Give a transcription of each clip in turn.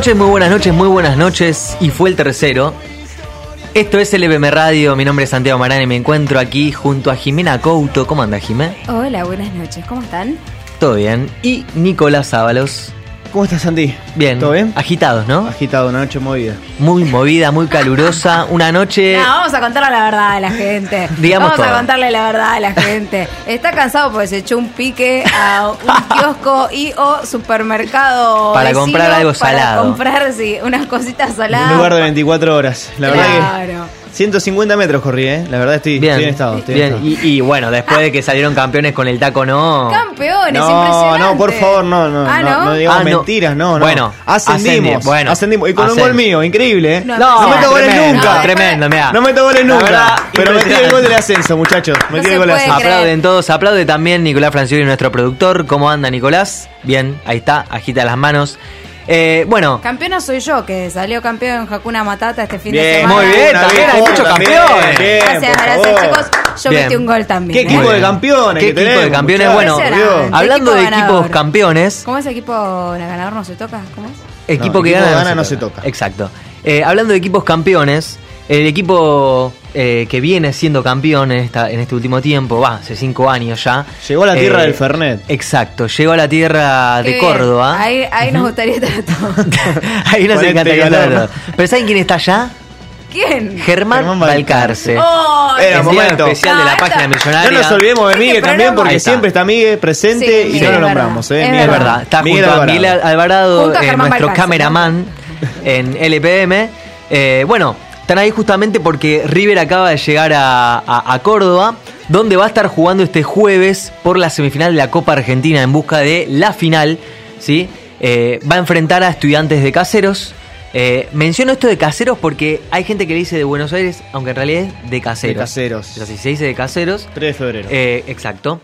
Noches, muy buenas noches, muy buenas noches. Y fue el tercero. Esto es LBM Radio, mi nombre es Santiago Marán y me encuentro aquí junto a Jimena Couto. ¿Cómo anda, Jimena? Hola, buenas noches, ¿cómo están? Todo bien. Y Nicolás Ábalos. ¿Cómo estás, Santi? Bien. ¿Todo bien? Agitados, ¿no? Agitado, una noche movida. Muy movida, muy calurosa. Una noche. No, vamos a contarle la verdad a la gente. Digamos vamos a contarle la verdad a la gente. Está cansado porque se echó un pique a un kiosco y o supermercado. Para comprar algo para salado. comprar, sí, unas cositas saladas. Un lugar de 24 horas. La verdad Claro. que 150 metros corrí, ¿eh? La verdad estoy, Bien, estoy en estado. estoy en bien. estado. Y, y bueno, después de que salieron campeones con el taco, no. Campeones, No, impresionante. no, por favor, no, no, Ah, no, ¿no? no digamos Ah, no. mentiras, no, no. Bueno, ascendimos, ascendi- bueno, ascendimos. Y con un gol mío, increíble, ¿eh? No, No, no, meto goles tremendo, nunca. Tremendo, mira. No meto goles nunca. verdad, pero metí el gol del ascenso, muchachos. Metí se el gol del ascenso. creer. Aplauden todos, aplaude también Nicolás Francioli, nuestro productor. ¿Cómo anda Nicolás? Bien, ahí está, agita las manos. Eh, bueno, Campeona soy yo, que salió campeón en Hakuna Matata este fin de semana. Muy bien, también hay muchos campeones. bien, Gracias, gracias chicos. Yo Bien. metí un gol también. ¿Qué ¿eh? equipo de campeones? ¿Qué que equipo de campeones? muchachos? Bueno, hablando de equipo equipos campeones, ¿Cómo es equipo ganador no se toca? ¿Cómo es? equipo No, que equipo gana, gana no se toca. Exacto. Eh, hablando de equipos campeones, el equipo eh, que viene siendo campeón en, esta, en este último tiempo, va, hace cinco años ya. Llegó a la tierra eh, del Fernet. Exacto, llegó a la tierra Qué de bien. Córdoba. Ahí, ahí nos gustaría estar todos. Ahí nos encantaría estar ¿no? todos. Pero ¿saben quién está allá? ¿Quién? Germán, Germán Balcarce. Oh, Era un momento. especial de la Ah, página esta- millonaria. No nos olvidemos de Miguel también, porque está. siempre está Miguel presente Sí, y Miguel no lo nombramos. ¿eh? Es Miguel Es verdad, está Miguel junto a Alvarado. Miguel Alvarado, Junto a eh, nuestro Balcarce, cameraman en LPM. Eh, bueno, están ahí justamente porque River acaba de llegar a, a- a Córdoba, donde va a estar jugando este jueves por la semifinal de la Copa Argentina en busca de la final. ¿sí? Eh, va a enfrentar a estudiantes de caseros. Eh, menciono esto de caseros porque hay gente que le dice de Buenos Aires, aunque en realidad es de caseros. De caseros. Es así, se dice de caseros. 3 de febrero. Eh, exacto.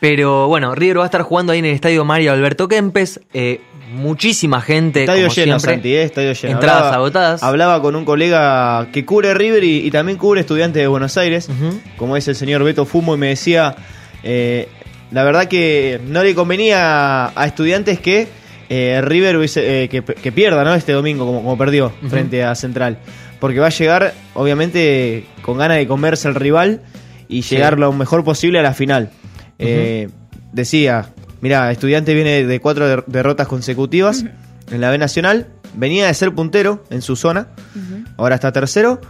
Pero bueno, River va a estar jugando ahí en el estadio Mario Alberto Kempes. Eh, muchísima gente. Estadio como lleno, siempre. Santi, ¿eh? Estadio lleno. Entradas Hablaba- agotadas. Hablaba con un colega que cubre River y, y también cubre estudiantes de Buenos Aires, como es el señor Beto Fumo, y me decía, eh, la verdad que no le convenía a estudiantes que eh, River hubiese- eh, que, que pierda ¿no? este domingo, como, como perdió frente a Central. Porque va a llegar, obviamente, con ganas de comerse al rival y Sí. llegar lo mejor posible a la final. Eh, decía, mira, estudiante viene de cuatro der- derrotas consecutivas en la B Nacional, venía de ser puntero en su zona, ahora está tercero.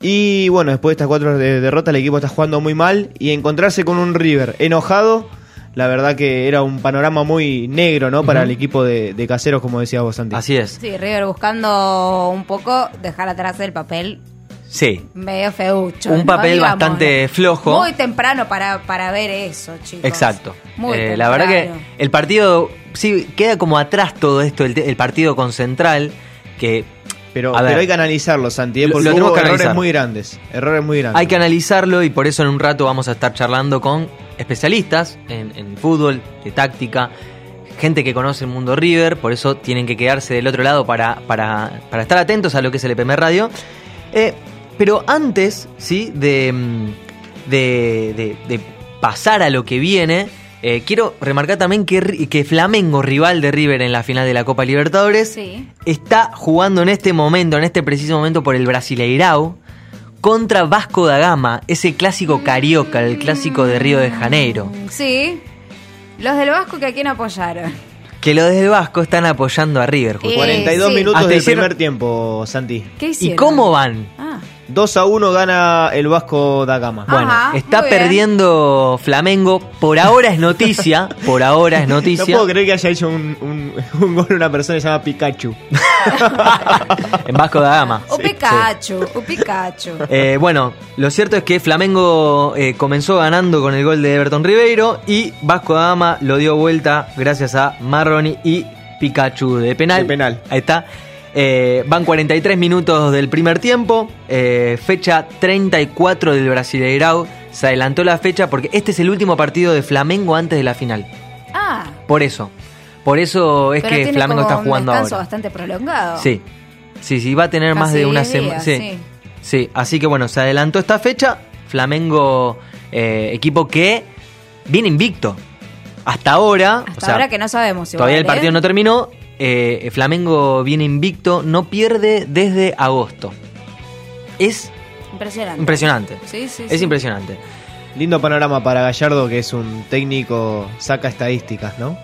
Y bueno, después de estas cuatro de- derrotas, el equipo está jugando muy mal. Y encontrarse con un River enojado, la verdad que era un panorama muy negro, ¿no? Para el equipo de, de caseros, como decía vos, Santi. Así es. Sí, River buscando un poco dejar atrás el papel Sí. medio feucho. Un papel bastante flojo. Muy temprano para, para ver eso, chicos. Exacto. Muy Eh, la verdad que temprano. el partido, sí, queda como atrás todo esto, el, partido con Central, que Pero, A ver. pero hay que analizarlo, Santi, ¿eh? Lo- porque lo hubo que errores analizar. muy grandes. Errores muy grandes. hay que analizarlo y por eso en un rato vamos a estar charlando con especialistas en, en fútbol, de táctica, gente que conoce el mundo River, por eso tienen que quedarse del otro lado para, para, para estar atentos a lo que es el EPM Radio. Eh, pero antes, ¿sí? De, mm, de, de- de pasar a lo que viene, eh, quiero remarcar también que, que Flamengo, rival de River en la final de la Copa Libertadores, Sí. está jugando en este momento, en este preciso momento, por el Brasileirao contra Vasco da Gama, ese clásico carioca, el clásico de Río de Janeiro. Sí. Los del Vasco que a quién apoyaron. Que los del Vasco están apoyando a River. justo. Eh, 42 sí. minutos Hasta del hicieron- primer tiempo, Santi. ¿Qué ¿Y hicieron? cómo van? Ah. 2 a 1 gana el Vasco da Gama. Bueno, Ajá, está perdiendo Flamengo. Por ahora es noticia. Por ahora es No noticia. puedo creer que haya hecho un, un, un gol una persona que se llama Pikachu. en Vasco da Gama. O Pikachu, o Pikachu. Eh, bueno, lo cierto es que Flamengo eh, comenzó ganando con el gol de Everton Ribeiro y Vasco da Gama lo dio vuelta gracias a Marroni y Pikachu de penal. De penal. Ahí está. Eh, van 43 minutos del primer tiempo, eh, fecha 34 del Brasileirao. Se adelantó la fecha porque este es el último partido de Flamengo antes de la final. Ah. Por eso. Por eso es pero que tiene Flamengo como está jugando un descanso ahora. bastante prolongado. Sí. Sí, sí, va a tener más de una 10 semana. Sí. sí. Sí, así que bueno, se adelantó esta fecha. Flamengo, eh, equipo que viene invicto. Hasta ahora. Hasta o sea, ahora que no sabemos igual, Todavía el ¿eh? partido no terminó. Eh, Flamengo viene invicto, no pierde desde agosto. Es Impresionante. impresionante. Sí, sí, Es sí. impresionante. Lindo panorama para Gallardo, que es un técnico, saca estadísticas, ¿no?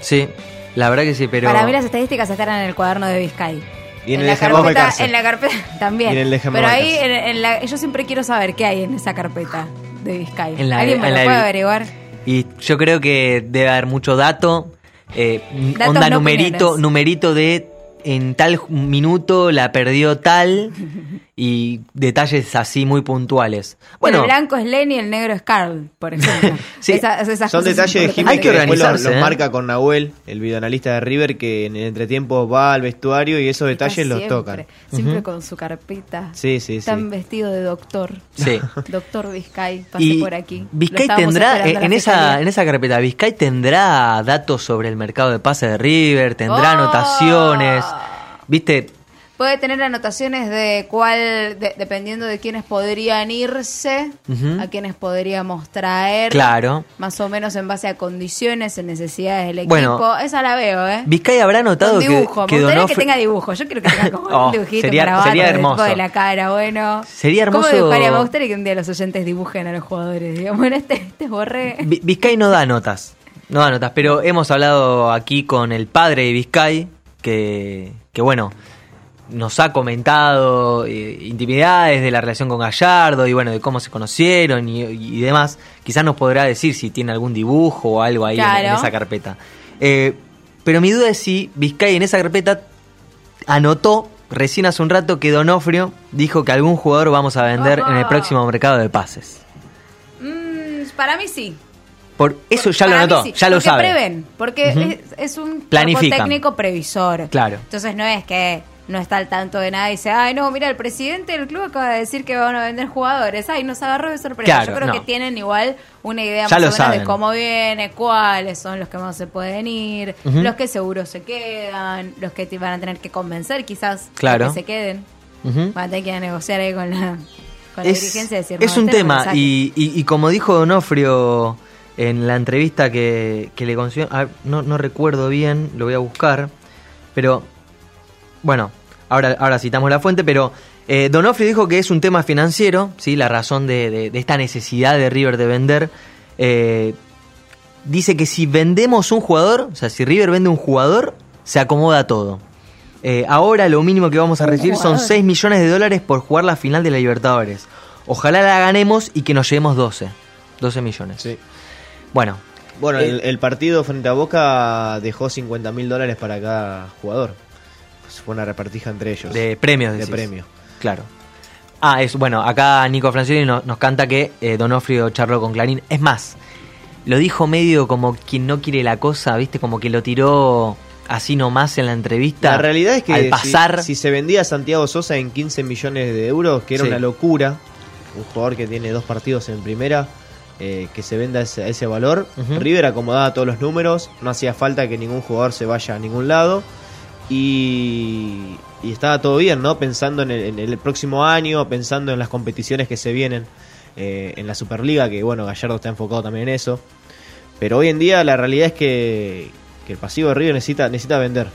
Sí, la verdad que sí, pero... Para mí las estadísticas están en el cuaderno de Vizcay. Y en, en el la carpeta, Balcarce. en la carpeta también. Y en el Pero ahí, en, Balcarce. en la, yo siempre quiero saber qué hay en esa carpeta de Vizcay. En la- ¿Alguien me lo la- puede averiguar? Y yo creo que debe haber mucho dato. Eh, onda no numerito, numerito de en tal minuto la perdió tal y detalles así muy puntuales. Bueno, el blanco es Lenny y el negro es Carl, por ejemplo. Sí. Esas- esas Son detalles de. Jiménez Hay que que después los, organizarse, los ¿eh? marca con Nahuel, el videoanalista de River, que en el entretiempo va al vestuario y esos detalles los tocan. Siempre con su carpeta. Sí, sí, sí. Están vestido de doctor. sí. Doctor Vizcay, pasé Y por aquí. Vizcay tendrá, esperando en esa, en esa carpeta, Vizcay tendrá datos sobre el mercado de pase de River, tendrá ¡Oh! anotaciones. Viste, Puede tener anotaciones de cuál, de- dependiendo de quiénes podrían irse, a quiénes podríamos traer. claro. Más o menos en base a condiciones, en necesidades del equipo. Bueno, Esa la veo, ¿eh? Vizcay habrá notado Con que, dibujo. que Me gustaría que tenga dibujo. Yo quiero que tenga como Oh, un dibujito sería- para abajo, sería hermoso. de la cara, bueno. Sería hermoso- ¿Cómo dibujaría? Me gustaría que un día los oyentes dibujen a los jugadores. Digamos, bueno, este, este borré. Vi- Vizcay no da notas, no da notas, pero hemos hablado aquí con el padre de Vizcay, que, que bueno, nos ha comentado eh, intimidades de la relación con Gallardo y bueno, de cómo se conocieron y, y demás. Quizás nos podrá decir si tiene algún dibujo o algo ahí en- esa carpeta. Eh, pero mi duda es si Vizcay en esa carpeta anotó recién hace un rato que Donofrio dijo que algún jugador vamos a vender en el Ah. próximo mercado de pases. Mm, para mí sí. Por eso ya lo Para anotó, sí, ya lo porque sabe. prevén, porque es, es un técnico previsor. Claro. Entonces no es que no está al tanto de nada y dice, ay no, mira, el presidente del club acaba de decir que van a vender jugadores. Ay, nos agarró de sorpresa. Claro, Yo creo no. que tienen igual una idea Ya más o menos de cómo viene, cuáles son los que más se pueden ir, los que seguro se quedan, los que te van a tener que convencer quizás Claro. que se queden. Ujú. Van a tener que negociar ahí con la, con la es, dirigencia decir, es "No, un este tema lo saque". y, y- y como dijo Donofrio en la entrevista que, que le consiguió, no, no recuerdo bien, lo voy a buscar, pero bueno, ahora, ahora citamos la fuente, pero eh, Donofrio dijo que es un tema financiero, ¿sí? la razón de, de- de esta necesidad de River de vender. eh, dice que si vendemos un jugador, o sea, si River vende un jugador, se acomoda todo. Eh, ahora lo mínimo que vamos a recibir son jugador. 6 millones de dólares por jugar la final de la Libertadores. Ojalá la ganemos y que nos llevemos 12. 12 millones. Sí. Bueno, Bueno, Eh, el, el partido frente a Boca dejó 50 mil dólares para cada jugador. Fue una repartija entre ellos. de premios. De decís. premio. Claro. Ah, es bueno, acá Nico Francioni no- nos, canta que eh, Donofrio charló con Clarín. Es más, lo dijo medio como quien no quiere la cosa, ¿viste? Como que lo tiró así nomás en la entrevista. La realidad es que al pasar. si, se vendía a Santiago Sosa en 15 millones de euros, que era Sí. una locura, un jugador que tiene dos partidos en primera, eh, que se venda a ese, ese valor. River acomodaba todos los números, no hacía falta que ningún jugador se vaya a ningún lado y, y estaba todo bien, ¿no? Pensando en el, en el próximo año, pensando en las competiciones que se vienen eh, en la Superliga, que bueno, Gallardo está enfocado también en eso. Pero hoy en día la realidad es que, que el pasivo de River necesita, necesita vender.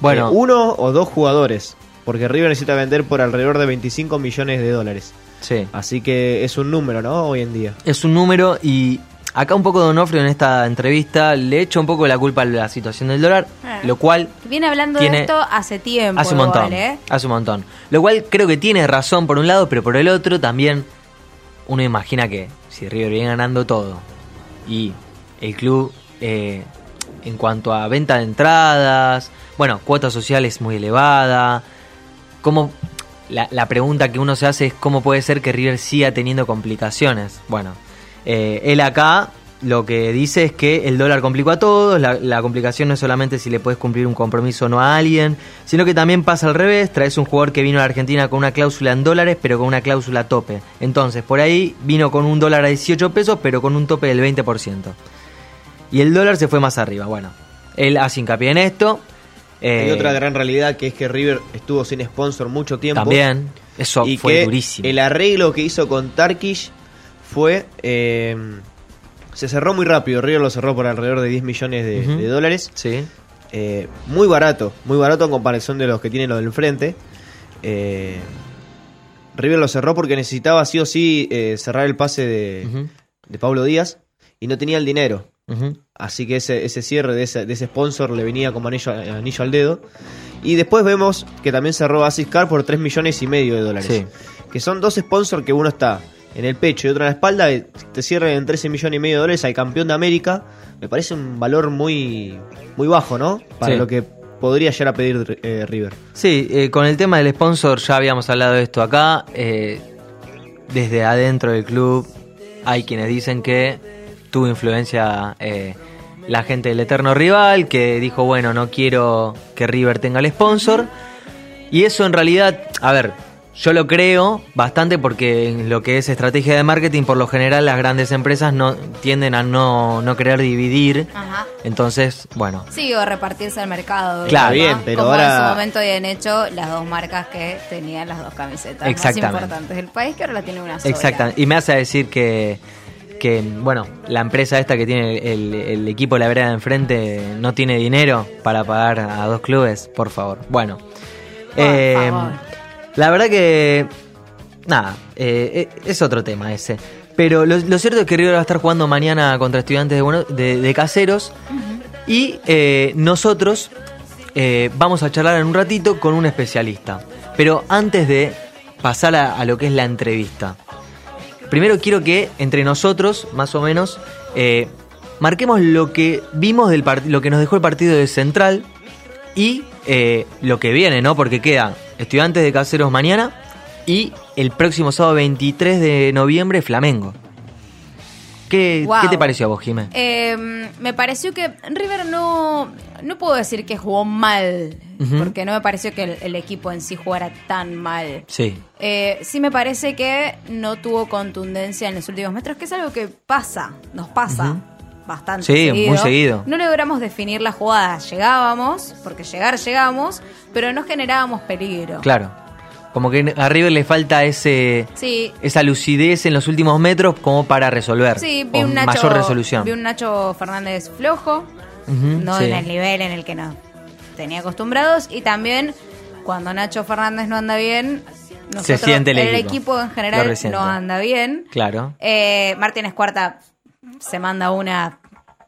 Bueno, Eh, uno o dos jugadores. Porque River necesita vender por alrededor de 25 millones de dólares. sí. Así que es un número, ¿no? Hoy en día. Es un número y acá un poco Donofrio en esta entrevista le echa un poco la culpa a la situación del dólar, Ah. lo cual Viene hablando Tiene- de esto hace tiempo. hace un montón. igual, ¿eh? Hace un montón. Lo cual creo que tiene razón por un lado, pero por el otro también uno imagina que si River viene ganando todo y el club eh, en cuanto a venta de entradas, bueno, cuota social es muy elevada, ¿cómo, la, la pregunta que uno se hace es cómo puede ser que River siga teniendo complicaciones. Bueno, eh, él acá lo que dice es que el dólar complicó a todos, la, la complicación no es solamente si le puedes cumplir un compromiso o no a alguien, sino que también pasa al revés, traes un jugador que vino a la Argentina con una cláusula en dólares, pero con una cláusula tope. Entonces, por ahí vino con un dólar a 18 pesos, pero con un tope del 20%. Y el dólar se fue más arriba. Bueno, él hace hincapié en esto. Hay eh, otra gran realidad que es que River estuvo sin sponsor mucho tiempo. También, eso y fue que durísimo. el arreglo que hizo con Tarkish fue... eh, se cerró muy rápido. River lo cerró por alrededor de 10 millones de, dólares. Sí. eh, muy barato, muy barato en comparación de los que tienen los del frente. Eh, River lo cerró porque necesitaba sí o sí eh, cerrar el pase de, de Pablo Díaz y no tenía el dinero. Así que ese, ese cierre de ese, de ese sponsor le venía como anillo, anillo al dedo. Y después vemos que también cerró Asis Car por 3 millones y medio de dólares. Sí. Que son dos sponsors que uno está en el pecho y otro en la espalda, te cierran en 13 millones y medio de dólares al campeón de América. Me parece un valor muy, muy bajo, ¿no? Para Sí. lo que podría llegar a pedir eh, River. Sí, eh, con el tema del sponsor ya habíamos hablado de esto acá. eh, desde adentro del club hay quienes dicen que tuvo influencia la gente del eterno rival, que dijo, bueno, no quiero que River tenga el sponsor. Y eso en realidad, a ver, yo lo creo bastante porque en lo que es estrategia de marketing, por lo general las grandes empresas no tienden a no, no querer dividir. Ajá. Entonces, bueno, Sí, o repartirse el mercado. Claro, ¿no? bien, pero Como ahora- en su momento habían hecho las dos marcas que tenían las dos camisetas más importantes del país, que ahora la tiene una sola. Exactamente. Y me hace decir que, que, bueno, la empresa esta que tiene el, el equipo de la vereda de enfrente no tiene dinero para pagar a dos clubes, por favor. Bueno. eh, favor. La verdad que... Nada, eh, eh, es otro tema ese. Pero lo, cierto es que River va a estar jugando mañana contra estudiantes de, Bueno- de, caseros. Y eh, nosotros vamos a charlar en un ratito con un especialista. Pero antes de pasar a, lo que es la entrevista, primero quiero que entre nosotros, más o menos, marquemos lo que vimos del lo que nos dejó el partido de Central y eh, lo que viene, ¿no? Porque quedan estudiantes de caseros mañana y el próximo sábado 23 de noviembre Flamengo. ¿Qué. ¿qué te pareció a vos, Jimé? Eh, me pareció que River no, no puedo decir que jugó mal, porque no me pareció que el, el equipo en sí jugara tan mal. Sí. Eh, sí me parece que no tuvo contundencia en los últimos metros, que es algo que pasa, nos pasa bastante. Sí, muy seguido. No logramos definir la jugada, llegábamos, porque llegar llegamos, pero no generábamos peligro. Claro. Como que a River le falta ese Sí, esa lucidez en los últimos metros como para resolver. sí, vi un, Nacho, mayor resolución. vi un Nacho Fernández flojo, no sí. en el nivel en el que nos tenía acostumbrados, y también cuando Nacho Fernández no anda bien, nosotros, siente el equipo. en general no anda bien. Claro. Eh, Martínez Cuarta se manda una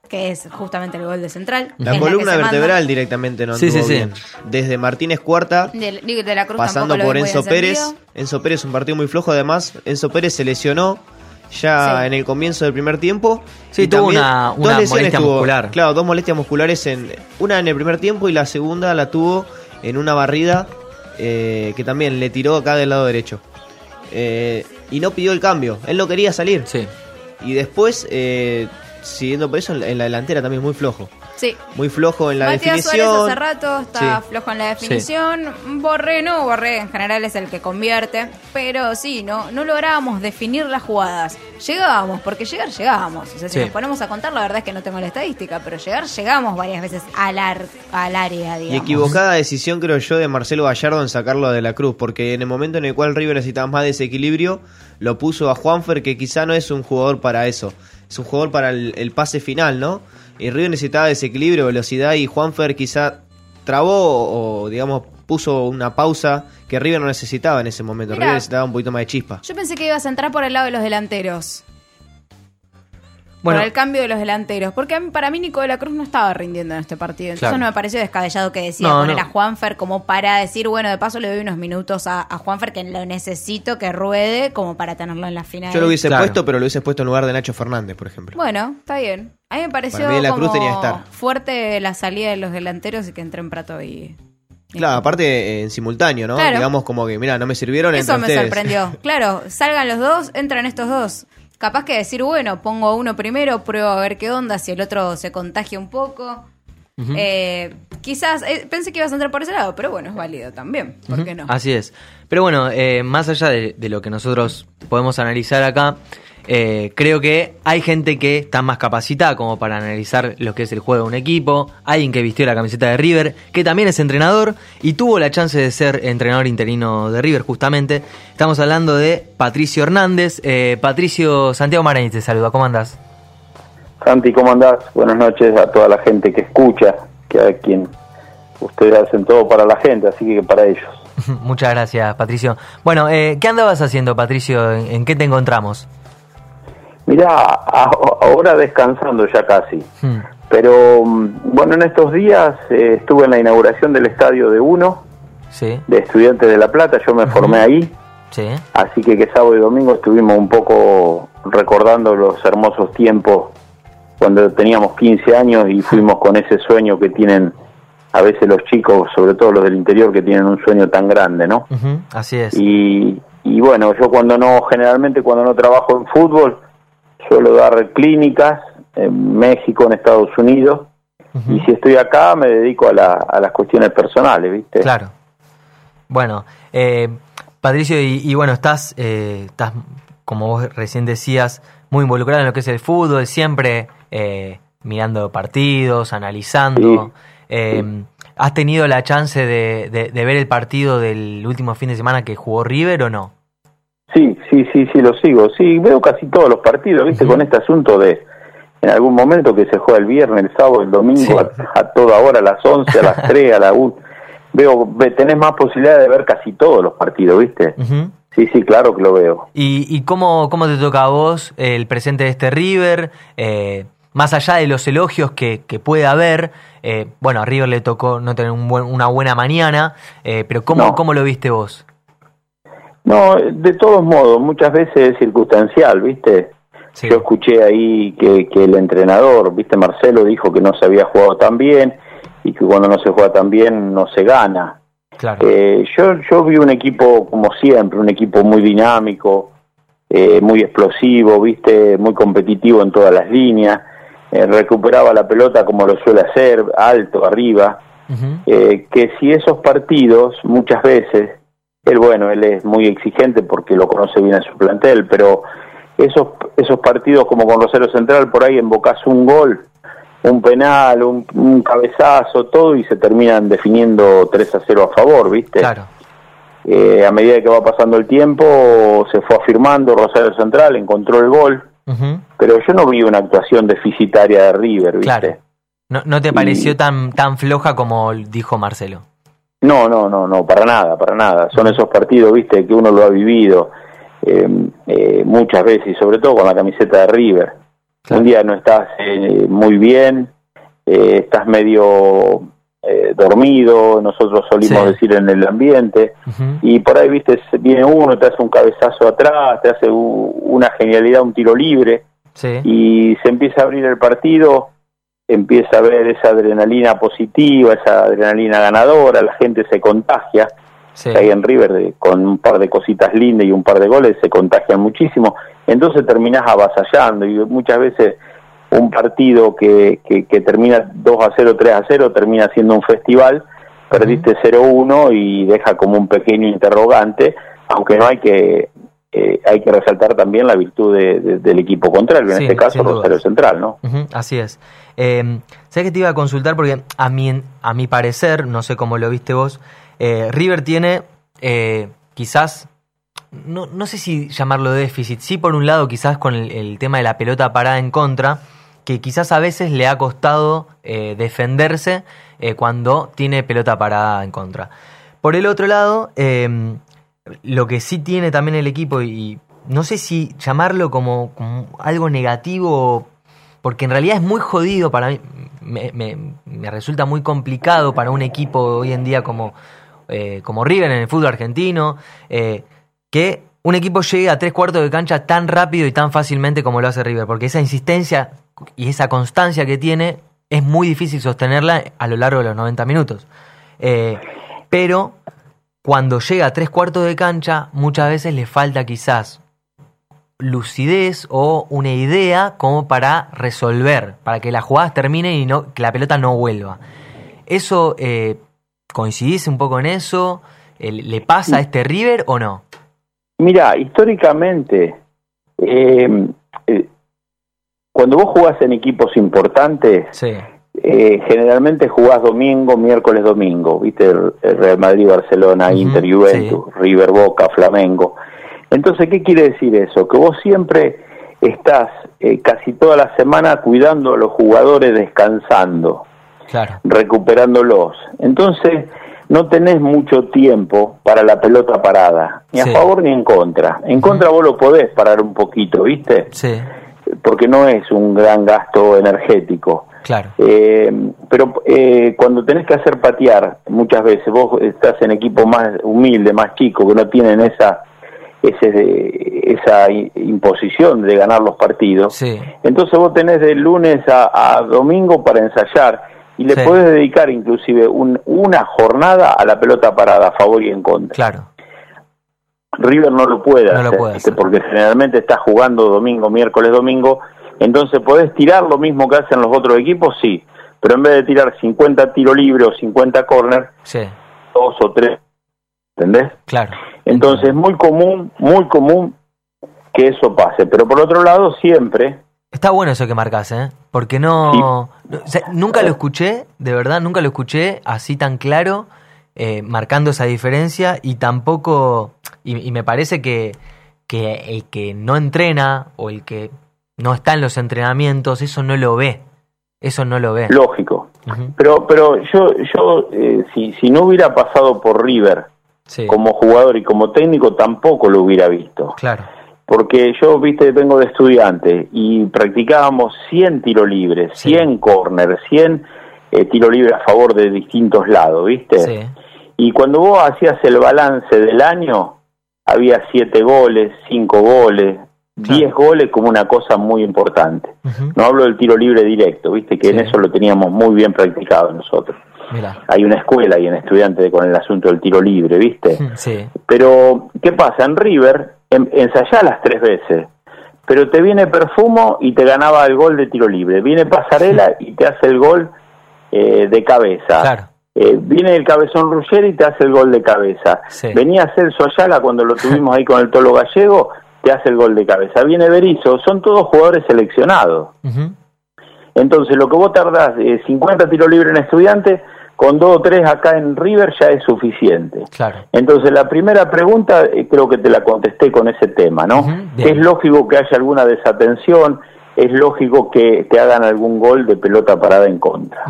que es justamente el gol de Central. La columna vertebral directamente no Sí, sí, sí. bien. Desde Martínez Cuarta. De, de la Cruz pasando por Enzo Pérez. Enzo Pérez un partido muy flojo además. Enzo Pérez se lesionó ya Sí. en el comienzo del primer tiempo. Sí, Y tuvo una- dos una lesiones molestia tuvo. muscular. Claro, dos molestias musculares. en Una en el primer tiempo y la segunda la tuvo en una barrida eh, que también le tiró acá del lado derecho. Eh, y no pidió el cambio. Él no quería salir. Sí. Y después, eh, siguiendo por eso, en la- delantera también muy flojo. Sí. Muy flojo en la Matías Suárez definición. hace rato está Sí. flojo en la definición. Borré no, Borré en general es el que convierte. Pero sí, no, no lográbamos definir las jugadas. Llegábamos, porque llegar llegábamos. O sea, si Sí. nos ponemos a contar, la verdad es que no tengo la estadística, pero llegar llegamos varias veces al, ar- al área, Y digamos. equivocada decisión, creo yo, de Marcelo Gallardo en sacarlo de la cruz, porque en el momento en el cual River necesitaba más desequilibrio, lo puso a Juanfer, que quizá no es un jugador para eso. Es un jugador para el, el pase final, ¿no? Y River necesitaba desequilibrio, velocidad, y Juanfer quizá trabó o, digamos, puso una pausa que River no necesitaba en ese momento. Mira. River necesitaba un poquito más de chispa. Yo pensé que ibas a entrar por el lado de los delanteros. Bueno, por el cambio de los delanteros. Porque para mí Nico de la Cruz no estaba rindiendo en este partido. Entonces Claro. no me pareció descabellado que decía No, poner no. a Juanfer como para decir, bueno, de paso le doy unos minutos a, a Juanfer que lo necesito que ruede como para tenerlo en la final. Yo lo hubiese Claro. puesto, pero lo hubiese puesto en lugar de Nacho Fernández, por ejemplo. Bueno, está bien. A mí me pareció Para mí de la Cruz como tenía que estar. fuerte la salida de los delanteros y que entró en Prato y... Claro, aparte eh, en simultáneo, ¿no? Claro. Digamos como que, mira, no me sirvieron Eso entre me ustedes. sorprendió. Claro, salgan los dos, entran estos dos. Capaz que decir, bueno, pongo uno primero, pruebo a ver qué onda, si el otro se contagia un poco. Eh, quizás, eh, pensé que ibas a entrar por ese lado, pero bueno, es válido también. ¿Por qué no? Así es. Pero bueno, eh, más allá de, de lo que nosotros podemos analizar acá, eh, creo que hay gente que está más capacitada como para analizar lo que es el juego de un equipo. Alguien que vistió la camiseta de River, que también es entrenador y tuvo la chance de ser entrenador interino de River, justamente. Estamos hablando de Patricio Hernández. Eh, Patricio Santiago Marañez te saluda. ¿Cómo andás? Santi, ¿cómo andás? Buenas noches a toda la gente que escucha que a quien ustedes hacen todo para la gente, así que para ellos. Muchas gracias, Patricio. Bueno, eh, ¿qué andabas haciendo, Patricio? ¿En, qué te encontramos? Mirá, ahora descansando ya casi. Hmm. Pero mm, bueno, en estos días eh, estuve en la inauguración del estadio de Uno, de Estudiantes de La Plata, yo me formé ahí. Sí. Así que que sábado y domingo estuvimos un poco recordando los hermosos tiempos cuando teníamos 15 años y fuimos con ese sueño que tienen a veces los chicos, sobre todo los del interior, que tienen un sueño tan grande, ¿no? así es. Y, y bueno, yo cuando no, generalmente cuando no trabajo en fútbol, suelo dar clínicas en México, en Estados Unidos, y si estoy acá me dedico a, la, a las cuestiones personales, ¿viste? Claro. Bueno, eh, Patricio, y, bueno, estás, eh, estás, como vos recién decías, muy involucrado en lo que es el fútbol, siempre eh, mirando partidos, analizando. Eh, ¿Has tenido la chance de, de, ver el partido del último fin de semana que jugó River o no? Sí, sí, sí, lo sigo. Sí, veo casi todos los partidos, ¿viste? Con este asunto de en algún momento que se juega el viernes, el sábado, el domingo, a, toda hora, a las 11, a las 3, a la 1. Veo, tenés más posibilidad de ver casi todos los partidos, ¿viste? Sí, sí, claro que lo veo. ¿Y, y cómo, cómo te toca a vos el presente de este River? Eh, más allá de los elogios que, que puede haber, eh, bueno, a River le tocó no tener un una buena mañana, eh, pero ¿cómo, ¿cómo lo viste vos? No, de todos modos, muchas veces es circunstancial, ¿viste? Yo escuché ahí que, que, el entrenador, ¿viste? Marcelo dijo que no se había jugado tan bien y que cuando no se juega tan bien no se gana. Claro. Eh, yo, yo vi un equipo como siempre, un equipo muy dinámico, muy explosivo, ¿viste? Muy competitivo en todas las líneas eh, recuperaba la pelota como lo suele hacer, alto, arriba, eh, que si esos partidos muchas veces, él bueno, él es muy exigente porque lo conoce bien a su plantel, pero esos, esos partidos como con Rosario Central, por ahí embocas un gol, un penal, un, cabezazo, todo y se terminan definiendo 3 a 0 a favor, ¿viste? Claro. Eh, a medida que va pasando el tiempo, se fue afirmando Rosario Central, encontró el gol, pero yo no vi una actuación deficitaria de River, ¿viste? No, ¿No te pareció tan, tan floja como dijo Marcelo? No, no, no, no, para nada, para nada. Son esos partidos, viste, que uno lo ha vivido eh, eh, muchas veces, y sobre todo con la camiseta de River. Un día no estás eh, muy bien, estás medio eh, dormido, nosotros solimos decir en el ambiente, y por ahí, viste, viene uno, te hace un cabezazo atrás, te hace una genialidad, un tiro libre, y se empieza a abrir el partido, empieza a ver esa adrenalina positiva, esa adrenalina ganadora, la gente se contagia, ahí en River con un par de cositas lindas y un par de goles se contagian muchísimo, entonces terminás avasallando y muchas veces un partido que, que, termina 2 a 0, 3 a 0, termina siendo un festival, perdiste 0-1 y deja como un pequeño interrogante, aunque no hay que eh, hay que resaltar también la virtud del equipo contrario, en este caso Rosario Central, ¿no? así es. Eh, sé que te iba a consultar porque a mi, a mi parecer, no sé cómo lo viste vos, eh, River tiene eh, quizás no, no sé si llamarlo déficit, sí por un lado quizás con el, el, tema de la pelota parada en contra, que quizás a veces le ha costado defenderse cuando tiene pelota parada en contra. Por el otro lado, lo que sí tiene también el equipo, y no sé si llamarlo como, algo negativo, porque en realidad es muy jodido para mí, me, resulta muy complicado para un equipo hoy en día como, eh, como River en el fútbol argentino, que un equipo llegue a tres cuartos de cancha tan rápido y tan fácilmente como lo hace River, porque esa insistencia y esa constancia que tiene es muy difícil sostenerla a lo largo de los 90 minutos. Eh, pero cuando llega a tres cuartos de cancha, muchas veces le falta quizás lucidez o una idea como para resolver, para que las jugadas terminen y no, que la pelota no vuelva. ¿Eso eh, coincidís un poco en eso? Eh, ¿Le pasa a este River o no? Mira, históricamente eh, cuando vos jugás en equipos importantes, eh, generalmente jugás domingo, miércoles, domingo, ¿viste? El, Real Madrid, Barcelona, Inter, Juventus, River, Boca, Flamengo. Entonces, ¿qué quiere decir eso? Que vos siempre estás eh, casi toda la semana cuidando a los jugadores descansando. recuperándolos. Entonces, no tenés mucho tiempo para la pelota parada, ni a favor ni en contra. En contra vos lo podés parar un poquito, ¿viste? Sí. Porque no es un gran gasto energético. Claro. Eh, pero eh, cuando tenés que hacer patear, muchas veces vos estás en equipo más humilde, más chico, que no tienen esa ese, esa imposición de ganar los partidos. Sí. Entonces vos tenés de lunes a, domingo para ensayar y le podés dedicar inclusive una jornada a la pelota parada a favor y en contra. Claro. River no lo puede hacer, porque generalmente está jugando domingo, miércoles, domingo, entonces podés tirar lo mismo que hacen los otros equipos, sí, pero en vez de tirar 50 tiro libre o 50 corner, sí. dos o tres, ¿entendés? Claro. Entonces, es muy común, muy común que eso pase. Pero por otro lado, siempre. Está bueno eso que marcas, ¿eh? Porque no. nunca lo escuché, de verdad, nunca lo escuché así tan claro, eh, marcando esa diferencia y tampoco. Y, me parece que, que el que no entrena o el que no está en los entrenamientos, eso no lo ve. Eso no lo ve. Lógico. Pero, pero yo, yo eh, si, si no hubiera pasado por River, como jugador y como técnico tampoco lo hubiera visto. Claro. Porque yo, viste, vengo de estudiante y practicábamos 100 tiro libres, 100 corners, 100 eh, tiro libre a favor de distintos lados, ¿viste? Sí. Y cuando vos hacías el balance del año, había 7 goles, 5 goles, 10 goles como una cosa muy importante. No hablo del tiro libre directo, ¿viste? Que en eso lo teníamos muy bien practicado nosotros. Hay una escuela y un estudiante con el asunto del tiro libre, ¿viste? Sí. Pero, ¿qué pasa? En River en, las tres veces, pero te viene Perfumo y te ganaba el gol de tiro libre. Viene Pasarela y te hace el gol eh, de cabeza. Claro. Eh, viene el cabezón Ruggeri y te hace el gol de cabeza. Venía Celso Ayala cuando lo tuvimos ahí con el Tolo Gallego, hace el gol de cabeza. Viene Berizzo, son todos jugadores seleccionados. Entonces, lo que vos tardás 50 eh, tiros libres en estudiante, con dos o tres acá en River ya es suficiente. Claro. Entonces, la primera pregunta eh, creo que te la contesté con ese tema, ¿no? es lógico que haya alguna desatención, es lógico que te hagan algún gol de pelota parada en contra.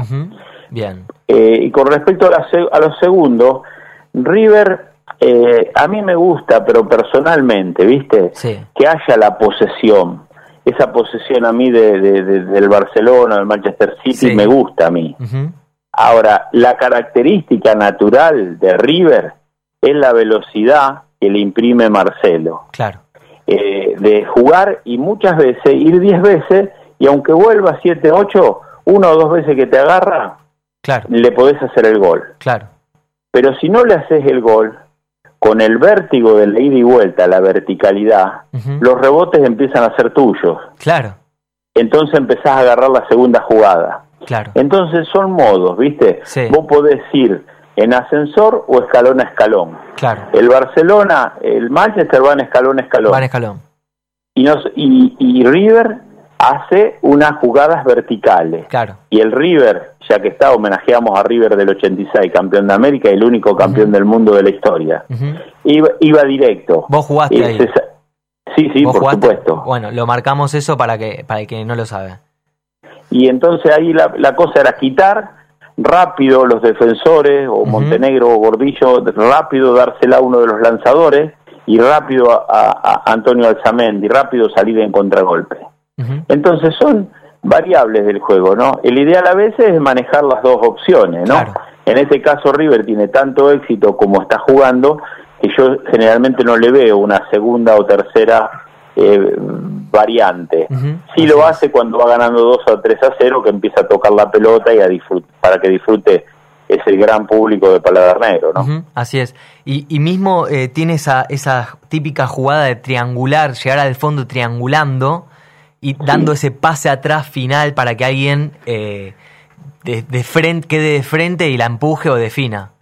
Bien. Eh, y con respecto a, a los segundos, River eh, a mí me gusta, pero personalmente, ¿viste? Sí. Que haya la posesión. Esa posesión a mí de, del Barcelona, del Manchester City, me gusta a mí. Ahora, la característica natural de River es la velocidad que le imprime Marcelo. Claro. Eh, de jugar y muchas veces ir 10 veces y aunque vuelva 7, 8, una o dos veces que te agarra, claro. le podés hacer el gol. Claro. Pero si no le haces el gol, con el vértigo de la ida y vuelta, la verticalidad, los rebotes empiezan a ser tuyos. Claro. Entonces empezás a agarrar la segunda jugada. Claro. Entonces son modos, ¿viste? Vos podés ir en ascensor o escalón a escalón. Claro. El Barcelona, el Manchester van escalón a escalón. Van escalón. Y, nos, y, y River hace unas jugadas verticales. Claro. Y el River, ya que está, homenajeamos a River del 86, campeón de América y el único campeón del mundo de la historia. iba, iba, directo. ¿Vos jugaste ahí? Sí, sí, por supuesto. Bueno, lo marcamos eso para que para el que no lo sabe. Y entonces ahí la, la cosa era quitar rápido los defensores, o Montenegro o Gordillo, rápido dársela a uno de los lanzadores y rápido a, a Antonio Alzamendi, rápido salir en contragolpe. Entonces son variables del juego, ¿no? El ideal a veces es manejar las dos opciones, ¿no? En este caso River tiene tanto éxito como está jugando que yo generalmente no le veo una segunda o tercera eh, variante. Sí lo hace cuando va ganando 2 o 3 a 0, que empieza a tocar la pelota y a disfrutar, para que disfrute ese gran público de Paladar Negro, ¿no? Así es. Y, y mismo eh, tiene esa, esa típica jugada de triangular, llegar al fondo triangulando, y dando ese pase atrás final para que alguien eh, de, frente, quede de frente y la empuje o defina.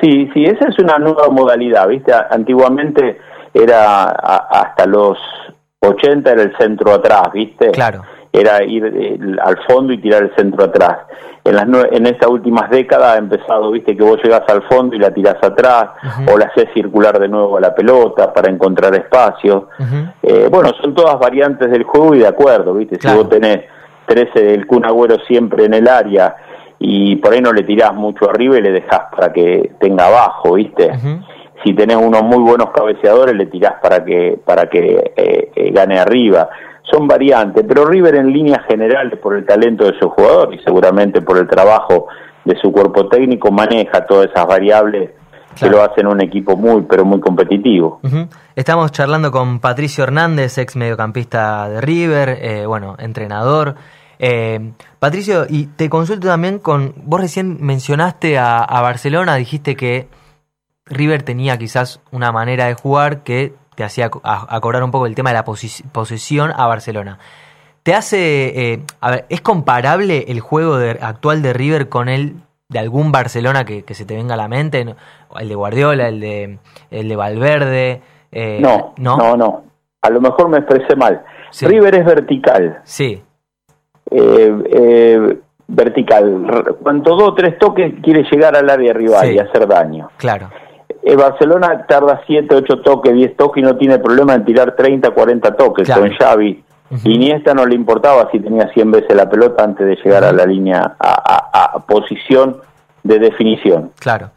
Sí, sí, esa es una nueva modalidad, ¿viste? Antiguamente era hasta los 80 era el centro atrás, ¿viste? Claro era ir eh, al fondo y tirar el centro atrás. En, las en estas últimas décadas ha empezado, viste, que vos llegás al fondo y la tirás atrás, o la haces circular de nuevo a la pelota para encontrar espacio. Eh, bueno, son todas variantes del juego y de acuerdo, viste, si vos tenés 13 del Kun Agüero siempre en el área y por ahí no le tirás mucho arriba y le dejás para que tenga abajo, ¿viste? Si tenés unos muy buenos cabeceadores, le tirás para que, para que eh, eh, gane arriba. Son variantes, pero River en líneas generales, por el talento de su jugador y seguramente por el trabajo de su cuerpo técnico, maneja todas esas variables que lo hacen un equipo muy, pero muy competitivo. Estamos charlando con Patricio Hernández, ex mediocampista de River, eh, bueno, entrenador. Eh, Patricio, y te consulto también con, vos recién mencionaste a, Barcelona, dijiste que River tenía quizás una manera de jugar que te hacía acordar un poco el tema de la posesión a Barcelona. ¿Te hace, eh, a ver, es comparable el juego actual de River con el de algún Barcelona que, se te venga a la mente? El de Guardiola, el de, el de Valverde. Eh, no, no, no, A lo mejor me expresé mal. River es vertical. Sí. Eh, eh, vertical. Cuanto dos o tres toques quiere llegar al área rival y hacer daño. Claro. Eh, Barcelona tarda 7, 8 toques, 10 toques y no tiene problema en tirar 30, 40 toques con Xavi. y ni esta no le importaba si tenía 100 veces la pelota antes de llegar a la línea, a, posición de definición. Claro.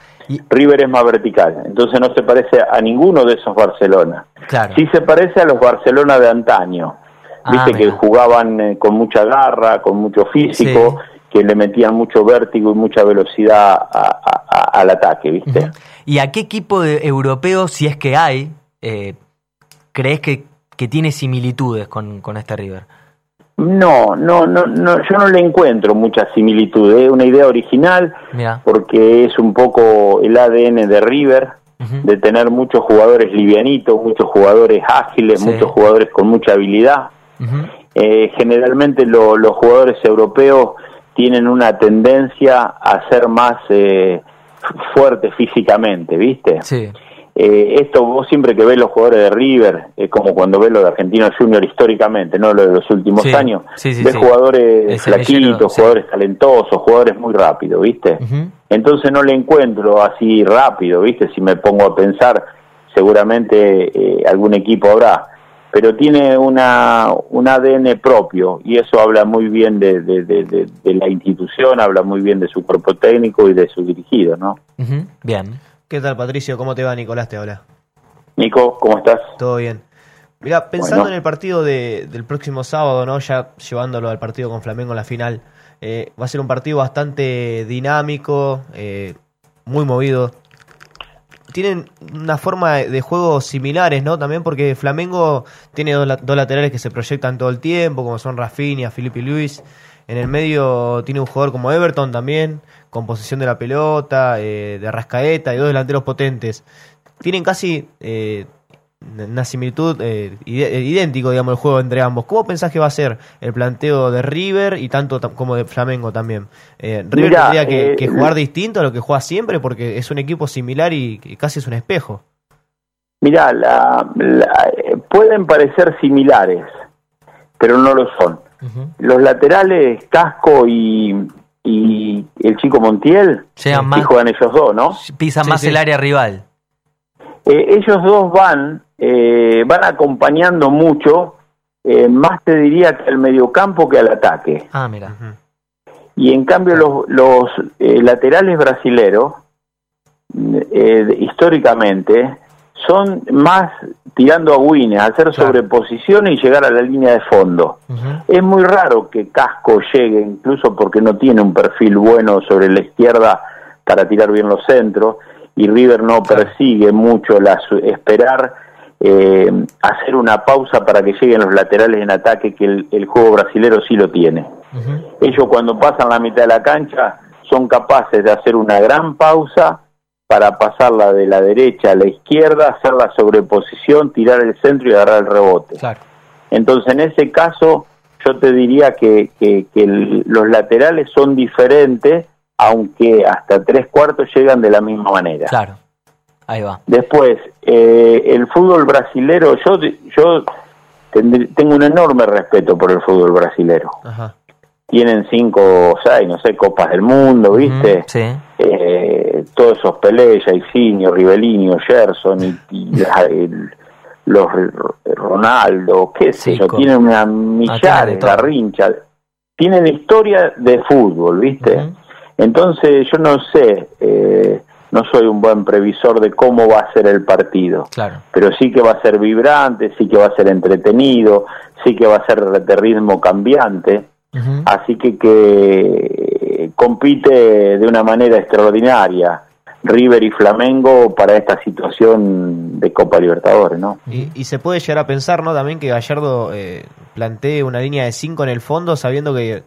River es más vertical, entonces no se parece a ninguno de esos Barcelona. Claro. Sí se parece a los Barcelona de antaño, viste ah, que jugaban eh, con mucha garra, con mucho físico, que le metían mucho vértigo y mucha velocidad al ataque, viste. ¿Y a qué equipo de europeo, si es que hay, eh, crees que, que, tiene similitudes con, con este River? No, no, no, no, yo no le encuentro mucha similitud. Es una idea original porque es un poco el ADN de River, de tener muchos jugadores livianitos, muchos jugadores ágiles, muchos jugadores con mucha habilidad. Eh, generalmente los jugadores europeos tienen una tendencia a ser más eh, fuertes físicamente, ¿viste? Sí. Eh, esto vos siempre que ves los jugadores de River, es como cuando ves lo de Argentino Junior históricamente, no lo de los últimos años, ves jugadores flaquitos, jugadores talentosos, jugadores muy rápidos, ¿viste? Entonces no le encuentro así rápido, ¿viste? Si me pongo a pensar, seguramente algún equipo habrá pero tiene una, un ADN propio y eso habla muy bien de, de, la institución, habla muy bien de su cuerpo técnico y de su dirigido, ¿no? Bien. ¿Qué tal, Patricio? ¿Cómo te va? Nicolás te habla. Nico, ¿cómo estás? Todo bien. Mira, pensando en el partido de, del próximo sábado, ¿no? Ya llevándolo al partido con Flamengo en la final, eh, va a ser un partido bastante dinámico, eh, muy movido, tienen una forma de juego similares, ¿no? También porque Flamengo tiene dos, laterales que se proyectan todo el tiempo, como son Rafinha, Felipe Luis. En el medio tiene un jugador como Everton también, con posesión de la pelota, eh, de Rascaeta y dos delanteros potentes. Tienen casi eh, una similitud eh, eh, idéntico, digamos, el juego entre ambos. ¿Cómo pensás que va a ser el planteo de River y tanto como de Flamengo también? Eh, River tendría que, jugar distinto a lo que juega siempre porque es un equipo similar y, casi es un espejo. Mira, la, pueden parecer similares, pero no lo son. Los laterales, Casco y, y el chico Montiel, sí, juegan ellos dos, ¿no? Pisan más el área rival. ellos dos van eh, van acompañando mucho, eh, más te diría que al mediocampo que al ataque. Ah, mira. Y en cambio los, los eh, laterales brasileros, históricamente, son más tirando a Wine, hacer sobreposición y llegar a la línea de fondo. Es muy raro que Casco llegue, incluso porque no tiene un perfil bueno sobre la izquierda para tirar bien los centros, y River no persigue mucho la, esperar eh, hacer una pausa para que lleguen los laterales en ataque, que el, juego brasilero sí lo tiene. Ellos cuando pasan la mitad de la cancha son capaces de hacer una gran pausa para pasarla de la derecha a la izquierda, hacer la sobreposición, tirar el centro y agarrar el rebote. Entonces, en ese caso, yo te diría que, que, los laterales son diferentes, aunque hasta tres cuartos llegan de la misma manera. Claro. Ahí va. Después, eh, el fútbol brasilero, yo, yo tengo un enorme respeto por el fútbol brasilero. Tienen cinco o seis, no sé, Copas del Mundo, ¿viste? sí. Eh, todos esos Pelé, Jairzinho, Rivelinho, Gerson y, los Ronaldo, qué sé yo, tienen una millares, rincha Tienen historia de fútbol, ¿viste? Entonces yo no sé, eh, no soy un buen previsor de cómo va a ser el partido, Claro. pero sí que va a ser vibrante, sí que va a ser entretenido, sí que va a ser de ritmo cambiante, así que que compite de una manera extraordinaria River y Flamengo para esta situación de Copa Libertadores, ¿no? Y, y se puede llegar a pensar, ¿no? También que Gallardo eh, plantee una línea de 5 en el fondo, sabiendo que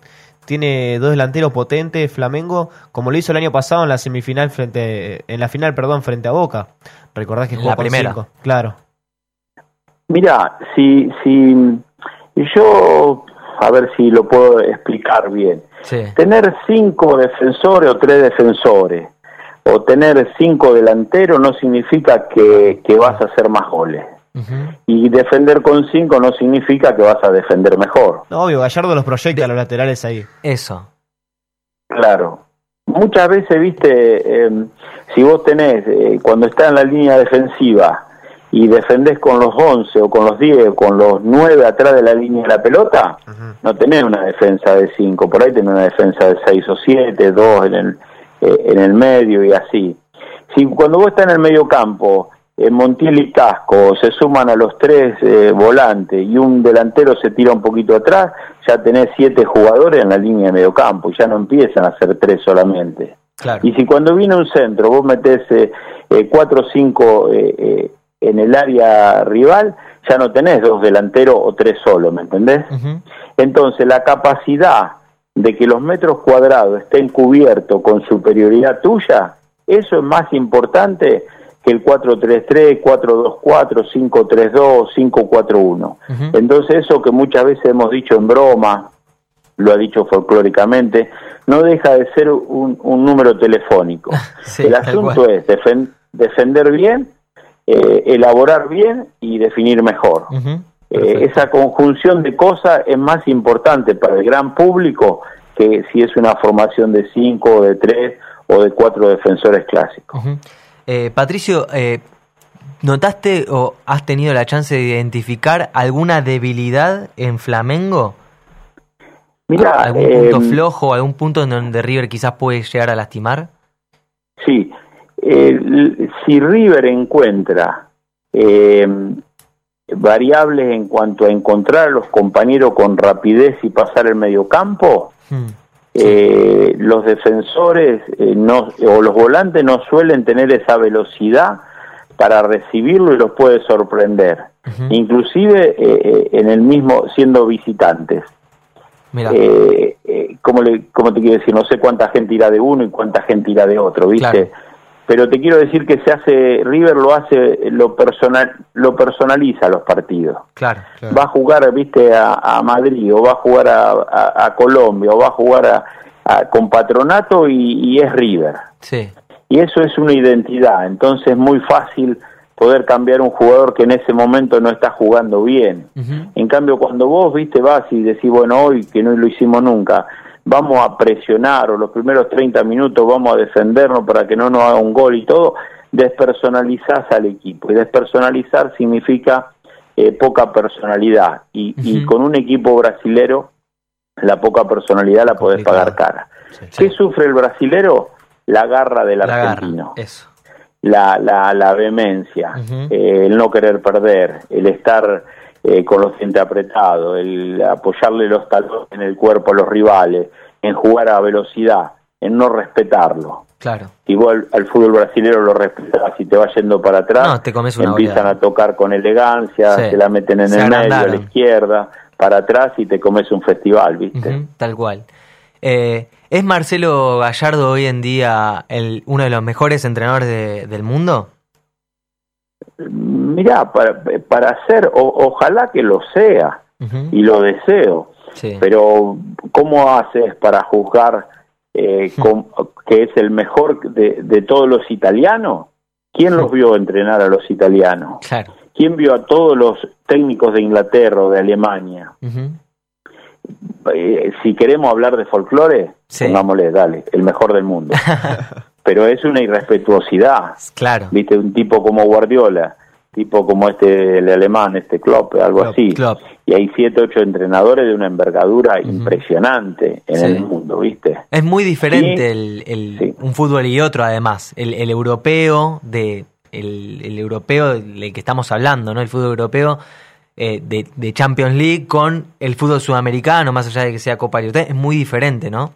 tiene dos delanteros potentes, Flamengo, como lo hizo el año pasado en la semifinal frente, en la final, perdón, frente a Boca. Recordás que jugó la con primera. cinco. Claro. Mira, si, si yo, a ver si lo puedo explicar bien. Sí. Tener cinco defensores o tres defensores, o tener cinco delanteros no significa que, que vas a hacer más goles. Y defender con cinco no significa que vas a defender mejor. No, obvio, Gallardo los proyecta a los laterales ahí. Eso. Claro. Muchas veces, viste, eh, si vos tenés, eh, cuando está en la línea defensiva y defendés con los 11 o con los 10 o con los 9 atrás de la línea de la pelota, no tenés una defensa de 5, por ahí tenés una defensa de 6 o 7, 2 en el, eh, en el medio y así. Si cuando vos estás en el medio campo, eh, Montiel y Casco se suman a los tres eh, volantes y un delantero se tira un poquito atrás, ya tenés siete jugadores en la línea de medio campo y ya no empiezan a ser tres solamente. Claro. Y si cuando viene un centro vos metés eh, eh, cuatro o cinco en el área rival, ya no tenés dos delanteros o tres solo, ¿me entendés? Entonces, la capacidad de que los metros cuadrados estén cubiertos con superioridad tuya, eso es más importante que el 4-3-3, 4-2-4, 5-3-2, 5-4-1. Ujú. Entonces, eso que muchas veces hemos dicho en broma, lo ha dicho folclóricamente, no deja de ser un, un número telefónico. Sí, el asunto es defen- defender bien, eh, elaborar bien y definir mejor. Eh, esa conjunción de cosas es más importante para el gran público que si es una formación de cinco, o de tres o de cuatro defensores clásicos. Eh, Patricio, eh, ¿notaste o has tenido la chance de identificar alguna debilidad en Flamengo? Mira, ¿Algún punto eh, flojo, algún punto en donde River quizás puede llegar a lastimar? sí, si River encuentra eh, variables en cuanto a encontrar a los compañeros con rapidez y pasar el mediocampo, Hmm. Eh, los defensores eh, no, o los volantes no suelen tener esa velocidad para recibirlo y los puede sorprender. Inclusive eh, eh, en el mismo, siendo visitantes. Mira, Eh, ¿cómo, le, ¿Cómo te quiero decir? No sé cuánta gente irá de uno y cuánta gente irá de otro, ¿viste? Claro. Pero te quiero decir que se hace, River lo hace, lo personal, lo personaliza los partidos claro. va a jugar, viste, a, a Madrid, o va a jugar a, a- a Colombia, o va a jugar con Patronato y, y es River. Sí. Y eso es una identidad, entonces es muy fácil poder cambiar un jugador que en ese momento no está jugando bien. En cambio, cuando vos, viste, vas y decís, bueno, hoy que no lo hicimos nunca, vamos a presionar, o los primeros 30 minutos vamos a defendernos para que no nos haga un gol y todo, despersonalizás al equipo. Y despersonalizar significa eh, poca personalidad. Y, con un equipo brasilero, la poca personalidad la podés Complicado. pagar cara. Sí. ¿Qué sufre el brasilero? La garra del La garra. argentino Eso. la, la, la vehemencia, eh, el no querer perder, el estar eh, con los dientes apretados, el apoyarle los talones en el cuerpo a los rivales, en jugar a velocidad, en no respetarlo. Claro. Si vos al, al fútbol brasileño lo respetas y te va yendo para atrás, No, te comes una empiezan oleada. a tocar con elegancia, Sí. se la meten en Se el medio, a agrandaron. la izquierda, para atrás y te comes un festival, ¿viste? Tal cual. Eh, ¿Es Marcelo Gallardo hoy en día el, uno de los mejores entrenadores de- del mundo? Mirá, para, para hacer, o- ojalá que lo sea, y lo deseo, Sí. pero ¿cómo haces para juzgar eh, que es el mejor de, de todos los italianos? ¿Quién los vio entrenar a los italianos? Claro. ¿Quién vio a todos los técnicos de Inglaterra o de Alemania? Eh, si queremos hablar de folclore, Sí. pongámosle, dale, el mejor del mundo. pero es una irrespetuosidad. Claro. Viste, un tipo como Guardiola, tipo como este, el alemán, este Klopp, algo Klopp, así. Klopp. Y hay siete, ocho entrenadores de una envergadura impresionante en Sí. el mundo, ¿viste? Es muy diferente Sí. el, el- Sí. un fútbol y otro, además. El, el europeo, de el, el europeo del que estamos hablando, ¿no? El fútbol europeo eh, de, de Champions League con el fútbol sudamericano, más allá de que sea Copa Libertadores, es muy diferente, ¿no?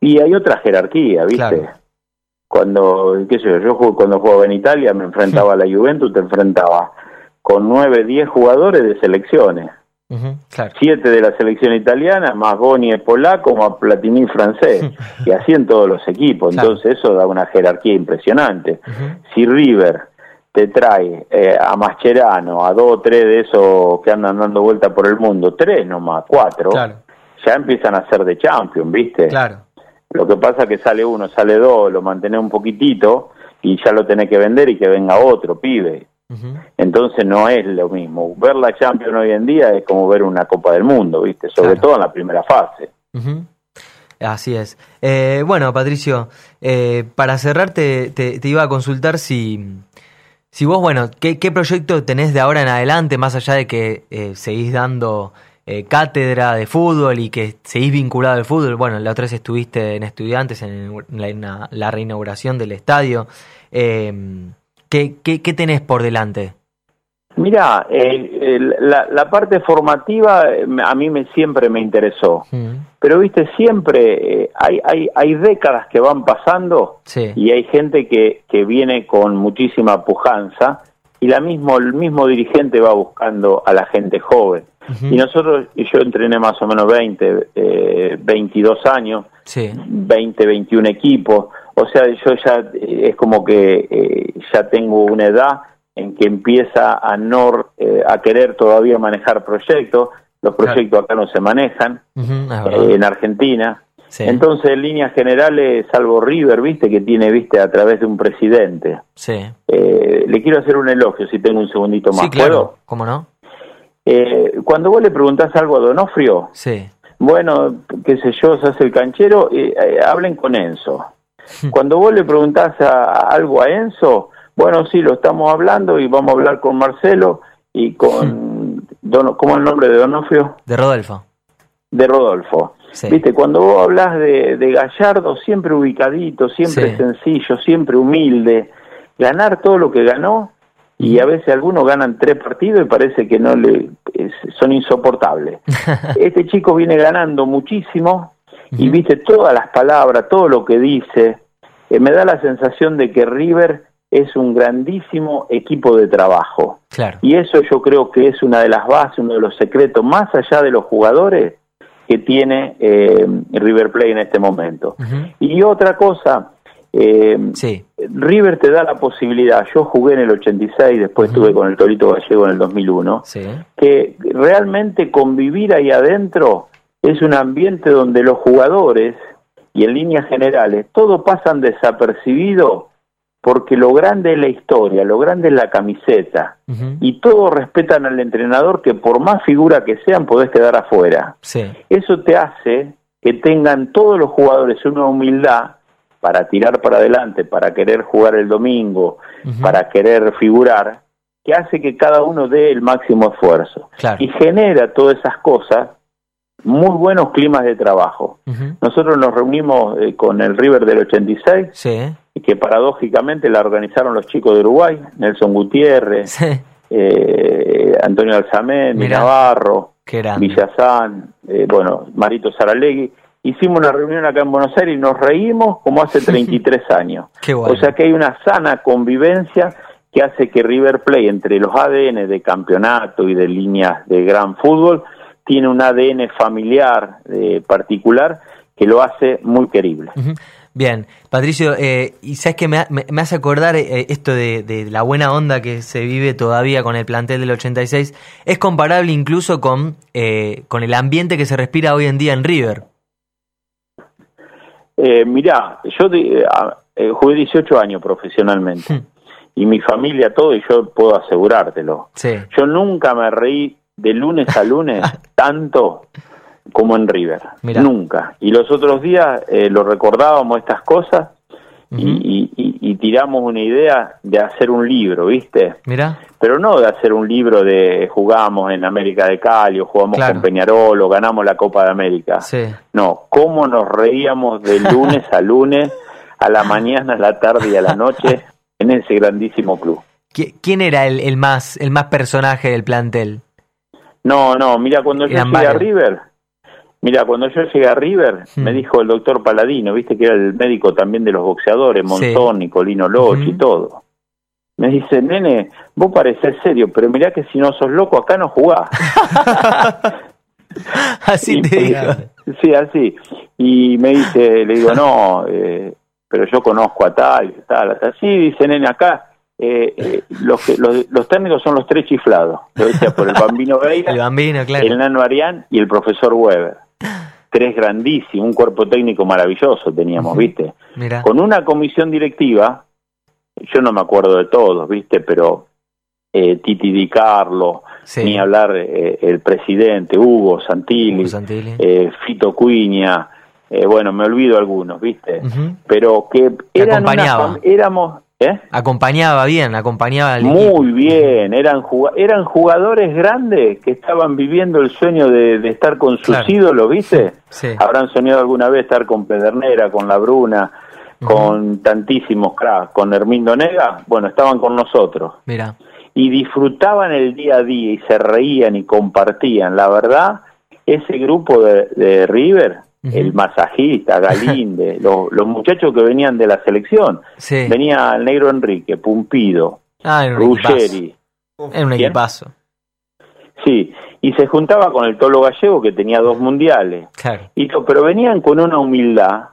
Y hay otra jerarquía, ¿viste? Claro. Cuando, qué sé yo, yo jugué- cuando jugaba en Italia me enfrentaba a la Juventus, te enfrentaba con nueve, diez jugadores de selecciones. Claro. Siete de la selección italiana, más Boni es polaco, más Platini francés. y así en todos los equipos. Claro. Entonces eso da una jerarquía impresionante. Si River te trae eh, a Mascherano, a dos o tres de esos que andan dando vuelta por el mundo, tres nomás, cuatro, Claro, ya empiezan a ser de champion, ¿viste? claro. Lo que pasa es que sale uno, sale dos, lo mantenés un poquitito y ya lo tenés que vender y que venga otro, pibe. Entonces no es lo mismo. Ver la Champions hoy en día es como ver una Copa del Mundo, ¿viste? Sobre Claro. todo en la primera fase. Así es. Eh, bueno, Patricio, eh, para cerrar te, te- te iba a consultar si, si vos, bueno, ¿qué, qué proyecto tenés de ahora en adelante, más allá de que eh, seguís dando eh, cátedra de fútbol y que seguís vinculado al fútbol? Bueno, la otra vez estuviste en Estudiantes en la, reinauguración del estadio. Eh, ¿qué, qué, qué tenés por delante? Mira, la, la parte formativa eh, a mí me, siempre me interesó. Mm, Pero, viste, siempre eh, hay, hay, hay décadas que van pasando Sí, y hay gente que, que viene con muchísima pujanza y la mismo, el mismo dirigente va buscando a la gente joven. Y nosotros, y yo entrené más o menos 20, eh, 22 años, sí, 20, 21 equipos, o sea, yo ya eh, es como que eh, ya tengo una edad en que empieza a no eh, a querer todavía manejar proyectos, los Claro. proyectos acá no se manejan eh, en Argentina. Sí, Entonces, en líneas generales, salvo River, viste, que tiene, viste, a través de un presidente. sí. Eh, le quiero hacer un elogio, si tengo un segundito más. Sí, claro, ¿Puedo? ¿cómo no? Eh, cuando vos le preguntás algo a Donofrio, Sí, bueno, qué sé yo, se hace el canchero, eh, eh, hablen con Enzo. Cuando vos le preguntás a, a algo a Enzo, bueno, sí, lo estamos hablando y vamos a hablar con Marcelo y con, Dono- ¿cómo es el nombre de Donofrio? de Rodolfo. De Rodolfo. Sí. Viste, cuando vos hablas de, de Gallardo, siempre ubicadito, siempre Sí. sencillo, siempre humilde, ganar todo lo que ganó, y a veces algunos ganan tres partidos y parece que no le es- son insoportables. este chico viene ganando muchísimo y viste todas las palabras, todo lo que dice. Eh, me da la sensación de que River es un grandísimo equipo de trabajo. Claro. Y eso yo creo que es una de las bases, uno de los secretos, más allá de los jugadores, que tiene eh, River Plate en este momento. Y otra cosa, eh, Sí, River te da la posibilidad, yo jugué en el 86, después Ujú. estuve con el Torito Gallego en el 2001, sí. que realmente convivir ahí adentro es un ambiente donde los jugadores, y en líneas generales, todos pasan desapercibidos porque lo grande es la historia, lo grande es la camiseta, y todos respetan al entrenador que por más figura que sean podés quedar afuera. Sí, Eso te hace que tengan todos los jugadores una humildad para tirar para adelante, para querer jugar el domingo, para querer figurar, que hace que cada uno dé el máximo esfuerzo. claro. Y genera todas esas cosas, muy buenos climas de trabajo. Nosotros nos reunimos eh, con el River del 86, Sí, que paradójicamente la organizaron los chicos de Uruguay, Nelson Gutiérrez, sí. eh, Antonio Alzamén. Navarro. Villazán, eh, bueno, Marito Saralegui. Hicimos una reunión acá en Buenos Aires y nos reímos como hace 33 años. Qué bueno. O sea que hay una sana convivencia que hace que River Play entre los ADN de campeonato y de líneas de gran fútbol tiene un ADN familiar eh, particular que lo hace muy querible. Bien, Patricio, eh, y sabes que me, ha- me- me hace acordar eh, esto de, de la buena onda que se vive todavía con el plantel del 86, es comparable incluso con, eh, con el ambiente que se respira hoy en día en River. Eh, mirá, yo de- a- eh, jugué 18 años profesionalmente Hmm. y mi familia todo y yo puedo asegurártelo. Sí, Yo nunca me reí de lunes a lunes tanto como en River. Mirá. Nunca. Y los otros días eh, lo recordábamos estas cosas y, y- y tiramos una idea de hacer un libro, ¿viste? Mira. Pero no de hacer un libro de jugamos en América de Cali o jugamos Claro. con Peñarol o ganamos la Copa de América. Sí. No, cómo nos reíamos de lunes a lunes, a la mañana, a la tarde y a la noche en ese grandísimo club. ¿Qui- ¿Quién era el, el más el más personaje del plantel? No, no, mira, cuando yo llegué a. River, mira, cuando yo llegué a River, Hmm. me dijo el doctor Paladino, viste que era el médico también de los boxeadores, Monzón, Nicolino Loch y todo. Me dice, nene, vos parecés serio, pero mirá que si no sos loco, acá no jugás. Así Y te digo. Sí, así. Y me dice, le digo, no, eh, pero yo conozco a tal, tal, así, dice, nene, acá eh, eh, los, que, los, los técnicos son los tres chiflados. Lo decía por el Bambino El Veira, bambino, claro. el Nano Arián y el profesor Weber. Tres grandísimos, un cuerpo técnico maravilloso teníamos. ¿viste? Con una comisión directiva, yo no me acuerdo de todos, ¿viste? Pero eh, Titi Di Carlo, Sí. ni hablar eh, el presidente, Hugo Santilli, Hugo Santilli. eh, Fito Cuiña, eh, bueno, me olvido algunos, ¿viste? Pero que eran una éramos, ¿eh? Acompañaba bien, acompañaba al equipo. Muy bien, eran eran jugadores grandes que estaban viviendo el sueño de, de estar con sus Claro. ídolos, ¿viste? Sí. Habrán soñado alguna vez estar con Pedernera, con La Bruna, con tantísimos cracks, con Hermindo Nega, bueno, estaban con nosotros Mira. y disfrutaban el día a día y se reían y compartían. La verdad, ese grupo de, de River, El masajista, Galinde, los, los muchachos que venían de la selección, Sí. venía el negro Enrique, Pumpido, Ah, era. Ruggeri, Era un equipazo. sí, y se juntaba con el Tolo Gallego que tenía dos mundiales, Claro. y pero venían con una humildad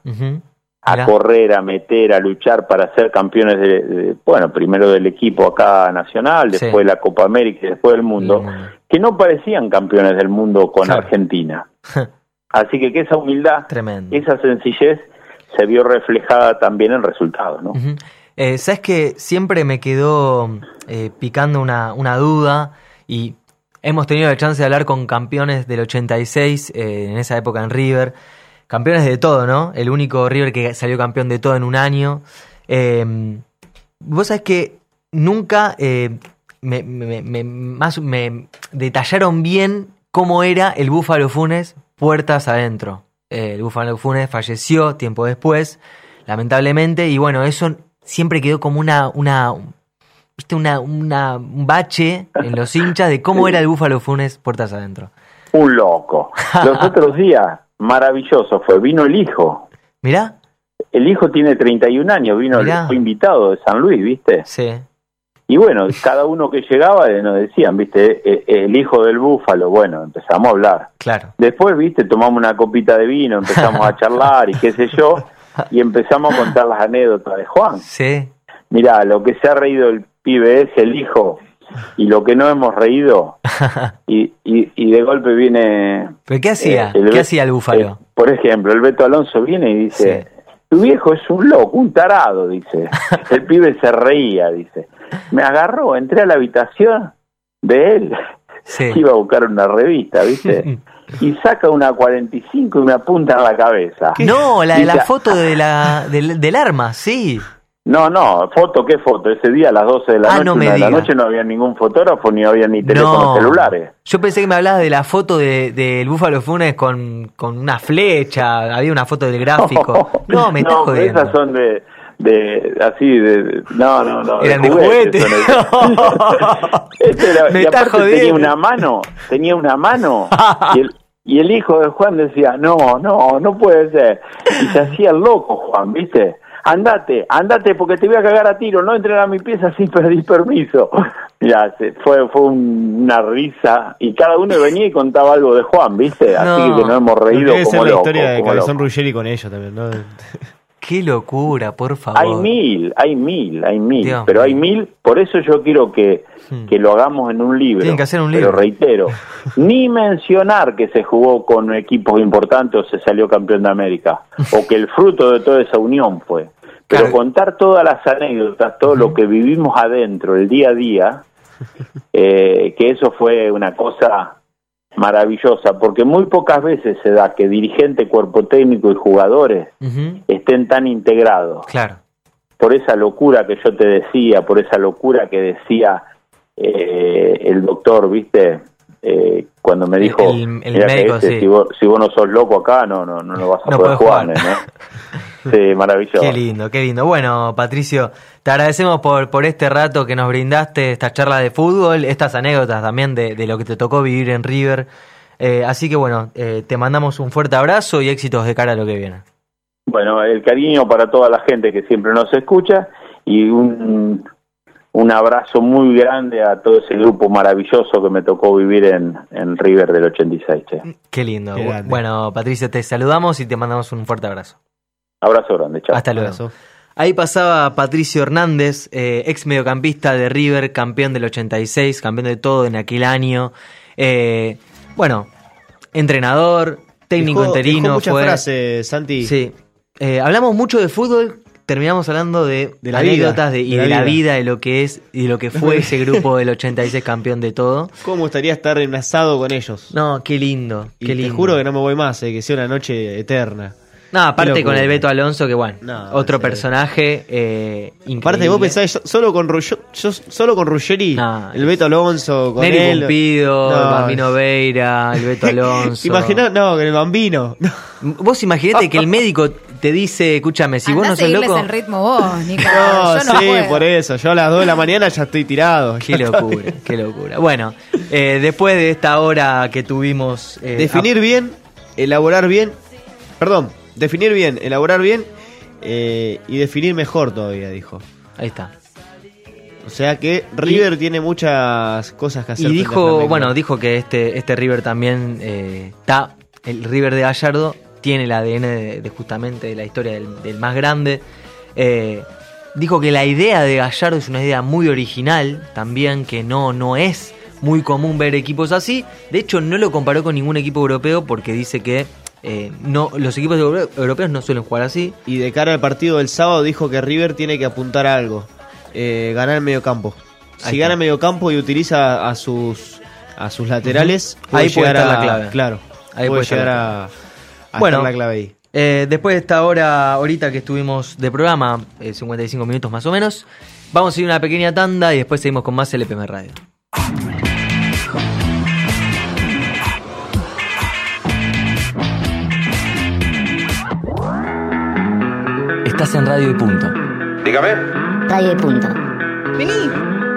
a correr, a meter, a luchar para ser campeones de, de- bueno, primero del equipo acá nacional, Sí. después de la Copa América y después del mundo, mundo. que no parecían campeones del mundo con Claro. Argentina. Así que que esa humildad, Tremendo. esa sencillez se vio reflejada también en resultados, ¿no? Eh, Sabes que siempre me quedó eh, picando una, una duda y hemos tenido la chance de hablar con campeones del 86, eh, en esa época en River, campeones de todo, ¿no? El único River que salió campeón de todo en un año. Eh, Vos sabés que nunca me, me- me- más, me detallaron bien cómo era el Búfalo Funes puertas adentro. Eh, el Búfalo Funes falleció tiempo después, lamentablemente, y bueno, eso siempre quedó como una, una, ¿viste? una, una- un bache en los hinchas de cómo era el Búfalo Funes puertas adentro. Un loco. Los otros días, maravilloso fue, vino el hijo. Mirá, El hijo tiene 31 años, vino, Mirá. fue invitado de San Luis, ¿viste? sí, Y bueno, cada uno que llegaba eh, nos decían, ¿viste? Eh, eh, El hijo del búfalo, bueno, empezamos a hablar. claro. Después, viste, tomamos una copita de vino, empezamos a charlar y qué sé yo, y empezamos a contar las anécdotas de Juan. Sí, Mirá, lo que se ha reído el pibe es el hijo, y lo que no hemos reído, y, y, y de golpe viene... ¿pero qué hacía? el ¿Qué hacía el Búfalo? por ejemplo, el Beto Alonso viene y dice, Sí. tu viejo es un loco, un tarado, dice. El pibe se reía, dice. Me agarró, entré a la habitación de él, Sí. iba a buscar una revista, ¿viste? Y saca una 45 y me apunta en la cabeza. No, la de la foto de la, del, del arma, sí. No, no, foto, ¿qué foto? Ese día a las 12 de la Ah, noche, no me una de la noche no había ningún fotógrafo ni había ni teléfonos No. celulares. Yo pensé que me hablabas de la foto del de, del Búfalo Funes con, con una flecha, había una foto del gráfico. No, me estás No, jodiendo. Esas son de, de así, de, no, no, no. Eran de juguete. Este era- Me y aparte tenía una mano, tenía una mano, y el, y el hijo de Juan decía, no, no, no puede ser. Y se hacía loco, Juan, ¿viste? Andate, andate porque te voy a cagar a tiro, no entren a mi pieza sin pedir permiso. Ya, se- fue, fue un- una risa y cada uno venía y contaba algo de Juan, ¿viste? Así No. que nos hemos reído Debe ser como la locos. historia de Cabezón. Ruggeri con ellos también, ¿no? Qué locura, por favor. Hay mil, hay mil, hay mil, Dios pero hay mil, por eso yo quiero que, Hmm. que lo hagamos en un libro. Tienen que hacer un Pero libro. reitero, ni mencionar que se jugó con equipos importantes o se salió campeón de América, o que el fruto de toda esa unión fue. Pero Claro. contar todas las anécdotas, todo lo que vivimos adentro, el día a día, eh, que eso fue una cosa maravillosa, porque muy pocas veces se da que dirigente, cuerpo técnico y jugadores estén tan integrados. Claro. por esa locura que yo te decía, por esa locura que decía eh, el doctor, ¿viste? Eh, cuando me dijo, el, el médico, este, sí. si, vos, si, vos, no sos loco acá, no, no, no lo vas a no poder jugar, jugar. ¿no? Sí, maravilloso. Qué lindo, qué lindo. Bueno, Patricio, te agradecemos por, por este rato que nos brindaste, esta charla de fútbol, estas anécdotas también de, de lo que te tocó vivir en River. Eh, así que bueno, eh, te mandamos un fuerte abrazo y éxitos de cara a lo que viene. Bueno, el cariño para toda la gente que siempre nos escucha y un, un abrazo muy grande a todo ese grupo maravilloso que me tocó vivir en, en River del 86. Che. Qué lindo. Qué bueno, Patricio, te saludamos y te mandamos un fuerte abrazo. Abrazo grande, chao. Hasta luego. Abrazo. Ahí pasaba Patricio Hernández, eh, ex mediocampista de River, campeón del 86, campeón de todo en aquel año. Eh, bueno, entrenador, técnico Dejó- interino. dejó muchas fue- frases, Santi. Sí. Eh, hablamos mucho de fútbol, terminamos hablando de, De la anécdotas vida, de, y de de, la vida. vida, de lo que es y de lo que fue ese grupo del 86 campeón de todo. ¿Cómo gustaría estar en un asado con ellos? No, qué lindo, Y qué te lindo. juro que no me voy más, eh, que sea una noche eterna. No, aparte con el Beto Alonso, que bueno, No, otro personaje eh, increíble. Aparte, vos pensás, yo- solo con, Ru- yo, solo con Ruggeri, No, el Beto Alonso, con Neri él. Pumpido, No, el Bambino Veira, el Beto Alonso. Imaginá, no, con el bambino. Vos imaginate que el médico te dice, escúchame, si Andá vos no sos loco... el ritmo vos, Nico. No, yo no sí, puedo. por eso. Yo a las 2 de la mañana ya estoy tirado. Qué locura, qué locura. Bueno, eh, después de esta hora que tuvimos... eh, Definir bien, elaborar bien. Perdón, definir bien, elaborar bien eh, y definir mejor todavía, dijo. Ahí está. O sea que River tiene muchas cosas que hacer. Y dijo, bueno, dijo que este, este River también eh, está, el River de Gallardo tiene el ADN de, de justamente de la historia del, del más grande. Eh, dijo que la idea de Gallardo es una idea muy original, también que no, no es muy común ver equipos así. De hecho, no lo comparó con ningún equipo europeo porque dice que eh, no, los equipos euro- europeos no suelen jugar así. Y de cara al partido del sábado dijo que River tiene que apuntar a algo. eh, ganar el medio campo. Si gana el medio campo y utiliza a sus a sus laterales, Ahí puede llegar estar la clave. Claro. Ahí puede puede llegar a, a Bueno. la clave ahí. Eh, después de esta hora, ahorita que estuvimos de programa, eh, 55 minutos más o menos, vamos a ir a una pequeña tanda y después seguimos con más LPM Radio. Estás en Radio y Punto. Dígame. Radio y punto.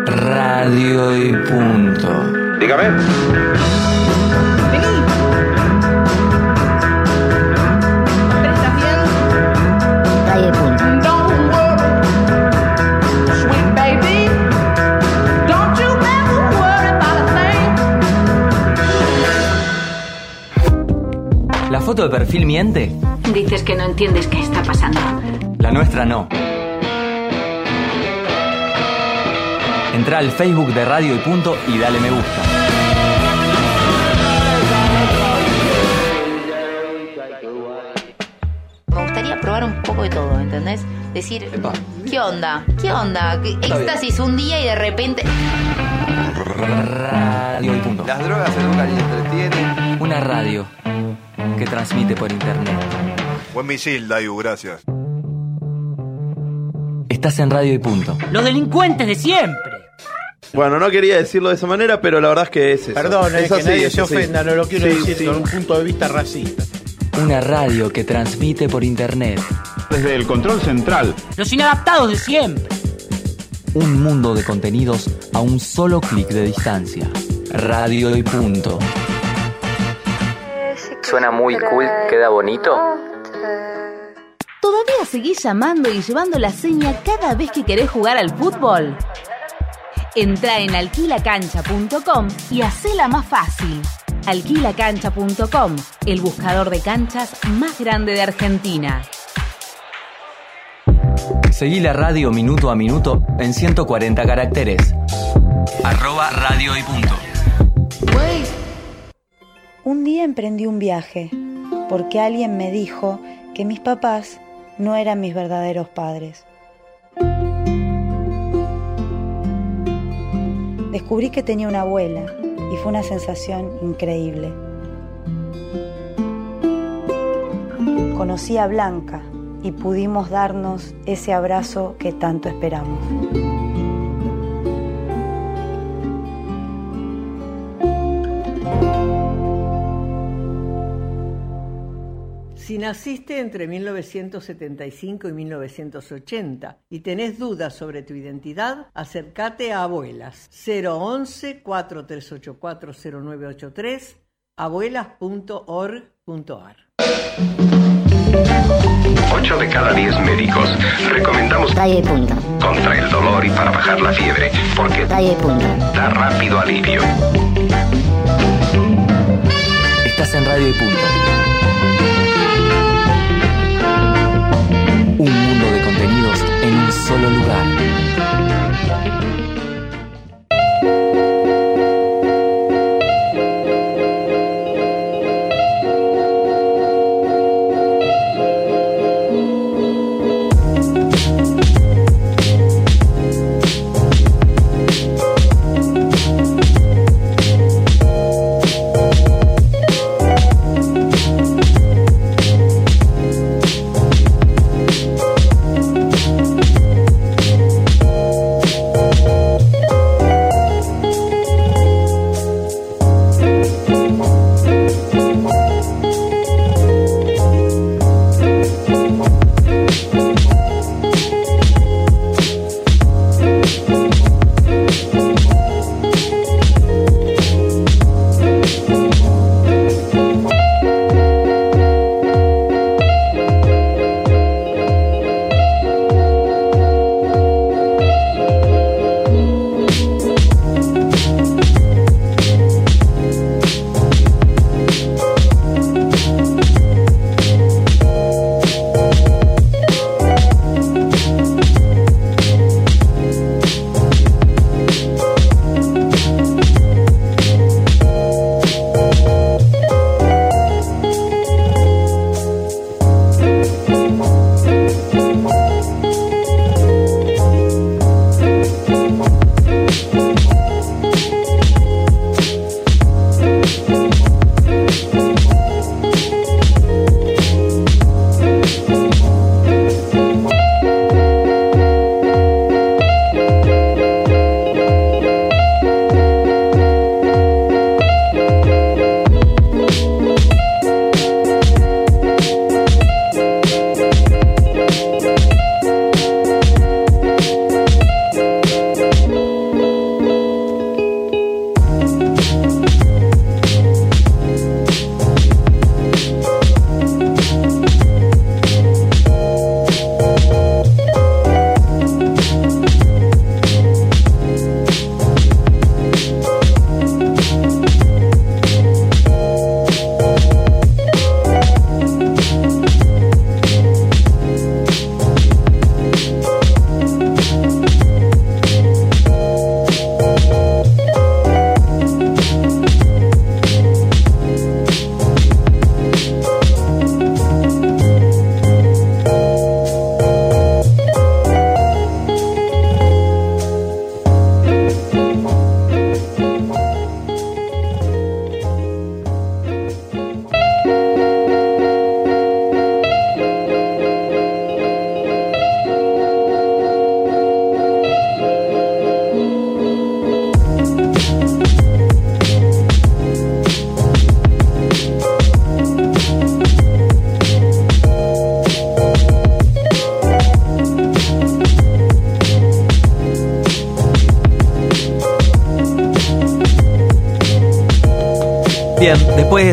Radio y Punto. Dígame. Foto de perfil miente? Dices que no entiendes qué está pasando. La nuestra no. Entra al Facebook de Radio y Punto y dale me gusta. Me gustaría probar un poco de todo, ¿entendés? Decir, ¿qué onda? ¿Qué onda? ¿Qué éxtasis un día y de repente... Radio y Punto. Las drogas educan y entretienen. Una radio que transmite por internet. Buen misil, Dayu, gracias. Estás en Radio y Punto. Los delincuentes de siempre. Bueno, no quería decirlo de esa manera, pero la verdad es que es eso. Perdón, es es que así, nadie es se así. ofenda, no lo quiero Sí, decir sí. con un punto de vista racista. Una radio que transmite por internet. Desde el control central. Los inadaptados de siempre. Un mundo de contenidos a un solo clic de distancia. Radio y Punto. Suena muy cool, queda bonito. ¿Todavía seguís llamando y llevando la seña cada vez que querés jugar al fútbol? Entra en alquilacancha.com y hacela más fácil. Alquilacancha.com, el buscador de canchas más grande de Argentina. Seguí la radio minuto a minuto en 140 caracteres. Arroba Radio y Punto. Un día emprendí un viaje porque alguien me dijo que mis papás no eran mis verdaderos padres. Descubrí que tenía una abuela y fue una sensación increíble. Conocí a Blanca y pudimos darnos ese abrazo que tanto esperamos. Si naciste entre 1975 y 1980 y tenés dudas sobre tu identidad, acércate a Abuelas 011 43840983 abuelas.org.ar. 8 de cada 10 médicos recomendamos y punto. contra el dolor y para bajar la fiebre, porque y punto. da rápido alivio. Estás en Radio y Punto. Solo lugar.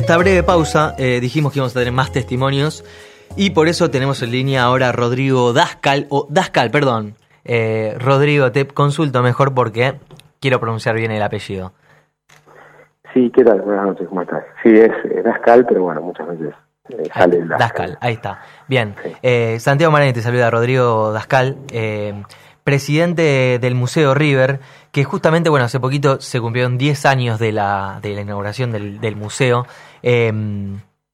Esta breve pausa, eh, dijimos que íbamos a tener más testimonios y por eso tenemos en línea ahora a Rodrigo Dascal, o Dascal, perdón. Eh, Rodrigo, te consulto mejor porque quiero pronunciar bien el apellido. Sí, ¿qué tal? Buenas noches, ¿cómo estás? Sí, es, Dascal, pero bueno, muchas veces eh, sale el Dascal. Dascal, ahí está. Bien, eh, Santiago Marani te saluda, Rodrigo Dascal, presidente del Museo River, que justamente, bueno, hace poquito se cumplieron 10 años de la, de la inauguración del, del museo, eh,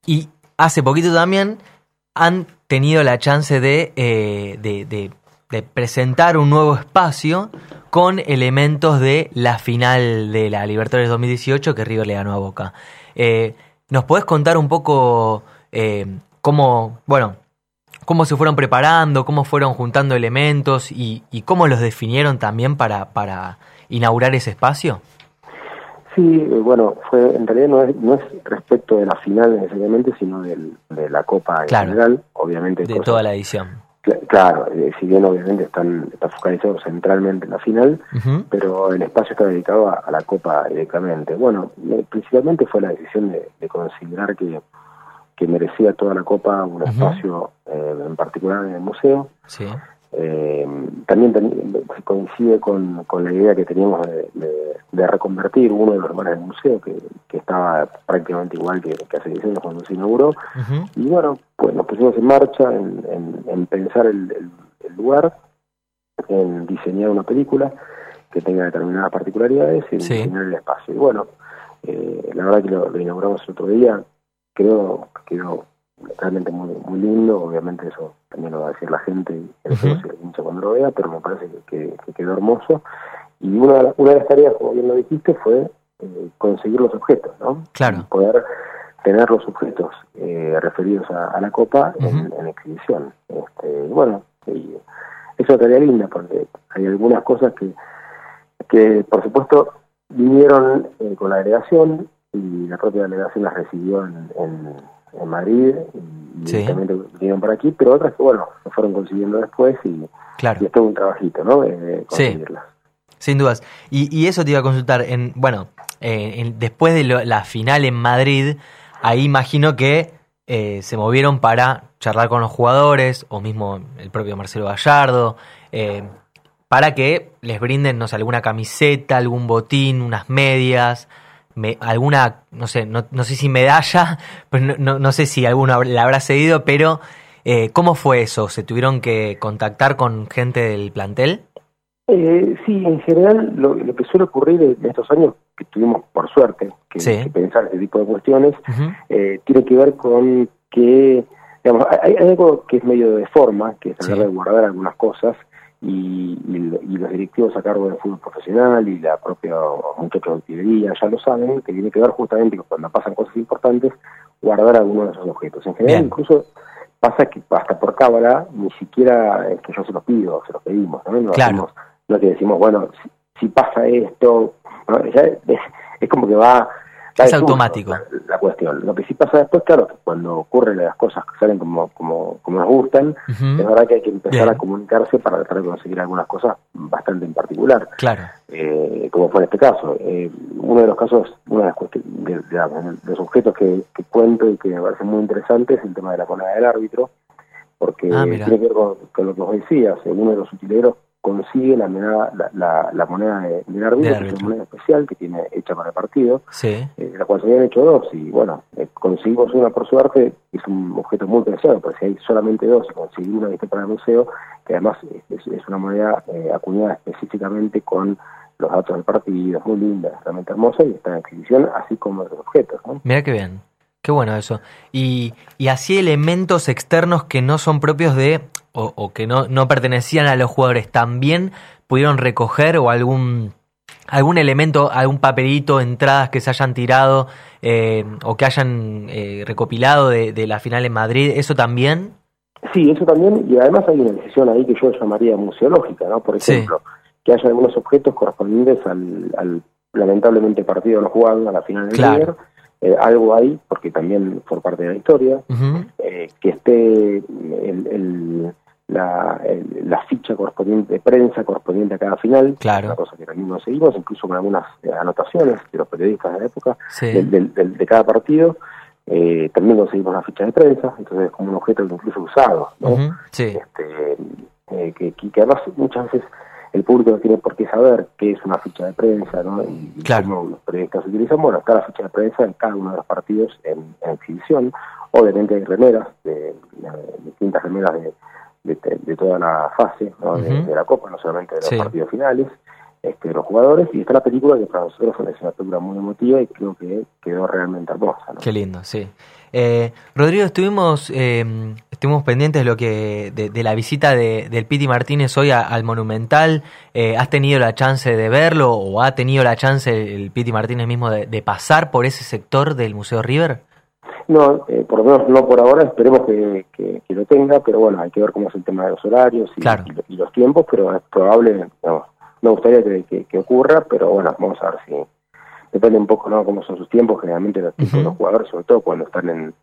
y hace poquito también han tenido la chance de, eh, de, de- presentar un nuevo espacio con elementos de la final de la Libertadores 2018 que River le ganó a Boca. Eh, ¿Nos podés contar un poco eh, cómo, bueno, cómo se fueron preparando, cómo fueron juntando elementos y, y cómo los definieron también para, para inaugurar ese espacio? Sí, eh, bueno, fue en realidad no es, no es respecto de la final necesariamente, sino del, de la Copa en Claro. general, obviamente. De cosas- toda la edición. Cla- Claro, eh, si bien obviamente están, están focalizados centralmente en la final, pero el espacio está dedicado a, a la Copa directamente. Bueno, eh, principalmente fue la decisión de, de considerar que, que merecía toda la Copa un espacio eh, en particular en el museo. Sí. Eh, también ten- coincide con, con la idea que teníamos de, de- de reconvertir uno de los lugares del museo, que, que estaba prácticamente igual que, que hace 10 años cuando se inauguró. Y bueno, pues nos pusimos en marcha en, en- en pensar el, el- el lugar, en diseñar una película que tenga determinadas particularidades y en Sí. diseñar el espacio. Y bueno, eh, la verdad que lo, lo inauguramos el otro día, creo que quedó realmente muy, muy lindo, obviamente eso también lo va a decir la gente el lo hincha cuando lo vea, pero me parece que, que- que quedó hermoso. Y una de, la- una de las tareas, como bien lo dijiste, fue eh, conseguir los objetos, ¿no? Claro. poder tener los objetos eh, referidos a, a la copa en, exhibición. Este, bueno, y es una tarea linda porque hay algunas cosas que, que por supuesto, vinieron eh, con la delegación y la propia delegación las recibió en, en, en Madrid y Sí. vinieron para aquí, pero otras que, bueno, se fueron consiguiendo después y, Claro. y es todo un trabajito, ¿no? Eh, Sí. conseguirlas. Sin dudas. Y, y eso te iba a consultar. En, bueno, eh, en- después de lo- la final en Madrid, ahí imagino que eh, se movieron para charlar con los jugadores, o mismo el propio Marcelo Gallardo, eh, para que les brinden, no sé, alguna camiseta, algún botín, unas medias, me- alguna, no sé, no, no sé si medalla, pues no, no, no sé si alguno la habrá cedido, pero eh, ¿cómo fue eso? ¿Se tuvieron que contactar con gente del plantel? Eh, sí, en general lo, lo que suele ocurrir en estos años que tuvimos por suerte que, Sí. que pensar este tipo de cuestiones eh, tiene que ver con que digamos hay, hay algo que es medio de forma que es tratar Sí. de guardar algunas cosas y, y, lo- y los directivos a cargo del fútbol profesional y la propia muchachos de utilería ya lo saben que tiene que ver justamente con cuando pasan cosas importantes guardar algunos de esos objetos en general Bien. incluso pasa que hasta por cábala ni siquiera es que yo se los pido se los pedimos ¿no? No Claro. hacemos- no que decimos, bueno, si, si pasa esto, ¿no? Ya es, es como que va... Es automático. La, la cuestión. Lo que sí pasa después, claro, que cuando ocurren las cosas que salen como, como, como nos gustan, es verdad que hay que empezar Bien. a comunicarse para tratar de conseguir algunas cosas bastante en particular, Claro. eh, como fue en este caso. Eh, uno de los casos, una de, las de- de- de los objetos que, que cuento y que me parece muy interesante es el tema de la moneda del árbitro, porque Ah, tiene que ver con, con lo que vos decías, eh, uno de los utileros consigue la moneda, la, la, la moneda de- del árbitro, que es una moneda especial que tiene hecha para el partido, Sí. eh, la cual se habían hecho dos, y bueno, eh, conseguimos una por suerte, es un objeto muy preciado, pero si hay solamente dos, y conseguir una que esté para el museo, que además es, una moneda eh, acuñada específicamente con los datos del partido, es muy linda, realmente hermosa y está en exhibición, así como los objetos, ¿no? Mira qué bien. Qué bueno eso. Y, y así elementos externos que no son propios de, o, o que no, no pertenecían a los jugadores, también pudieron recoger o algún, algún elemento, algún papelito, entradas que se hayan tirado eh, o que hayan eh, recopilado de, de la final en Madrid, eso también. Sí, eso también, y además hay una decisión ahí que yo llamaría museológica, ¿no? Por Sí. ejemplo, que haya algunos objetos correspondientes al, al lamentablemente partido no jugado, a la final del Claro. Eh, algo ahí, porque también por parte de la historia, eh, que esté el, el- la, el- la ficha correspondiente de prensa correspondiente a cada final, Claro. una cosa que también nos seguimos, incluso con algunas eh, anotaciones de los periodistas de la época, Sí. del- del- del- de cada partido, eh, también conseguimos la ficha de prensa, entonces es como un objeto incluso usado, ¿no? Sí. este, eh, que, que- además muchas veces el público no tiene por qué saber qué es una ficha de prensa, ¿no? Y, Claro. cómo los periodistas utilizan. Bueno, está la ficha de prensa en cada uno de los partidos en, en exhibición. Obviamente hay remeras, de, de- distintas remeras de, de, de toda la fase ¿no? de, la Copa, no solamente de los Sí. partidos finales, este, de los jugadores. Y está la película que para nosotros es una película muy emotiva y creo que quedó realmente hermosa. ¿no? Qué lindo, sí. Eh, Rodrigo, estuvimos, eh, estuvimos pendientes de lo que de, de la visita de, del Piti Martínez hoy a- al Monumental. Eh, ¿Has tenido la chance de verlo o ha tenido la chance el, Piti Martínez mismo de, de pasar por ese sector del Museo River? No, eh, por lo menos no por ahora, esperemos que, que, que lo tenga, pero bueno, hay que ver cómo es el tema de los horarios y, Claro. y lo- y los tiempos, pero es probable, no, me gustaría que, que- que ocurra, pero bueno, vamos a ver si depende un poco, ¿no? Cómo son sus tiempos, generalmente los tiempos de los jugadores, sobre todo cuando están en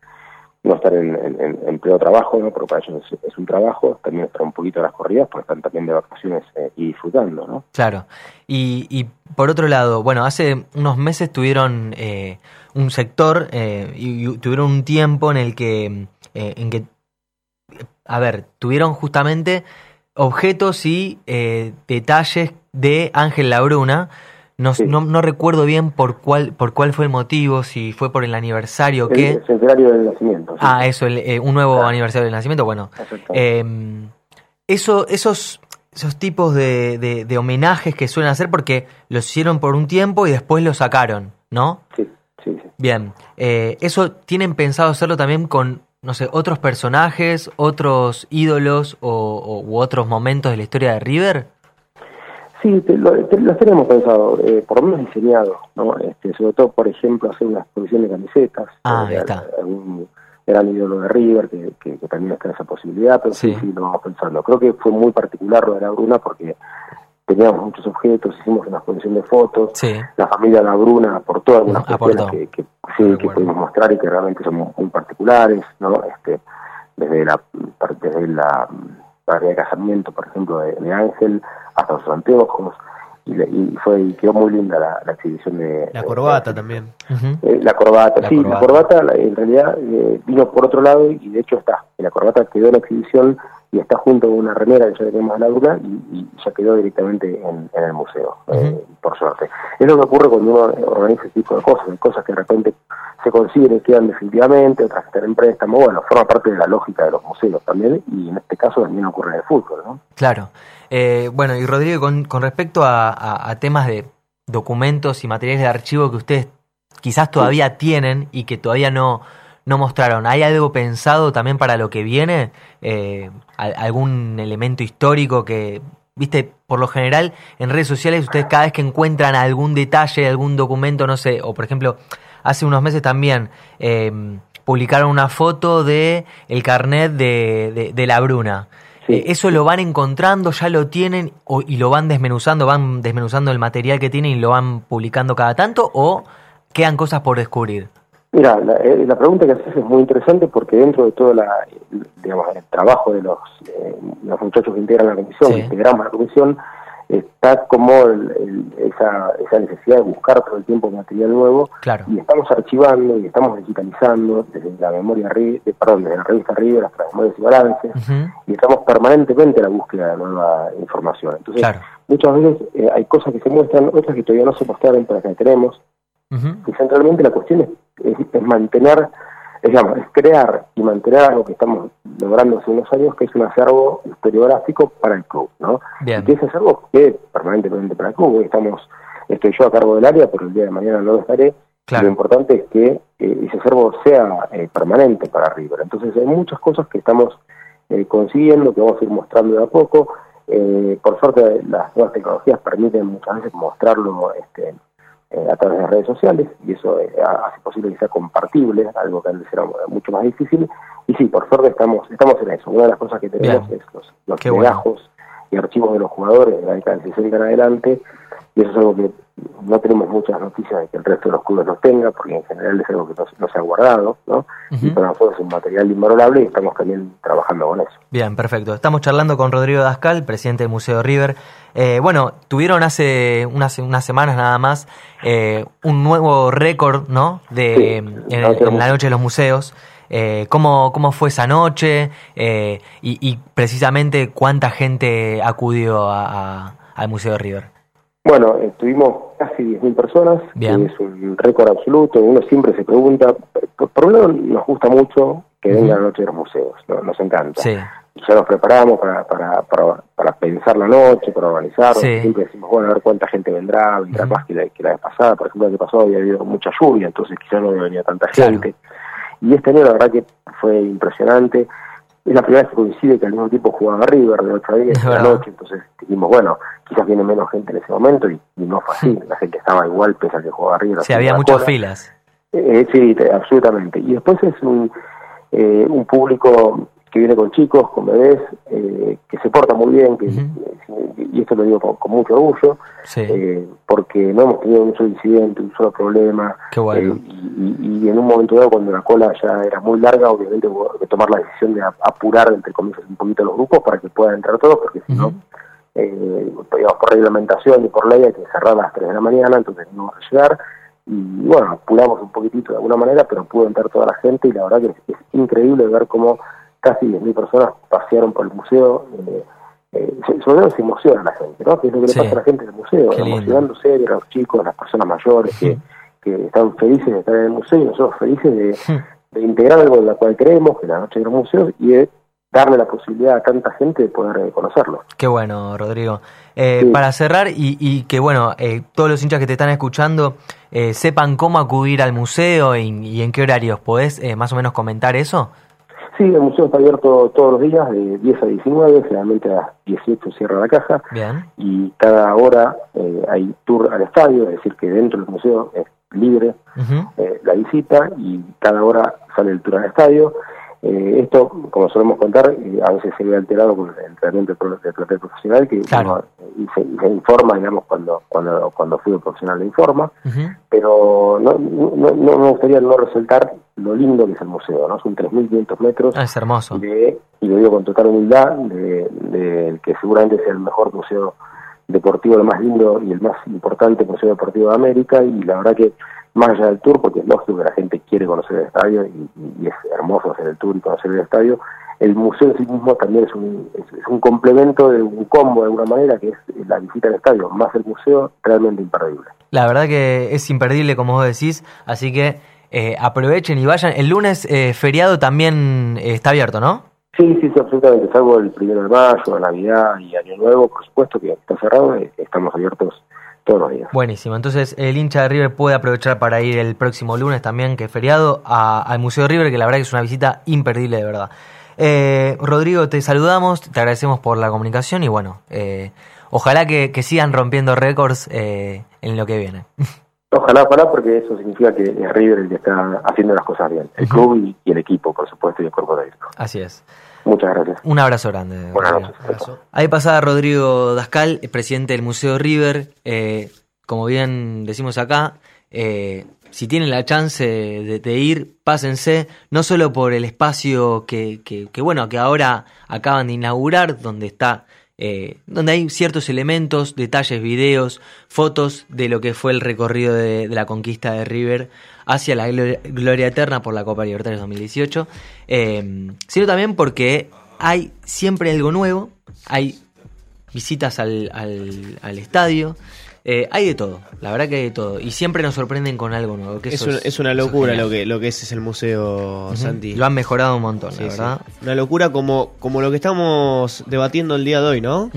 no estar en, en, en- trabajo, ¿no? Porque para ellos es, un trabajo, también estar un poquito de las corridas, porque están también de vacaciones eh, y disfrutando, ¿no? Claro. Y, y por otro lado, bueno, hace unos meses tuvieron eh, un sector eh, y, y tuvieron un tiempo en el que, eh, en que, a ver, tuvieron justamente objetos y eh, detalles de Ángel Labruna. No, no, no recuerdo bien por cuál, por cuál fue el motivo, si fue por el aniversario o El, qué. el centenario del nacimiento. sí. Ah, eso, el, eh, un nuevo aniversario del nacimiento. Bueno, eh, eso, esos, esos tipos de, de- de homenajes que suelen hacer porque los hicieron por un tiempo y después los sacaron, ¿no? Sí, sí, sí. Bien, eh, ¿eso tienen pensado hacerlo también con, no sé, otros personajes, otros ídolos o, o- u otros momentos de la historia de River? Sí, te- lo, te- los tenemos pensado, eh, por lo menos diseñados, ¿no? Este, sobre todo, por ejemplo, hacer una exposición de camisetas. Ah, eh, ahí está. Algún gran ídolo de River, que, que- que también está esa posibilidad, pero sí. Sí. lo vamos pensando. Creo que fue muy particular lo de la Bruna porque teníamos muchos objetos, hicimos una exposición de fotos, Sí. la familia La Bruna aportó algunas cuestiones que, que, sí, que pudimos mostrar y que realmente son muy particulares, ¿no? Este, desde la desde la pared de casamiento, por ejemplo, de, Ángel, hasta los anteojos, y, le- y fue y quedó muy linda la, la exhibición de La de- corbata también. eh, la corbata, La sí, corbata. la corbata la- en realidad eh, vino por otro lado y de hecho está. La corbata quedó en la exhibición y está junto con una remera que ya tenemos de la Bruna y, y ya quedó directamente en, en el museo, eh, por suerte. Es lo que ocurre cuando uno organiza ese tipo de cosas, hay cosas que de repente se consiguen y quedan definitivamente, otras que están en préstamo, bueno, forma parte de la lógica de los museos también y en este caso también ocurre en el fútbol, ¿no? Claro. Eh, bueno, y Rodrigo, con, con respecto a, temas de documentos y materiales de archivo que ustedes quizás todavía tienen y que todavía no, no mostraron, ¿hay algo pensado también para lo que viene? Eh, al- ¿Algún elemento histórico que, viste, por lo general en redes sociales ustedes cada vez que encuentran algún detalle, algún documento, no sé, o por ejemplo, hace unos meses también... eh, publicaron una foto de el carnet de, de la Bruna. Eh, ¿Eso lo van encontrando, ya lo tienen o- y lo van desmenuzando, van desmenuzando el material que tienen y lo van publicando cada tanto o quedan cosas por descubrir? Mira, la, eh, la pregunta que haces es muy interesante porque dentro de todo la, digamos, el trabajo de los, eh, los muchachos que integran la comisión, Sí. que integramos la comisión, está como el- el- esa, esa necesidad de buscar todo el tiempo material nuevo Claro. y estamos archivando y estamos digitalizando desde la memoria Ri- eh, perdón, desde la revista hasta las memorias y balances y estamos permanentemente a la búsqueda de nueva información. Entonces, Claro. muchas veces eh, hay cosas que se muestran, otras que todavía no se mostraron, pero que tenemos, y centralmente la cuestión es, es, es mantener, es, digamos, es crear y mantener algo que estamos logrando hace unos años, que es un acervo historiográfico para el club, ¿no? Bien. Y que ese acervo quede permanentemente para el club. Hoy estamos, estoy yo a cargo del área, pero el día de mañana no lo estaré. Claro. Lo importante es que eh, ese acervo sea eh, permanente para River. Entonces hay muchas cosas que estamos eh, consiguiendo, que vamos a ir mostrando de a poco. Eh, por suerte las nuevas tecnologías permiten muchas veces mostrarlo este, eh, a través de redes sociales y eso eh, hace posible que sea compartible, algo que antes era mucho más difícil. Y sí, por suerte estamos estamos en eso. Una de las cosas que tenemos Bien. es los, los bueno. y archivos de los jugadores de la década del 60 en adelante y eso es algo que no tenemos muchas noticias de que el resto de los clubes los tenga porque en general es algo que no, no se ha guardado, ¿no? Y para nosotros es un material invalorable y estamos también trabajando con eso. Bien, perfecto. Estamos charlando con Rodrigo Dascal, presidente del Museo River. Eh, bueno, tuvieron hace unas, unas semanas nada más eh, un nuevo récord, ¿no? De, Sí, en, la noche de en la los noche de los museos. Eh, ¿cómo, ¿Cómo fue esa noche? Eh, y, y precisamente cuánta gente acudió a- a- al Museo River. Bueno, eh, tuvimos casi 10.000 personas, Bien. que es un récord absoluto. Uno siempre se pregunta, por, por un lado nos gusta mucho que venga la noche de los museos, ¿no? nos encanta. Sí. Ya nos preparamos para, para, para, para pensar la noche, para organizarnos. Sí. Siempre decimos, bueno, a ver cuánta gente vendrá, vendrá más que la, que la vez pasada. Por ejemplo, el año pasado había habido mucha lluvia, entonces quizás no venía tanta Claro. gente. Y este año la verdad que fue impresionante. Es la primera vez que coincide que al mismo tiempo jugaba River de 8 a 10 Es de la noche, entonces dijimos, bueno, quizás viene menos gente en ese momento y, y no fue así. La gente estaba igual pese a que jugaba River. Sí, había muchas cola. filas. Eh, sí, te- absolutamente. Y después es un, eh, un público que viene con chicos, con bebés, eh, que se porta muy bien, que, y esto lo digo con, con mucho orgullo, eh, porque no hemos tenido un solo incidente, un solo problema. Qué bueno. eh, y, y en un momento dado, cuando la cola ya era muy larga, obviamente hubo que tomar la decisión de ap- apurar, entre comillas, un poquito los grupos para que puedan entrar todos, porque si no, eh, digamos, por reglamentación y por ley hay que cerrar a las 3 de la mañana, entonces no vamos a llegar. Y bueno, apuramos un poquitito de alguna manera, pero pudo entrar toda la gente y la verdad que es, es increíble ver cómo casi 10.000 personas pasearon por el museo. Eh, eh, sobre todo se emociona la gente, ¿no? Que es lo que Sí. le pasa a la gente del museo, Qué lindo. emocionándose de los chicos, las personas mayores que, que están felices de estar en el museo y nosotros felices de, de integrar algo en la cual creemos, que es la noche de los museos, y de darle la posibilidad a tanta gente de poder conocerlo. Qué bueno, Rodrigo. Eh, Para cerrar y, y que, bueno, eh, todos los hinchas que te están escuchando eh, sepan cómo acudir al museo y, y en qué horarios. ¿Podés eh, más o menos comentar eso? Sí, el museo está abierto todos los días de 10 a 19, generalmente a las 18 cierra la caja Bien. y cada hora eh, hay tour al estadio, es decir, que dentro del museo es libre eh, la visita y cada hora sale el tour al estadio. Eh, esto, como solemos contar, eh, a veces se ve alterado con el entrenamiento del plantel profesional que uno, eh, y se, y se informa, digamos, cuando cuando cuando fútbol profesional le informa, pero no, no, no me gustaría no resaltar lo lindo que es el museo, ¿no? Son 3.500 metros Ah, es hermoso. de, y lo digo con total humildad, de, de que seguramente sea el mejor museo deportivo, el más lindo y el más importante museo deportivo de América, y la verdad que más allá del tour, porque es lógico que la gente quiere conocer el estadio y, y es hermoso hacer el tour y conocer el estadio, el museo en sí mismo también es un, es, un complemento de un combo de alguna manera, que es la visita al estadio, más el museo, realmente imperdible. La verdad que es imperdible, como vos decís, así que eh, aprovechen y vayan. El lunes eh, feriado también eh, está abierto, ¿no? Sí, sí, sí, absolutamente, salvo el primero de mayo, Navidad y Año Nuevo, por supuesto que está cerrado, eh, estamos abiertos todos los días. Buenísimo, entonces el hincha de River puede aprovechar para ir el próximo lunes también, que es feriado, a- al Museo de River, que la verdad que es una visita imperdible de verdad. Eh, Rodrigo, te saludamos, te agradecemos por la comunicación y bueno, eh, ojalá que, que sigan rompiendo récords eh, en lo que viene. Ojalá, ojalá, porque eso significa que es River el que está haciendo las cosas bien, el club y, y el equipo, por supuesto, y el cuerpo técnico. Así es. Muchas gracias. Un abrazo grande. Buenas noches. Ahí pasaba Rodrigo Dascal, presidente del Museo River. Eh, como bien decimos acá, eh, si tienen la chance de, ir, pásense, no solo por el espacio que, que- que, bueno, que ahora acaban de inaugurar, donde está, eh, donde hay ciertos elementos, detalles, videos, fotos de lo que fue el recorrido de, la conquista de River hacia la gloria, gloria eterna por la Copa Libertadores 2018, eh, sino también porque hay siempre algo nuevo, hay visitas al, al, al estadio, eh, hay de todo, la verdad que hay de todo, y siempre nos sorprenden con algo nuevo. Que Es, una, es una eso locura lo que, lo que es, es el museo. Santi. Lo han mejorado un montón, Sí, la sí. verdad. Una locura como, como lo que estamos debatiendo el día de hoy, ¿no?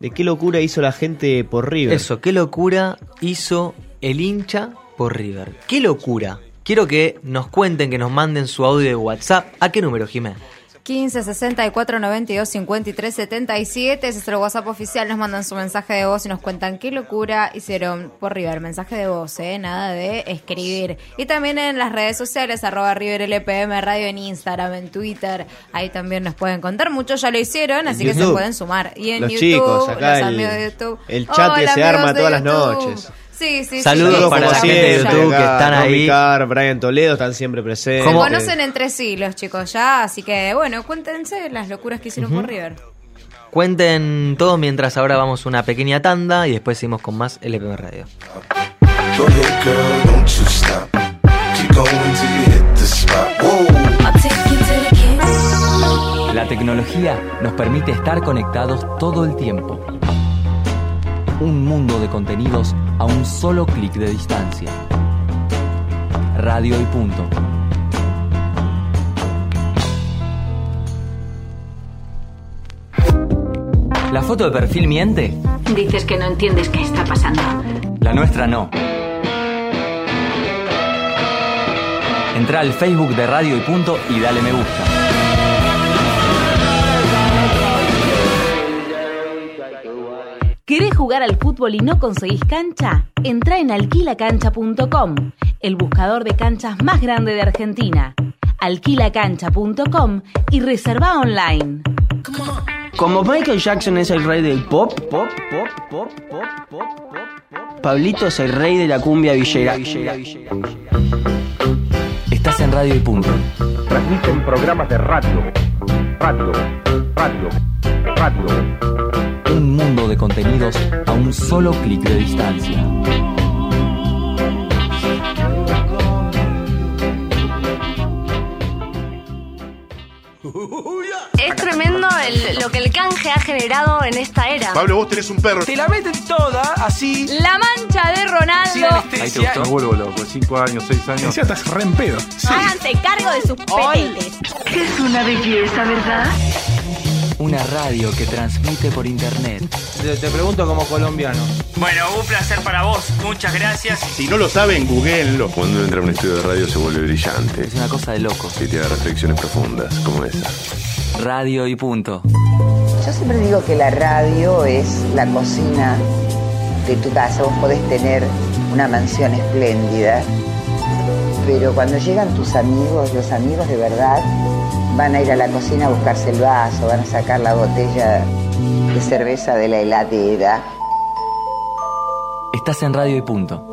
De qué locura hizo la gente por River. Eso, qué locura hizo el hincha por River. Qué locura. Quiero que nos cuenten, que nos manden su audio de WhatsApp. ¿A qué número, Jiménez? 15 64 92 53 77. Ese es el WhatsApp oficial. Nos mandan su mensaje de voz y nos cuentan qué locura hicieron por River. Mensaje de voz, ¿eh? Nada de escribir. Y también en las redes sociales, arroba River LPM Radio en Instagram, en Twitter. Ahí también nos pueden contar. Muchos ya lo hicieron, así que se pueden sumar. Y en Los YouTube, chicos, acá los el- amigos de YouTube. el chat que se arma todas las noches. Sí, sí, sí. Saludos sí, para la gente de. YouTube que están Romy ahí. Carr, Brian Toledo están siempre presentes. Se conocen entre sí los chicos ya, así que bueno, cuéntense las locuras que hicieron por River. Cuenten todos mientras ahora vamos a una pequeña tanda y después seguimos con más LPM Radio. La tecnología nos permite estar conectados todo el tiempo. Un mundo de contenidos a un solo clic de distancia. Radio y punto. ¿La foto de perfil miente? Dices que no entiendes qué está pasando. La nuestra no. Entra al Facebook de Radio y Punto y dale me gusta. ¿Querés jugar al fútbol y no conseguís cancha? Entra en alquilacancha.com. el buscador de canchas más grande de Argentina. Alquilacancha.com y reserva online. Como Michael Jackson es el rey del pop, pop, pop, pop, pop, pop, pop, Pablito es el rey de la cumbia villera. Estás en Radio y Punto. Transmiten programas de radio. Radio. Radio. Radio. Un mundo de contenidos a un solo clic de distancia. Es tremendo el- lo que el canje ha generado en esta era. Pablo, vos tenés un perro. Te la meten toda así. La mancha de Ronaldo. Me vuelvo loco, 5 años, 6 años. Ya estás re en pedo. Háganse cargo de sus pepetes. Es una belleza, ¿verdad? Una radio que transmite por internet. Te, te pregunto como colombiano. Bueno, un placer para vos. Muchas gracias. Si no lo saben, googleenlo. Cuando entra a un estudio de radio se vuelve brillante. Es una cosa de loco. Y tiene reflexiones profundas, como esa. Radio y Punto. Yo siempre digo que la radio es la cocina de tu casa. Vos podés tener una mansión espléndida, pero cuando llegan tus amigos, los amigos de verdad, van a ir a la cocina a buscarse el vaso, van a sacar la botella de cerveza de la heladera. Estás en Radio y Punto.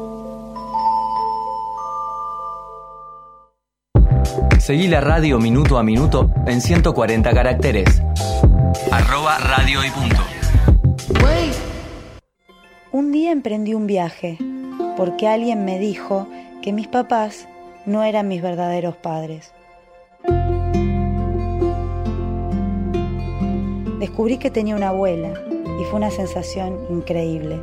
Seguí la radio minuto a minuto en 140 caracteres. Arroba Radio y Punto. Un día emprendí un viaje porque alguien me dijo que mis papás no eran mis verdaderos padres. Descubrí que tenía una abuela y fue una sensación increíble.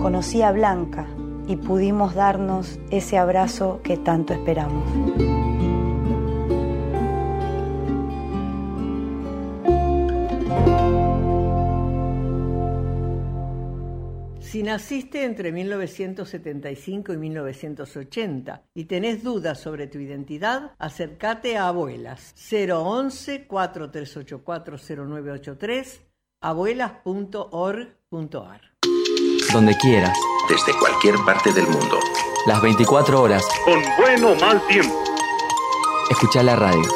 Conocí a Blanca y pudimos darnos ese abrazo que tanto esperamos. Si naciste entre 1975 y 1980 y tenés dudas sobre tu identidad, acércate a Abuelas 011-4384-0983, abuelas.org.ar. Donde quieras. Desde cualquier parte del mundo. Las 24 horas. Con buen o mal tiempo. Escucha la radio.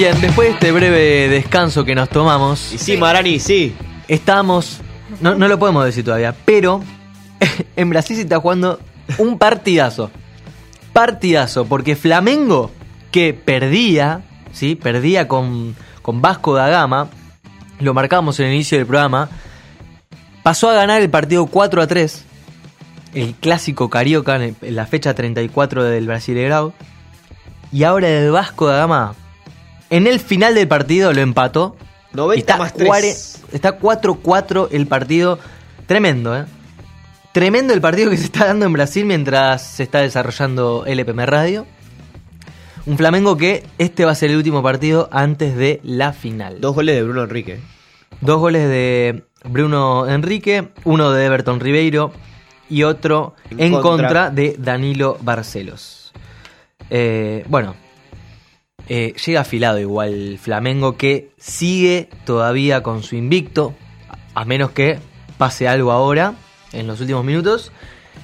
Bien, después de este breve descanso que nos tomamos. Y sí, Marani, sí. Estamos. No, no lo podemos decir todavía, pero en Brasil se está jugando un partidazo. Partidazo, porque Flamengo, que perdía, ¿sí? Perdía con, con Vasco da Gama, lo marcamos en el inicio del programa, pasó a ganar el partido 4 a 3, el clásico carioca en la fecha 34 del Brasileirao, y ahora el Vasco da Gama, en el final del partido lo empató. 90 y está más 3. cuare- Está 4-4 el partido. Tremendo, ¿eh? Tremendo el partido que se está dando en Brasil mientras se está desarrollando LPM Radio. Un Flamengo que este va a ser el último partido antes de la final. Dos goles de Bruno Enrique. Dos goles de Bruno Enrique, uno de Everton Ribeiro y otro en, En contra. contra. de Danilo Barcelos. Eh, bueno, eh, llega afilado igual Flamengo que sigue todavía con su invicto, a menos que pase algo ahora, en los últimos minutos.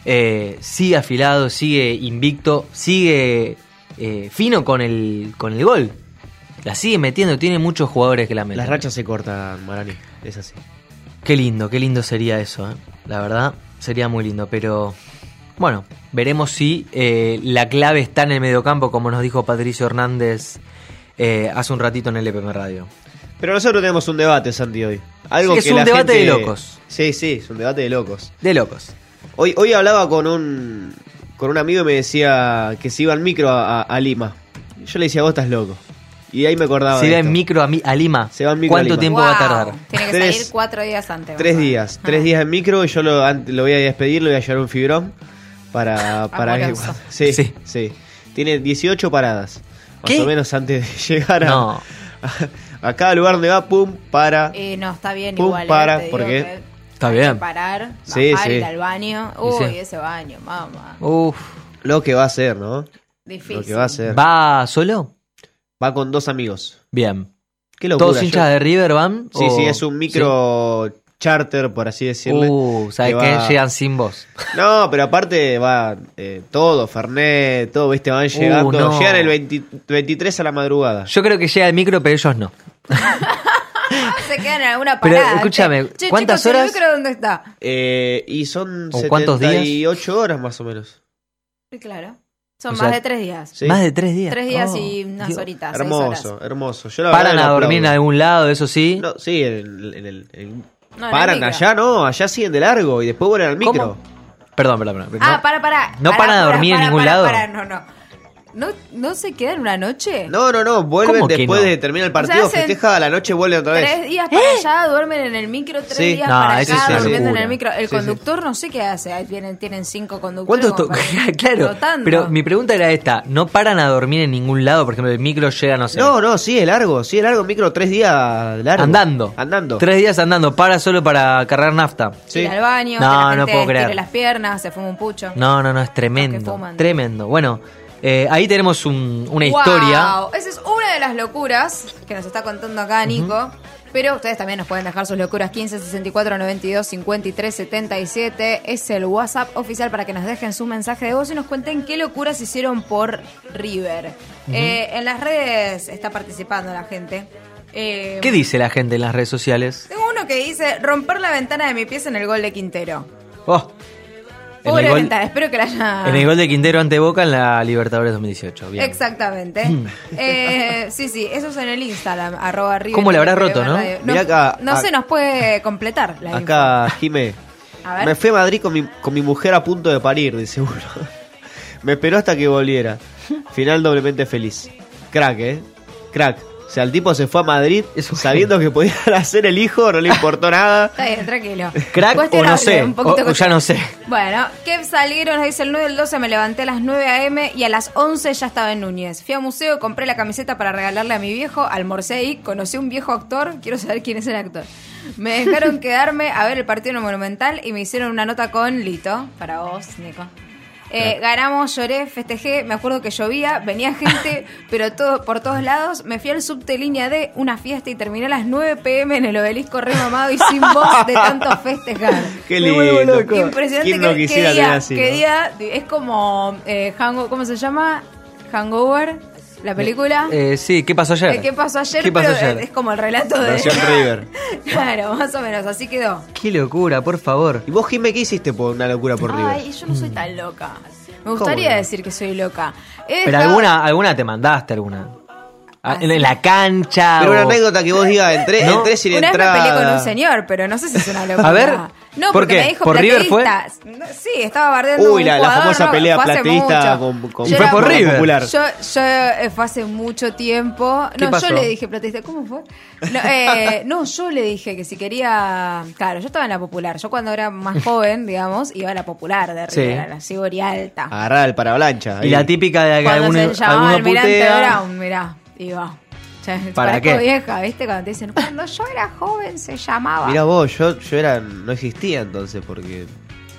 Eh, sigue afilado, sigue invicto, sigue eh, fino con el, con el gol. La sigue metiendo, tiene muchos jugadores que la meten. Las rachas se cortan, Marani. Es así. Qué lindo, qué lindo sería eso. La verdad, sería muy lindo, pero bueno, veremos si eh, la clave está en el mediocampo, como nos dijo Patricio Hernández eh, hace un ratito en el EPM Radio. Pero nosotros tenemos un debate, Santi, hoy. Algo Sí, es que un la debate gente- de locos. Sí, sí, es un debate de locos. De locos. Hoy, hoy hablaba con un, con un amigo y me decía que se iba en micro a, a- a Lima. Yo le decía, vos estás loco. Y ahí me acordaba Se va en micro a, mi- a Lima. Se va en micro a ¿Cuánto Lima. tiempo va a tardar? Tiene que Tres- salir cuatro días antes. Tres días, tres días en micro y yo lo, lo voy a despedir, le voy a llevar un fibrón para, para Amoroso. sí, sí, Tiene 18 paradas. Más ¿Qué? o menos antes de llegar a, No. a, cada lugar donde va, pum, para. Eh, no, está bien Pum, igual. eh, para, te digo porque- que Está hay que bien. parar, Sí, bajar, sí. ir al baño. Uy, sí. ese baño, mamá. Uf. Lo que va a hacer, ¿no? Difícil. Lo que va a hacer. ¿Va solo? Va con dos amigos. Bien. Qué locura. ¿Todos hinchas yo- de River van? Sí, o- sí, es un micro charter, por así decirle. Uh, ¿sabes que qué? va- Llegan sin vos. No, pero aparte va eh, todo, Fernet, todo, viste, van llegando. Uh, no. Llegan el 20 23 a la madrugada. Yo creo que llega el micro, pero ellos no. Se quedan en alguna Pero, parada. escúchame, Che, ¿cuántas chicos, ¿el horas? micro dónde está? Eh, y son ¿O cuántos días? 78 horas más o menos. Sí, claro. Son O más sea, de tres días. Sí. Más de tres días. Tres días Oh, y unas Dios. horitas. seis horas. Hermoso, hermoso. Yo la Paran a dormir en algún lado, eso sí. No, sí, en el, en el- en- No, paran allá, no, allá siguen de largo y después vuelven al micro. ¿Cómo? Perdón, perdón, perdón. Ah, para, para. ¿No para, para, dormir en ningún lado? no, no. ¿No, ¿No se quedan una noche? No, no, no, vuelven ¿Cómo que después no? de terminar el O sea, partido, hacen festeja a la noche, vuelven otra vez. Tres días para allá, duermen en el micro, tres Sí. días No, para eso acá, durmiendo en el micro. El Sí, sí. conductor no sé qué hace. Ahí tienen, tienen cinco conductores. ¿Cuánto como esto? para- claro. rotando. Pero mi pregunta era esta: ¿no paran a dormir en ningún lado? Por ejemplo, el micro llega, no sé. No, no, sí, es largo, sí, es largo, micro, tres días largo. Andando. Andando. Tres días andando, para solo para cargar nafta. Sí. Ir al baño, No, que la no gente puedo estire creer. las piernas, se fuma un pucho. No, no, no, es que tremendo. fuman. Tremendo. Bueno, eh, ahí tenemos un- una Wow, historia. Esa es una de las locuras que nos está contando acá Nico. Pero ustedes también nos pueden dejar sus locuras 15 64 92 53 77. Es el WhatsApp oficial para que nos dejen su mensaje de voz y nos cuenten qué locuras hicieron por River. Eh, en las redes está participando la gente. Eh, ¿Qué dice la gente en las redes sociales? Tengo uno que dice romper la ventana de mi pieza en el gol de Quintero. Oh, Pobre el gol, ventana, espero que la haya. en el gol de Quintero ante Boca en la Libertadores 2018. Bien. Exactamente. Eh, sí, sí, eso es en el Instagram, arroba River ¿Cómo le habrá roto, no? Acá, no a- sé, nos puede completar la info. Acá, Jimé. A ver. Me fui a Madrid con mi, con mi mujer a punto de parir, de seguro. Me esperó hasta que volviera. Final doblemente feliz. Crack, ¿eh? Crack. O sea, el tipo se fue a Madrid sabiendo que podía hacer el hijo, no le importó nada. Está bien, tranquilo. Crack o no sé. un O, ya no sé. Bueno, que salieron, dice el 9 del 12, me levanté a las 9 a.m. y a las 11 ya estaba en Núñez. Fui a museo, compré la camiseta para regalarle a mi viejo, almorcé ahí, conocí a un viejo actor, quiero saber quién es el actor. Me dejaron quedarme a ver el partido en el Monumental y me hicieron una nota con Lito, para vos, Nico. Eh, ganamos, lloré, festejé, me acuerdo que llovía, venía gente, pero todo por todos lados. Me fui al subte línea D, una fiesta y terminé a las 9 pm en el obelisco re mamado y sin voz de tanto festejar. Qué lindo. loco. Impresionante ¿Quién no que, que quisiera día, tener así, que no? día es como eh, hango- ¿cómo se llama? Hangover. La película. Eh, sí, ¿qué pasó ayer? Eh, ¿Qué pasó ayer? ¿Qué pasó pero ayer? es como el relato de. Versión River. claro, más o menos, así quedó. Qué locura, por favor. ¿Y vos, Jimé, qué hiciste por una locura por River? Ay, yo no soy tan loca. Me gustaría no? decir que soy loca. He Pero dejado- alguna, alguna te mandaste, alguna. Ah, en, en la cancha. Pero una anécdota que vos digas, entré, ¿No? entré sin Una vez me entrada. peleé con un señor, pero no sé si es una locura. A ver, no, ¿por porque qué? me dijo ¿Por River fue? No, sí, estaba bardeando Uy, un la, famosa no, pelea fue plateísta con, con era por River. popular. Yo, yo eh, fue hace mucho tiempo. ¿Qué No, pasó? yo le dije plateísta. ¿Cómo fue? No, eh, no, yo le dije que si quería. Claro, yo estaba en la popular. Yo cuando era más joven, digamos, iba a la popular de Sí. River, a la Sibori Alta. Agarrar el parablancha. Y la típica de que Cuando alguno, se llamaba alguno Almirante putea. Brown, mirá, iba. Ya, ¿Para qué? vieja, ¿viste? Cuando te dicen, cuando yo era joven se llamaba. Mira vos, yo, yo era, no existía entonces porque...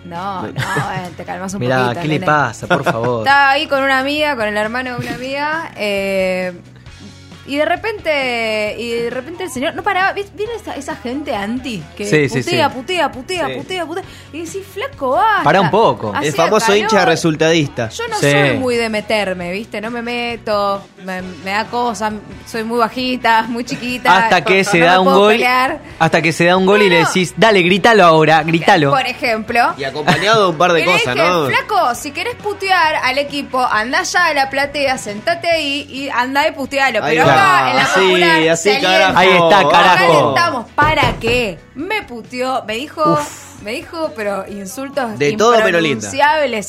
No, no, eh, te calmas un Mirá, poquito. ¿qué le pasa, por favor? Estaba ahí con una amiga, con el hermano de una amiga, eh, y de repente, y de repente el señor no paraba, ¿vis- ¿viene esa, esa gente anti? Que Sí, sí, putea, sí. putea, putea, Sí. putea, putea, y decís, flaco, basta. Pará un poco. Hacía el famoso calor. hincha resultadista. Yo no Sí. soy muy de meterme, ¿viste? No me meto, me, me da cosas, soy muy bajita, muy chiquita. Hasta que no se da un gol. pelear. Hasta que se da un gol y le decís, dale, grítalo ahora, grítalo. Por ejemplo. Y acompañado de un par de cosas, dije, ¿no? flaco, si querés putear al equipo, anda ya a la platea, sentate ahí y anda y putealo. Ahí Pero acá, en la Así, popular, así, carajo. Ahí está, carajo. alentamos. ¿Para qué? Me puteó, me dijo... Me dijo, pero insultos De todo, pero linda.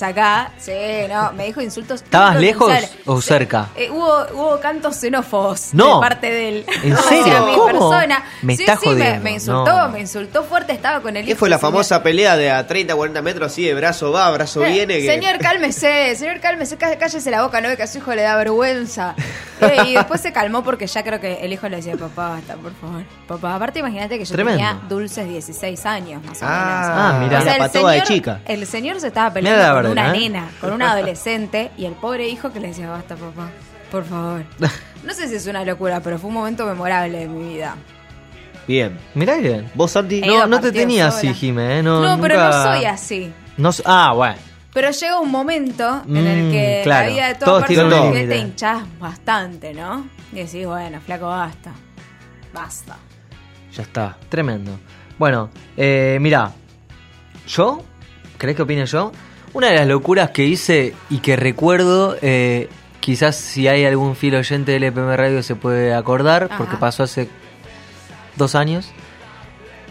acá. Sí, no, me dijo insultos ¿Estabas lejos o cerca? Eh, hubo, hubo cantos xenófobos No. de parte de él. ¿En serio? mi ¿Cómo? persona. Me sí, está sí, me, jodiendo. me insultó, No. me insultó fuerte, estaba con el ¿Qué hijo fue la señor. famosa pelea de a 30, 40 metros así de brazo va, brazo Eh, viene? Que... Señor, cálmese, señor, cálmese, cá- cállese la boca, no ve que a su hijo le da vergüenza. Eh, y después se calmó porque ya creo que el hijo le decía, papá, basta, por favor. Papá, aparte imagínate que yo Tremendo. tenía dulces 16 años, más o Ah, Ah, mirá. menos. la patoba de chica. El señor se estaba Mirá peleando con verdad, una ¿eh? nena, con una adolescente, y el pobre hijo que le decía, basta, papá, por favor. No sé si es una locura, pero fue un momento memorable de mi vida. Bien. Mirá bien. ¿Vos, Santi? No, te partidos tenía sola. así, Jimé. ¿eh? No, No, pero no soy así. No ah, bueno. Pero llega un momento en el Mm, que claro. la vida de Todos toda persona un que te hinchás bastante, ¿no? Y decís, bueno, flaco, basta. Basta. Ya está, tremendo. Bueno, eh, mira, yo, ¿crees que opine yo? Una de las locuras que hice y que recuerdo, eh, quizás si hay algún fiel oyente del EPM Radio se puede acordar, Ajá. porque pasó hace dos años.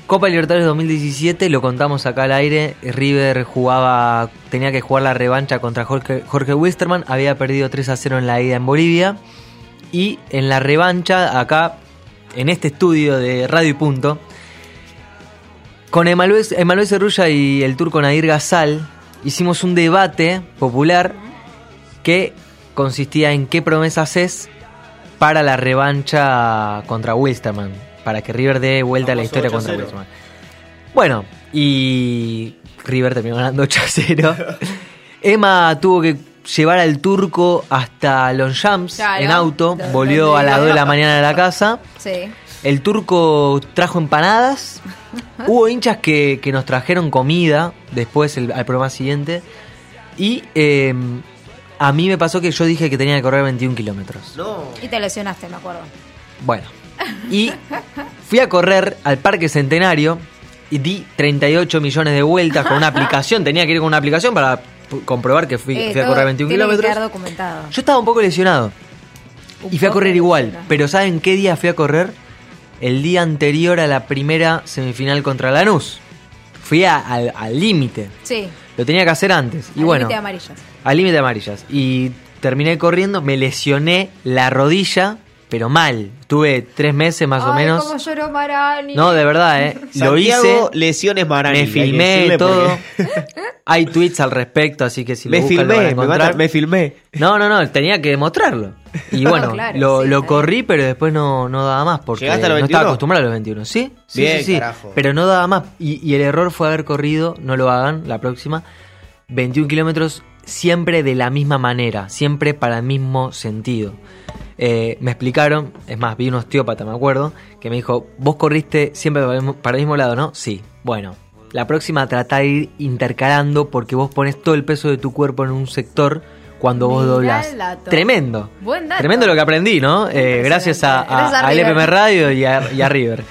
Copa Libertadores 2017, lo contamos acá al aire. River jugaba, tenía que jugar la revancha contra Jorge, Jorge Wisterman. Había perdido 3 a 0 en la ida en Bolivia. Y en la revancha, acá, en este estudio de Radio y Punto, con Emanuel, Emanuel Cerrulla y el turco Nadir Gazal, hicimos un debate popular que consistía en qué promesas es para la revancha contra Wilstermann, para que River dé vuelta a la historia contra 8-0. Wilstermann. Bueno, y River terminó ganando 8 a 0. Emma tuvo que llevar al turco hasta Longchamps Claro. en auto, volvió a las vive. 2 de la mañana a la casa. Sí. El turco trajo empanadas. Hubo hinchas que, que nos trajeron comida después el- al programa siguiente. Y eh, a mí me pasó que yo dije que tenía que correr 21 kilómetros. No. Y te lesionaste, me acuerdo. Bueno. Y fui a correr al Parque Centenario y di 38 millones de vueltas con una aplicación. Tenía que ir con una aplicación para comprobar que fui, Eh, fui a correr 21 tiene que kilómetros. quedar documentado. Yo estaba un poco lesionado. Un Y fui a correr igual. lesionado. Pero ¿saben qué día fui a correr? El día anterior a la primera semifinal contra Lanús. Fui a- al al límite. Sí. Lo tenía que hacer antes. Y al bueno, límite de amarillas. al límite de amarillas. Y terminé corriendo, me lesioné la rodilla, pero mal. Tuve tres meses más o menos. cómo lloró Marani. No, de verdad, ¿eh? Lo hice. lesiones Marani. Me filmé todo. porque- Hay tweets al respecto, así que si lo Me buscan lo van a filmé, me, mata- me filmé. No, no, no, tenía que demostrarlo. Y No, bueno, claro, lo, sí, lo corrí, pero después no, no daba más porque ¿Llegaste a los no estaba 21? acostumbrado a los 21. ¿Sí? Sí, Bien, sí, sí. carajo. Pero no daba más. Y, y el error fue haber corrido, no lo hagan la próxima, 21 kilómetros siempre de la misma manera, siempre para el mismo sentido. Eh, me explicaron, es más, vi un osteópata, me acuerdo, que me dijo, vos corriste siempre para el mismo- para el mismo lado, ¿no? Sí. Bueno, la próxima trata de ir intercalando porque vos pones todo el peso de tu cuerpo en un sector cuando vos doblás. Tremendo. Buen dato. Tremendo lo que aprendí, ¿no? Eh, gracias a. FM Radio y a, y River.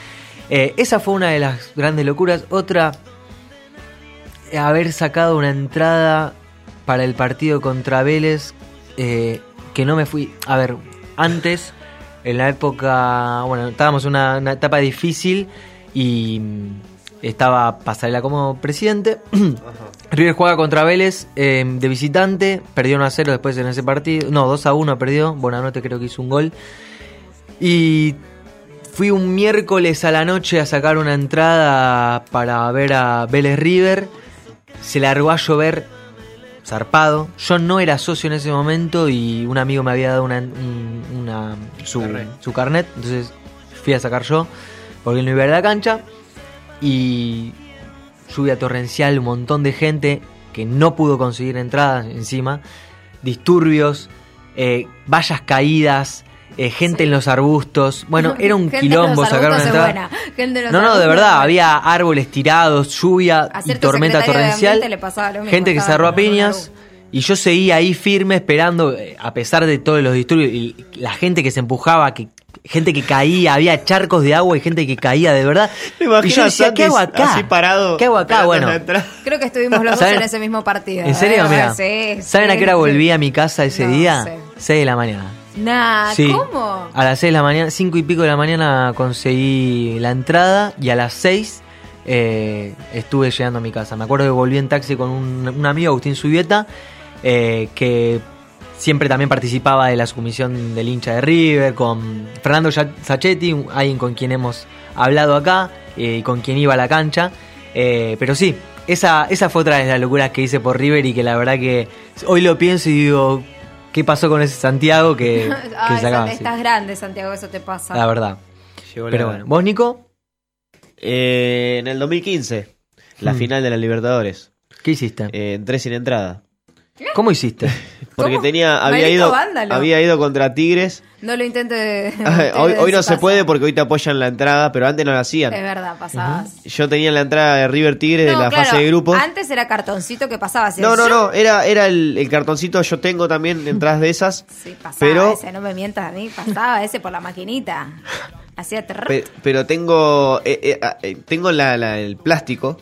Eh, esa fue una de las grandes locuras. Otra, haber sacado una entrada para el partido contra Vélez eh, que no me fui. A ver, antes, en la época. Bueno, estábamos en una, una etapa difícil y mm, estaba Pasarela como presidente. River juega contra Vélez eh, de visitante, perdió 1 a 0 después en ese partido. No, 2 a 1 perdió. Bonanote creo que hizo un gol. Y fui un miércoles a la noche a sacar una entrada para ver a Vélez River. Se largó a llover zarpado. Yo no era socio en ese momento y un amigo me había dado una, un- una- su, Carnet. su carnet. Entonces fui a sacar yo porque él no iba a la cancha. Y lluvia torrencial, un montón de gente que no pudo conseguir entradas encima. Disturbios, eh, vallas caídas, eh, gente en los arbustos. Bueno, era un Gente en quilombo sacar una entrada. buena. Gente en los No, no, de verdad, había árboles tirados, lluvia y tormenta torrencial. le pasaba lo mismo, gente que se agarró a piñas. Y yo seguía ahí firme esperando, eh, a pesar de todos los disturbios y la gente que se empujaba, que gente que caía, había charcos de agua y gente que caía de verdad. ¿Te y yo decía, ¿qué hago acá? así parado, ¿Qué hago acá? Bueno? Creo que estuvimos los dos en ese mismo partido. ¿en serio? ¿eh? Mira, Sí, ¿saben a qué hora sí. volví a mi casa ese No día? sé. 6 de la mañana. Nah, Sí. ¿cómo? A las 6 de la mañana, 5 y pico de la mañana conseguí la entrada y a las 6 eh, estuve llegando a mi casa. Me acuerdo que volví en taxi con un, un amigo, Agustín Subieta, eh, que siempre también participaba de la submisión del hincha de River, con Fernando un- alguien con quien hemos hablado acá eh, y con quien iba a la cancha. Pero sí, esa, esa fue otra de las locuras que hice por River y que la verdad que hoy lo pienso y digo, ¿qué pasó con ese Santiago que, que Ay, así? estás grande, Santiago, eso te pasa. La verdad. Llegó Pero la- bueno, ¿vos, Nico? Eh, en el 2015, la Hmm. final de la Libertadores. ¿Qué hiciste? Eh, entré sin entrada. ¿Cómo hiciste? Porque tenía, había ido, vándalo. había ido contra Tigres. No lo intentes. hoy, hoy no se puede porque hoy te apoyan la entrada, pero antes no la hacían. Es verdad, pasabas. Yo tenía la entrada de River Tigres de la claro, fase de grupos. Antes era cartoncito que pasaba así. No, no, no, era, era el, el cartoncito, yo tengo también entradas de esas. Sí, pasaba pero, ese, no me mientas a mí. Pasaba ese por la maquinita. Hacía terror. pe- pero tengo eh, eh, ah, eh, tengo la, la- el plástico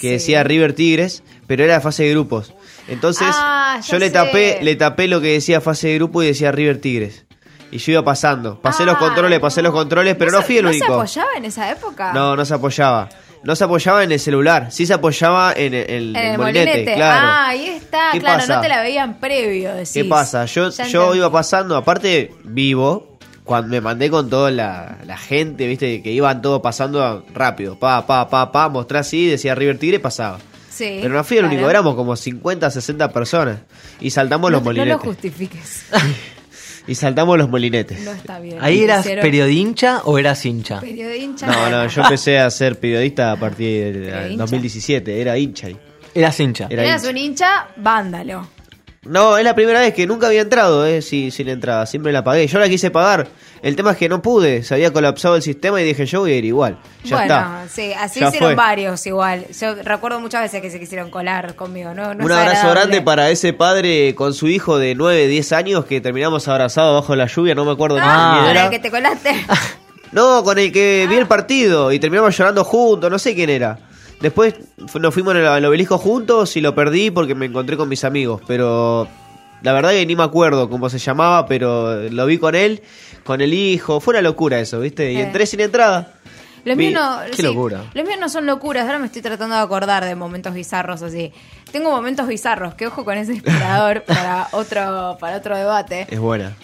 que decía River Tigres, pero era fase de grupos. Entonces, Ah, yo le sé. tapé, le tapé lo que decía fase de grupo y decía River Tigres. Y yo iba pasando. Pasé los Ah, controles, pasé los controles, pero no, fui el ¿No único. se apoyaba en esa época? No, no se apoyaba. No se apoyaba en el celular, sí se apoyaba en el, el- En el el molinete, molinete. claro. Ah, ahí está. ¿Qué claro, pasa? no te la veían previo. Decís. ¿Qué pasa? Yo, Ya yo entendí. iba pasando, aparte vivo, cuando me mandé con toda la, la gente, viste, que iban todos pasando rápido, pa, pa, pa, pa, mostré así, decía River Tigre, pasaba. Sí, Pero no fui el claro. único, éramos como 50, 60 personas. Y saltamos los No, no lo molinetes. justifiques. y saltamos los molinetes. No está bien. ¿Ahí eras Hicieron periodincha o eras hincha? periodincha. No, no, yo empecé a ser periodista a partir del ¿Era del hincha? 2017, era hincha. ahí. Eras hincha. Era Eras hincha. un hincha, vándalo. No, es la primera vez que nunca había entrado, eh, sí, sin entrada, siempre la pagué. Yo la quise pagar. El tema es que no pude, se había colapsado el sistema y dije yo voy a ir igual. Ya bueno, está. sí, así Ya hicieron fue. varios igual. Yo recuerdo muchas veces que se quisieron colar conmigo, ¿no? no Un abrazo grande para ese padre con su hijo de 9, 10 años que terminamos abrazados bajo la lluvia, no me acuerdo Ah, ni con era. el que te colaste. No, con el que vi el partido y terminamos llorando juntos, no sé quién era. Después nos fuimos al obelisco juntos y lo perdí porque me encontré con mis amigos, pero la verdad que ni me acuerdo cómo se llamaba, pero lo vi con él, con el hijo, fue una locura eso, ¿viste? Y entré sin entrada. Los míos no. Qué sí, locura. Los míos no son locuras. Ahora me estoy tratando de acordar de momentos bizarros así. Tengo momentos bizarros. Que ojo con ese inspirador para otro, para otro debate. Es buena.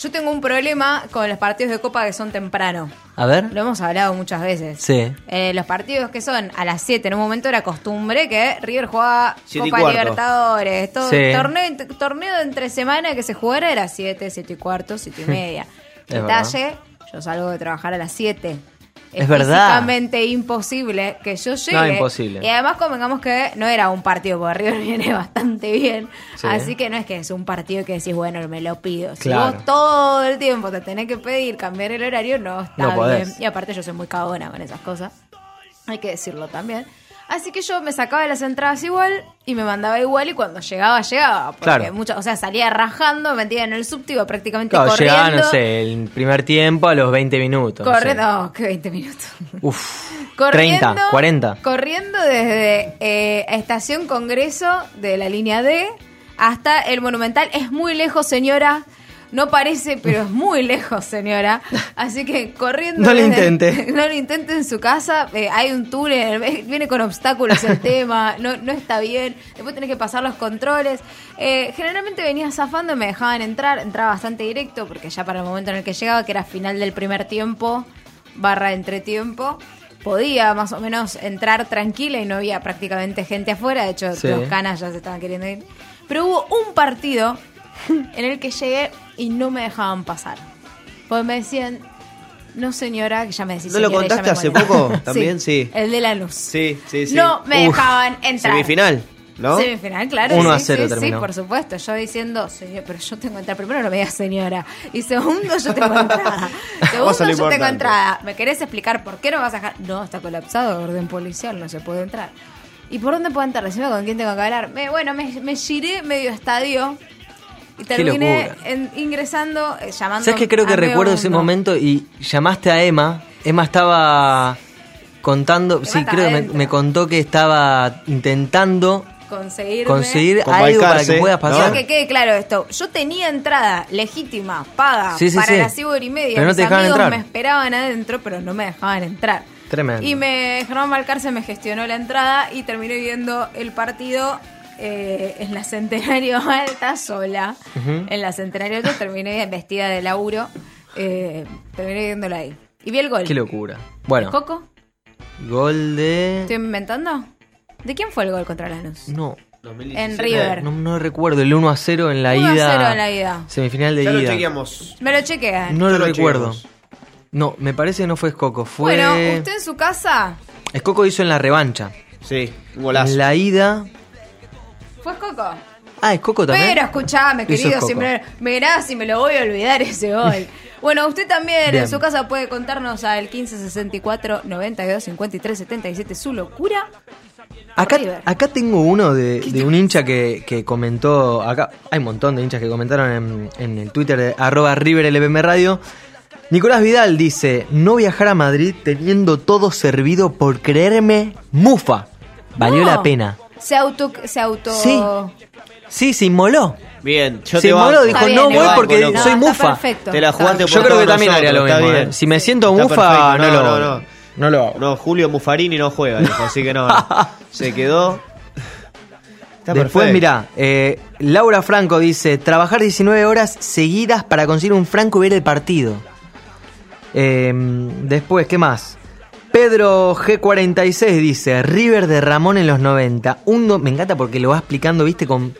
Yo tengo un problema con los partidos de Copa que son temprano. A ver. Lo hemos hablado muchas veces. Sí. Eh, los partidos que son a las 7, en un momento era costumbre que River jugaba Siete Copa. Libertadores. Todo, Sí. torneo, torneo de entre semana que se jugara era 7, 7 y cuarto, 7 y media. Detalle, yo salgo de trabajar a las 7. Es verdad. físicamente imposible que yo llegue. No, imposible. Y además convengamos que no era un partido, porque River viene bastante bien. Sí. Así que no es que es un partido que decís, bueno, me lo pido. Si Claro. vos todo el tiempo te tenés que pedir cambiar el horario, no está No podés. bien. Y aparte yo soy muy cagona con esas cosas. Hay que decirlo también. Así que yo me sacaba las entradas igual y me mandaba igual y cuando llegaba, llegaba. Porque Claro. mucho- o sea, salía rajando, me metía en el subte, iba prácticamente Claro, corriendo. llegaba, no sé, el primer tiempo a los 20 minutos. no sé. Corriendo, oh, que 20 minutos. Uf, Corriendo, 30, 40. Corriendo desde eh, Estación Congreso de la línea D hasta el Monumental. Es muy lejos, señora. No parece, pero es muy lejos, señora. Así que corriendo. No lo intente. No lo intente en su casa. Eh, hay un túnel, eh, viene con obstáculos el tema. No, no está bien. Después tenés que pasar los controles. Eh, generalmente venía zafando y me dejaban entrar. Entraba bastante directo porque ya para el momento en el que llegaba, que era final del primer tiempo, barra entretiempo, podía más o menos entrar tranquila y no había prácticamente gente afuera. De hecho, Sí. los canas ya se estaban queriendo ir. Pero hubo un partido en el que llegué y no me dejaban pasar. Porque me decían, no señora, que ya me decís ¿No lo y ya contaste me hace poco? También, sí. El de la luz. Sí, sí, sí. No me Uf. dejaban entrar. Semifinal, ¿no? Semifinal, claro. 1 a sí, 0 sí, sí, por supuesto. Yo diciendo, señor, pero yo tengo que entrar. Primero no me digas señora. Y segundo, yo tengo entrada. Segundo, a yo tengo importante. entrada. ¿Me querés explicar por qué no vas a dejar? No, está colapsado, orden policial, no se puede entrar. ¿Y por dónde puedo entrar? Decime con quién tengo que hablar. Me- bueno, me, me giré medio estadio. Y terminé en- ingresando, eh, llamando. ¿Sabes que creo que recuerdo ese momento y llamaste a Emma? Emma estaba contando, sí, creo que me, contó que estaba intentando Conseguirme. conseguir Con algo para que puedas ¿no? pasar. Quiero que quede claro esto. Yo tenía entrada legítima, paga, Sí, sí, para sí. las y media. Pero no Mis te dejaban amigos entrar. me esperaban adentro, pero no me dejaban entrar. Tremendo. Y me Germán Balcarce me gestionó la entrada y terminé viendo el partido eh, en la Centenario Alta sola. Ujú. En la Centenario Alta terminé vestida de laburo. eh, terminé viéndola ahí. Y vi el gol. Qué locura. Bueno, ¿Coco? gol de... ¿Estoy inventando? ¿De quién fue el gol contra Lanús? No. En River. No, no recuerdo, el 1 a 0 en la 1 a ida. 0 en la ida. Semifinal de Ya lo ida. chequeamos. Me lo chequean. No lo lo recuerdo. chequeamos. No, me parece que no fue Escoco, fue... Bueno, usted en su casa Escoco hizo en la revancha. Sí, un golazo. En la ida... fue Coco. Ah, Escoco también. Pero escuchame, querido, Coco. siempre mirá si me lo voy a olvidar ese gol. Bueno, usted también Bien. en su casa puede contarnos al 1564 92 53 77 su locura. Acá, River. acá tengo uno de, de un hincha que, que comentó, acá hay un montón de hinchas que comentaron en, en el Twitter de arroba RiverLPM Radio. Nicolás Vidal dice, no viajar a Madrid teniendo todo servido por creerme mufa. Valió No. la pena. Se auto se auto Sí. Sí, se inmoló. Bien, yo se te inmoló, dijo, bien, no voy banco, porque loco. soy No, mufa. perfecto. Te la jugaste por Yo creo que también haría lo mismo. ¿eh? bien. Si me siento Está mufa, perfecto. no, lo, no, no. no lo hago. No, Julio Mufarini no juega, dijo, así que no. no. Se quedó. Está Después, mirá, eh, Laura Franco dice, trabajar 19 horas seguidas para conseguir un franco y ver el partido. Eh, después, ¿qué más? Pedro G46 dice, River de Ramón en los 90. Un Me encanta porque lo va explicando, viste, con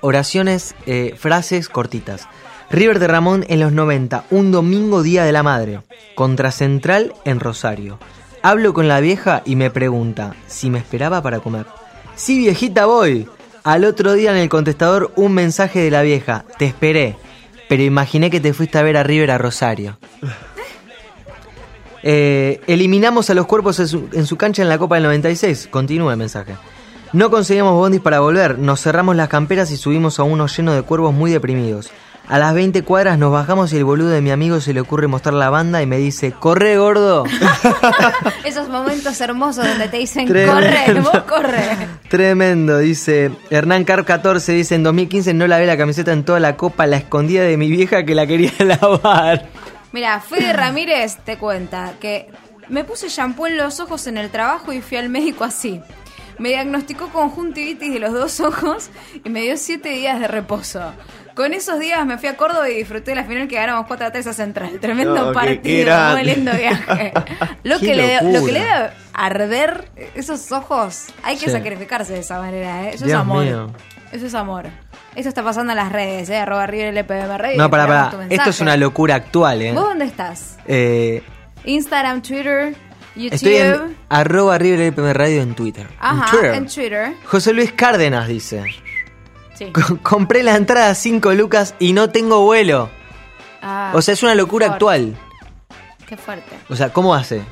oraciones, eh, frases cortitas. River de Ramón en los 90, un domingo día de la madre, contra Central en Rosario. Hablo con la vieja y me pregunta si me esperaba para comer. Sí, viejita, voy. Al otro día en el contestador un mensaje de la vieja. Te esperé, pero imaginé que te fuiste a ver a River a Rosario. Eh, eliminamos a los cuerpos en su, en su cancha en la Copa del 96. Continúa el mensaje. No conseguimos bondis para volver. Nos cerramos las camperas y subimos a uno lleno de cuervos muy deprimidos. A las 20 cuadras nos bajamos y el boludo de mi amigo se le ocurre mostrar la banda y me dice, corre gordo. Esos momentos hermosos donde te dicen, corre, vos corre. Tremendo, dice Hernán Car 14, dice en 2015 no lavé la camiseta en toda la copa, la escondida de mi vieja que la quería lavar. Mira, Fede Ramírez te cuenta que me puse shampoo en los ojos en el trabajo y fui al médico así. Me diagnosticó conjuntivitis de los dos ojos y me dio siete días de reposo. Con esos días me fui a Córdoba y disfruté la final que ganamos 4 a 3 a Central. Tremendo No, partido, muy lindo viaje. Lo que, le, lo que le debe arder esos ojos, hay que Sí. sacrificarse de esa manera, ¿eh? Eso es amor. mío. Eso es amor. Eso está pasando en las redes, ¿eh? Arroba River LPM Radio. No, para, para. Esto es una locura actual, ¿eh? ¿Vos dónde estás? Eh, Instagram, Twitter, YouTube. estoy en arroba River LPM Radio en Twitter. Ajá, en Twitter. en Twitter. José Luis Cárdenas dice, Sí. "Co- compré la entrada a 5 lucas y no tengo vuelo. Ah, O sea, es una locura fuerte. actual. Qué fuerte. O sea, ¿cómo hace?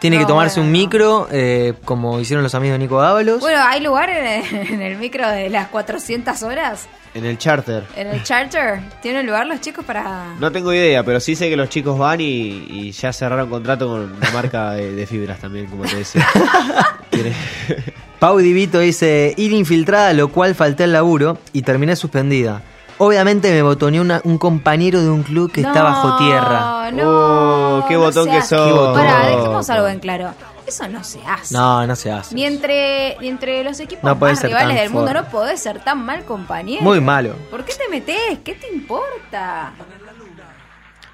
Tiene que tomarse bueno. un micro, eh, como hicieron los amigos de Nico Ábalos. Bueno, ¿hay lugar en el, en el micro de las 400 horas? En el charter. ¿En el charter? ¿Tienen lugar los chicos para...? No tengo idea, pero sí sé que los chicos van y, y ya cerraron contrato con una marca de, de fibras también, como te decía. Pau Divito dice, ir infiltrada, lo cual falté al laburo y terminé suspendida. Obviamente me botoneó una- un compañero de un club que está bajo tierra. No, Oh, qué no botón que sos. Qué botón. Pará, dejemos algo en claro. Eso no se hace. No, no se hace. Ni entre, ni entre los equipos No más rivales del mundo no podés ser tan mal compañero. Muy malo. ¿Por qué te metes? ¿Qué te importa?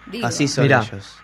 Digo. Así son Mirá. ellos.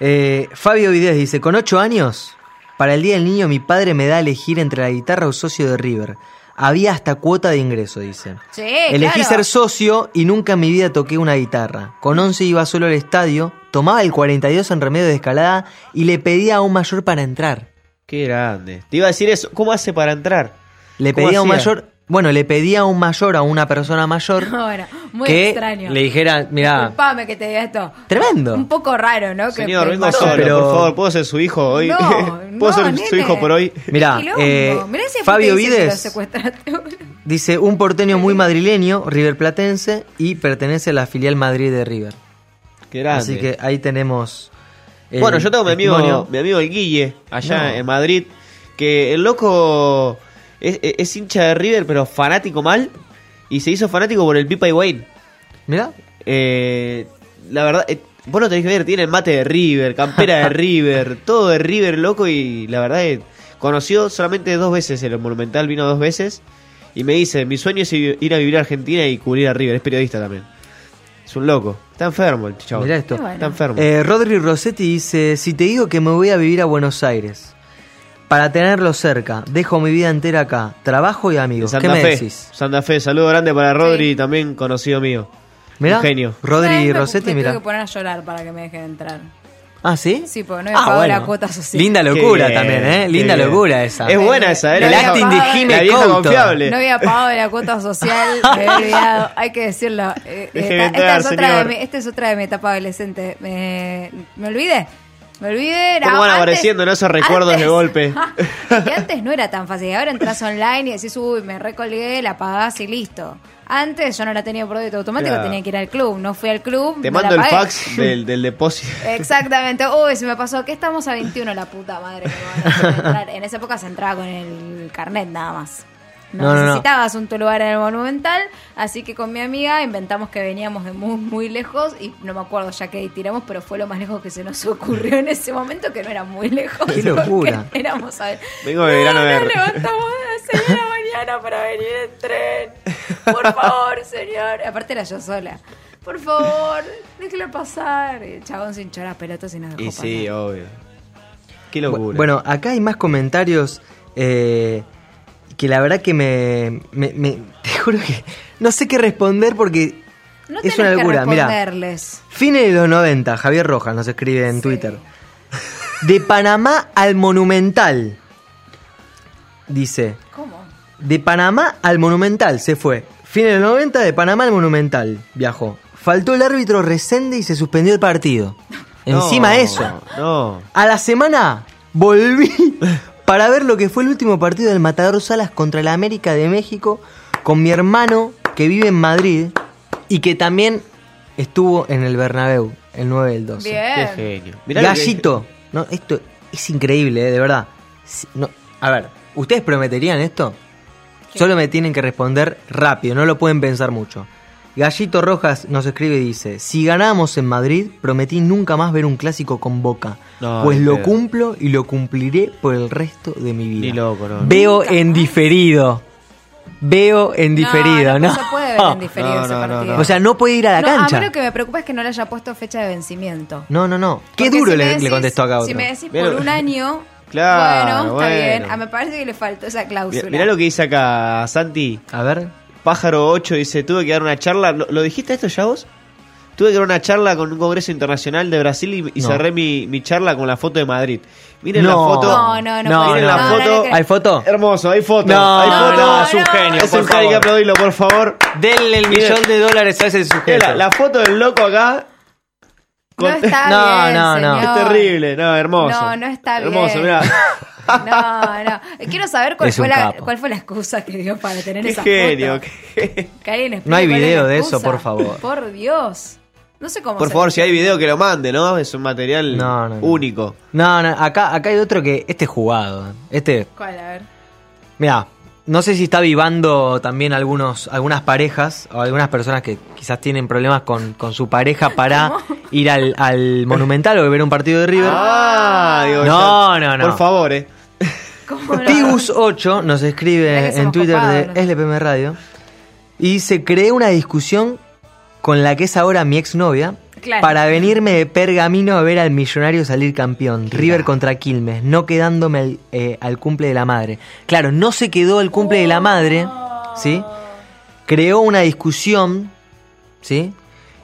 Eh, Fabio Videz dice, con 8 años, para el Día del Niño mi padre me da a elegir entre la guitarra o socio de River. Había hasta cuota de ingreso, dice. Sí, Elegí claro. ser socio y nunca en mi vida toqué una guitarra. Con 11 iba solo al estadio, tomaba el 42 en remedio de escalada y le pedía a un mayor para entrar. Qué grande. Te iba a decir eso. ¿Cómo hace para entrar? Le ¿Cómo pedía a un mayor, bueno, le pedía a un mayor, a una persona mayor, Bueno, muy que extraño. le dijera, mira, Disculpame que te diga esto. tremendo. Un poco raro, ¿no? Que- Señor, que vengo solo, pero- por favor. ¿Puedo ser su hijo hoy? No, ¿Puedo no, ser su hijo por hoy? Mirá, Quilombo. eh, Mirá si después Fabio Vides dice un porteño muy madrileño, River Platense, y pertenece a la filial Madrid de River. Qué grande. Así que ahí tenemos. el Bueno, yo tengo mi amigo, mi amigo el Guille, allá No. en Madrid, que el loco es, es- es hincha de River, pero fanático mal, y se hizo fanático por el Pipa Higuaín. Mirá. Eh, la verdad, eh, vos lo tenés que ver, tiene el mate de River, campera de River, todo de River, loco, y la verdad conoció solamente dos veces el Monumental, vino dos veces, y me dice, mi sueño es ir ir a vivir a Argentina y cubrir a River, es periodista también. Es un loco, está enfermo el chavo. Mirá esto. Está enfermo. Eh, Rodri Rossetti dice: Si te digo que me voy a vivir a Buenos Aires, para tenerlo cerca, dejo mi vida entera acá, trabajo y amigos. Santa ¿Qué me Fe, decís? Santa Fe, saludo grande para Rodri, también conocido mío. Mirá, Un genio. Rodri me- Rossetti, me mira. tengo que poner a llorar para que me dejen entrar. Ah, ¿sí? Sí, porque no había Ah, pagado bueno. la cuota social. Linda locura bien, también, ¿eh? Linda bien. locura esa. Es buena esa, ¿eh? El acting de confiable. No había pagado la cuota social, me había olvidado, hay que decirlo. Eh, esta, entrar, esta es otra de mi, esta es otra de mi etapa adolescente. Me, me olvidé. Me olvidé. ¿Cómo van antes- apareciendo ¿no? esos recuerdos antes- de golpe? Y antes no era tan fácil. Ahora entras online y decís, uy, me recolgué, la pagás y listo. Antes yo no la tenía por débito automático, Claro. tenía que ir al club. No fui al club. Te mando el pagué. fax del, del depósito. Exactamente. Uy, se me pasó que estamos a 21, la puta madre. que me van a. En esa época se entraba con el carnet nada más. No, No, no, no. necesitabas un tu lugar en el Monumental, así que con mi amiga inventamos que veníamos de muy, muy lejos y no me acuerdo ya que tiramos, pero fue lo más lejos que se nos ocurrió en ese momento, que no era muy lejos. Qué locura. Éramos a ver. Vengo de verano a no, ver. nos levantamos a las 6 de la mañana para venir en tren. Por favor, señor. Aparte era yo sola. Por favor, déjelo pasar. El chabón sin chorar pelotas y nos dejó Y pasar. sí, obvio. Qué locura. Bueno, acá hay más comentarios eh, que la verdad que me, me- me- Te juro que no sé qué responder porque No es una locura. Mira, responderles. fines de los 90, Javier Rojas nos escribe en Twitter. De Panamá al Monumental. Dice. ¿Cómo? De Panamá al Monumental se fue. Fines de los 90, de Panamá al Monumental viajó. Faltó el árbitro Resende y se suspendió el partido. No, Encima de eso. No. A la semana volví para ver lo que fue el último partido del Matador Salas contra la América de México con mi hermano que vive en Madrid y que también estuvo en el Bernabéu el 9 del 12. Bien. Qué genio. Mirá lo que- Gallito, no, esto es increíble, eh, de verdad. Si- no, a ver, ¿ustedes prometerían esto? Solo me tienen que responder rápido, no lo pueden pensar mucho. Gallito Rojas nos escribe y dice, si ganamos en Madrid, prometí nunca más ver un clásico con Boca, No, pues lo cumplo y lo cumpliré por el resto de mi vida. Ni loco, no. Veo en diferido. Veo en diferido, ¿no? No, no se puede ver en diferido No, ese no, no, partido. O sea, no puede ir a la No, cancha. A mí lo que me preocupa es que no le haya puesto fecha de vencimiento. No, no, no. Qué Porque duro si le, me le decís- contestó acá otro. Si me decís por un año, Claro, bueno, está bien. bueno. Ah, me parece que le faltó esa cláusula. Mirá, mirá lo que dice acá Santi. A ver. Pájaro 8 dice, tuve que dar una charla. ¿Lo, lo dijiste esto ya vos? Tuve que dar una charla con un congreso internacional de Brasil y, y No. cerré mi, mi charla con la foto de Madrid. Miren No. la foto. No, no, no. Miren la No, no foto. ¿Hay foto? Hermoso, hay foto. No, hay no, foto. no, es un genio, Es por un genio, hay que aplaudirlo, por favor. Denle el Miren. millón de dólares a ese sujeto. la, la foto del loco acá. No está No, bien, no, no. señor. Es terrible, no, hermoso. No, no está Hermoso, bien. mirá. No, no. Quiero saber cuál fue, la, cuál fue la excusa que dio para tener Qué esa genio. foto. qué- explique No hay video de eso, por favor. Por Dios. No sé cómo Por favor, si hay video que lo mande, ¿no? Es un material No, no, no. único. No, no, acá, acá hay otro que. Este es jugado. Este. ¿Cuál? A ver. Mira, no sé si está vivando también algunos, algunas parejas o algunas personas que quizás tienen problemas con, con su pareja para ir al, al Monumental o ver un partido de River. Ah, digo, no, no, no. Por favor, eh. ¿Cómo no? Tibus8 nos escribe en Twitter copados, de LPM Radio y se creó una discusión con la que es ahora mi exnovia Claro. para venirme de Pergamino a ver al millonario salir campeón. River contra Quilmes, no quedándome al, eh, al cumple de la madre. Claro, no se quedó el cumple de la madre, ¿sí? Creó una discusión, ¿sí?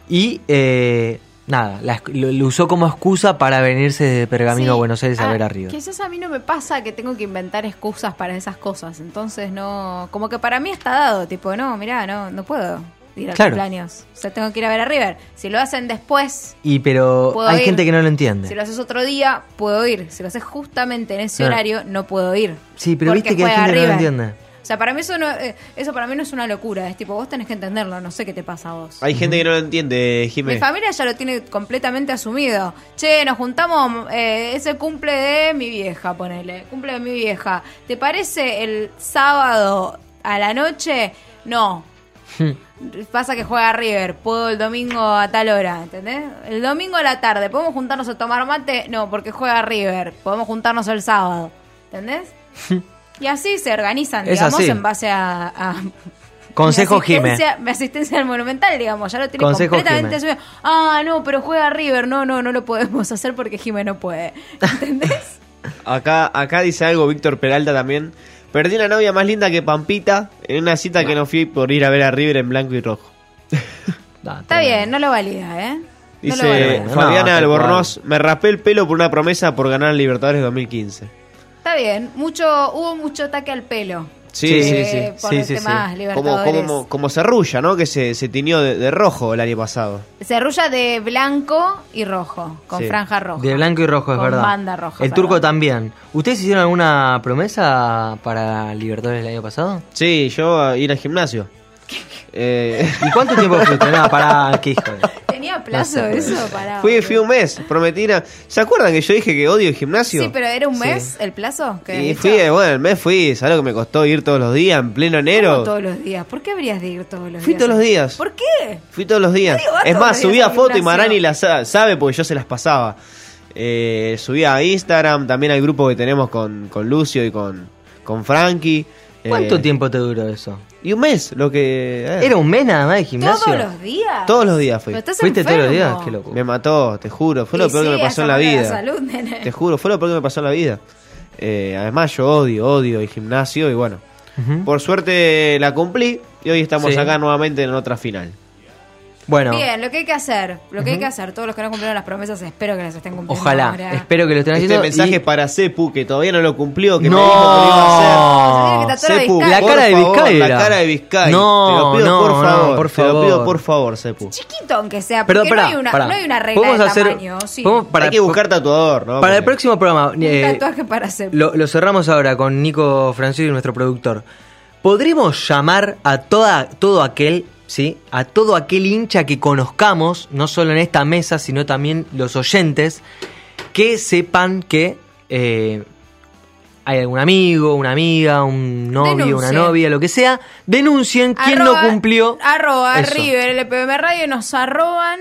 Y eh, nada, la- lo, lo usó como excusa para venirse de Pergamino a. Buenos Aires a Ah, ver a River. Quizás a mí no me pasa que tengo que inventar excusas para esas cosas. Entonces no. Como que para mí está dado. Tipo, no, mirá, no, no puedo ir a Claro. cumpleaños. O sea, tengo que ir a ver a River. Si lo hacen después, Y pero Puedo hay ir. gente que no lo entiende. si lo haces otro día, puedo ir. Si lo haces justamente en ese horario, no puedo ir. Sí, pero viste que hay gente que no lo entiende. O sea, para mí eso no, eh, eso para mí no es una locura. Es tipo, vos tenés que entenderlo. No sé qué te pasa a vos. Hay gente que no lo entiende, Mi Jiménez. familia ya lo tiene completamente asumido. Che, nos juntamos, eh, es el cumple de mi vieja, ponele. Cumple de mi vieja. ¿Te parece el sábado a la noche? No. Pasa que juega River, puedo el domingo a tal hora, ¿entendés? El domingo a la tarde, ¿podemos juntarnos a tomar mate? No, porque juega River, podemos juntarnos el sábado, ¿entendés? Y así se organizan, Es digamos, así. en base a, a Consejo asistencia, mi asistencia al Monumental, digamos, ya lo tiene Consejo completamente Jime. asumido. Ah, no, pero juega River, no, no, no lo podemos hacer porque Jime no puede. ¿Entendés? Acá, acá dice algo Víctor Peralta también. Perdí una novia más linda que Pampita en una cita que no fui por ir a ver a River en blanco y rojo. Está bien, no lo valida, ¿eh? No lo Dice valida. Fabiana Albornoz, me raspé el pelo por una promesa por ganar el Libertadores 2015. Está bien, mucho, hubo mucho ataque al pelo. Sí, sí, sí. Por Sí, sí. Como, como, como Cerrulla, ¿no? Que se, se tiñó de, de rojo el año pasado. Se arrulla de blanco y rojo, con Sí. franja roja. De blanco y rojo, es Con verdad. banda roja, El perdón. turco también. ¿Ustedes hicieron alguna promesa para Libertadores el año pasado? Sí, yo a ir al gimnasio. Eh, ¿Y cuánto tiempo fuiste? Nada, para qué hijo de- ¿Tenía plazo No sé. eso? Pará, fui, fui un mes, prometí ¿Se acuerdan que yo dije que odio el gimnasio? Sí, pero era un Sí. mes el plazo. que Y fui, dicho? bueno, el mes fui, ¿sabes lo que me costó ir todos los días en pleno enero? ¿Cómo todos los días? ¿Por qué habrías de ir todos los Fui días? todos los días. ¿Por qué? Fui todos los días. Es más, subía foto y. Marani la sa- sabe porque yo se las pasaba. Eh, subía a Instagram, también al grupo que tenemos con, con Lucio y con, con Frankie. Eh, ¿Cuánto tiempo te duró eso? Y un mes, lo que... eh. ¿Era un mes nada más de gimnasio? ¿Todos los días? Todos los días fui. Pero estás ¿Fuiste todos los días? Qué loco. Me mató, te juro. Fue lo Y peor sí, que me pasó en la vida. salud, nene. Te juro, fue lo peor que me pasó en la vida. Eh, además, yo odio, odio el gimnasio y bueno. Por suerte la cumplí y hoy estamos Sí. acá nuevamente en otra final. Bueno, Bien, lo que hay que hacer, lo que hay que hacer, todos los que no cumplieron las promesas, espero que las estén cumpliendo ojalá. ahora. Espero que lo estén Este haciendo. mensaje y- es para Cepu, que todavía no lo cumplió, que No. me dijo que lo iba a hacer. Se tiene que tatuar a Cepu. La cara de favor, Vizcay La cara de Vizcay. No, te lo pido no, por no, favor. por Te lo pido favor. por favor, Cepu. Chiquito aunque sea, porque Pero pará, no, hay una, no hay una regla Podemos de hacer- tamaño. Sí. para- Hay que buscar tatuador, ¿no? Para el próximo programa, Un eh, tatuaje para hacer. lo, lo cerramos ahora con Nico Francisco, nuestro productor. ¿Podremos llamar a toda, todo aquel, sí, a todo aquel hincha que conozcamos, no solo en esta mesa, sino también los oyentes, que sepan que eh, hay algún amigo, una amiga, un novio, una novia, lo que sea, denuncien quién no cumplió. Arroba Eso. River, LPM Radio, nos arroban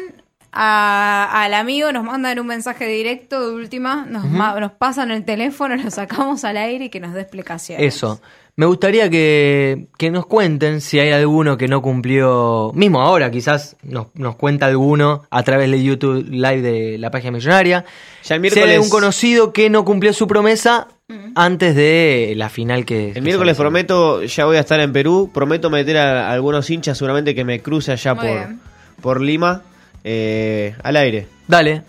a- al amigo, nos mandan un mensaje directo de última, nos, ma- nos pasan el teléfono, lo sacamos al aire y que nos dé explicaciones. Eso. Me gustaría que, que nos cuenten si hay alguno que no cumplió, mismo ahora quizás nos, nos cuenta alguno a través de YouTube Live de la página millonaria. Ya el Si hay algún conocido que no cumplió su promesa antes de la final que... el miércoles prometo, ya voy a estar en Perú. Prometo meter a, a algunos hinchas, seguramente que me cruce allá Muy por, bien. por Lima, eh, al aire. Dale,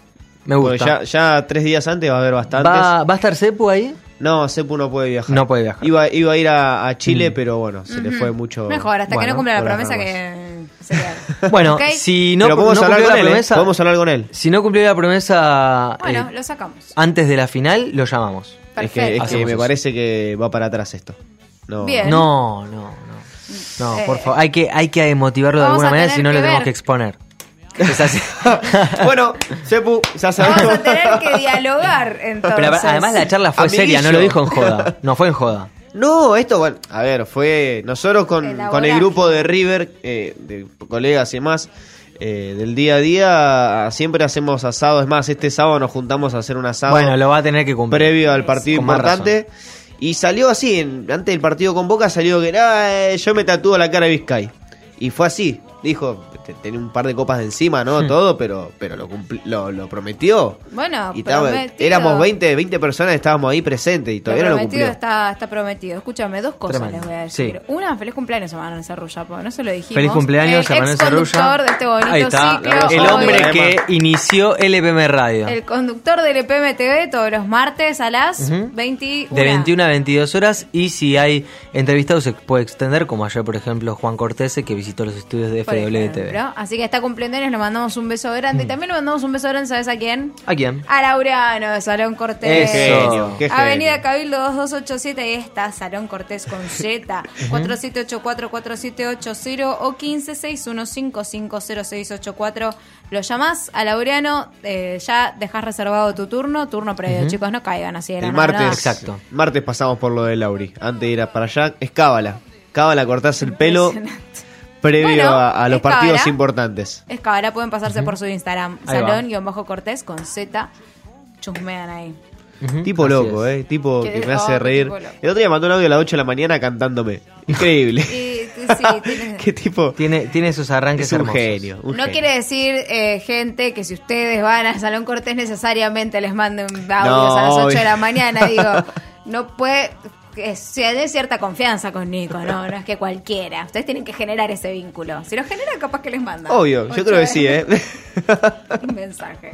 me gusta. ya, ya tres días antes va a haber bastantes. ¿Va, ¿Va a estar Cepu ahí? No, Cepu no puede viajar. No puede viajar. Iba, iba a ir a, a Chile, Mm. pero bueno, se le fue mucho. Mejor, hasta que no cumpla la promesa que. Bueno, si no, podemos no hablar cumplió con la él, ¿eh? promesa, Podemos hablar con él. si no cumplió la promesa Bueno, eh, lo sacamos. antes de la final, lo llamamos. Es que, es que me eso. parece que va para atrás esto. No. Bien. No, no, no. No, Eh, por favor, hay que, hay que motivarlo de alguna manera, si no lo tenemos que exponer. Bueno, Sepu, ya sabemos. Vamos a tener que dialogar entonces. Pero además la charla fue seria, no lo dijo en joda. No fue en joda. No, esto, bueno, a ver, fue nosotros con, con el grupo de River, eh, de colegas y demás, eh, del día a día, siempre hacemos asados. Es más, este sábado nos juntamos a hacer un asado Bueno, lo va a tener que cumplir. previo al partido Con importante. Y salió así, en- antes del partido con Boca salió que "Ah, eh, yo me tatúo la cara de Vizcay. Y fue así, dijo, te- tenía un par de copas de encima, ¿no? Hmm. Todo, pero, pero lo, cumpli- lo, lo prometió. Bueno, Y éramos 20, 20 personas, estábamos ahí presentes y Lo todavía no lo prometido cumplió. está, está prometido. Escúchame, dos cosas Tremendo. les voy a decir. Sí. Una, feliz cumpleaños a Manuel Cerrulla, porque no se lo dijimos. Feliz cumpleaños el a Manuel Cerrulla. de este bonito Ahí está, ciclo. el hoy. hombre que inició LPM Radio. El conductor del EPM TV todos los martes a las Ujú. 21. De 21 a 22 horas y si hay entrevistados se puede extender, como ayer por ejemplo Juan Cortese que visitó los estudios de por. Así que está cumpliendo años, le mandamos un beso grande. Y también le mandamos un beso grande, ¿sabes a quién? ¿A quién? A Laureano de Salón Cortés. Eso. Qué genio, qué Avenida genio. Cabildo 2287, ahí está Salón Cortés con Z. 4784-4780 o 1561550684. Lo llamás a Laureano, eh, ya dejás reservado tu turno, turno previo, chicos, no caigan así de la El nada, martes, no. martes pasamos por lo de Lauri. Antes de ir a para allá, es cábala. Cábala, cortarse el pelo previo Bueno, a, a los partidos importantes. Es cabra, pueden pasarse por su Instagram. Salón-Cortés con Z. Chusmean ahí. Tipo Así loco, eh. Tipo que me hace reír. El otro día mandó un audio a las 8 de la mañana cantándome. Increíble. Y, sí, tiene- Qué tipo. Tiene, tiene sus arranques Es un hermosos. genio. un No genio. quiere decir, eh, gente, que si ustedes van a Salón Cortés necesariamente les manden audios No, a las 8 de la mañana. Digo, no puede... Que se dé cierta confianza con Nico, no, no es que cualquiera. Ustedes tienen que generar ese vínculo. Si lo generan, capaz que les mandan. Obvio, yo creo que sí, eh. Un mensaje.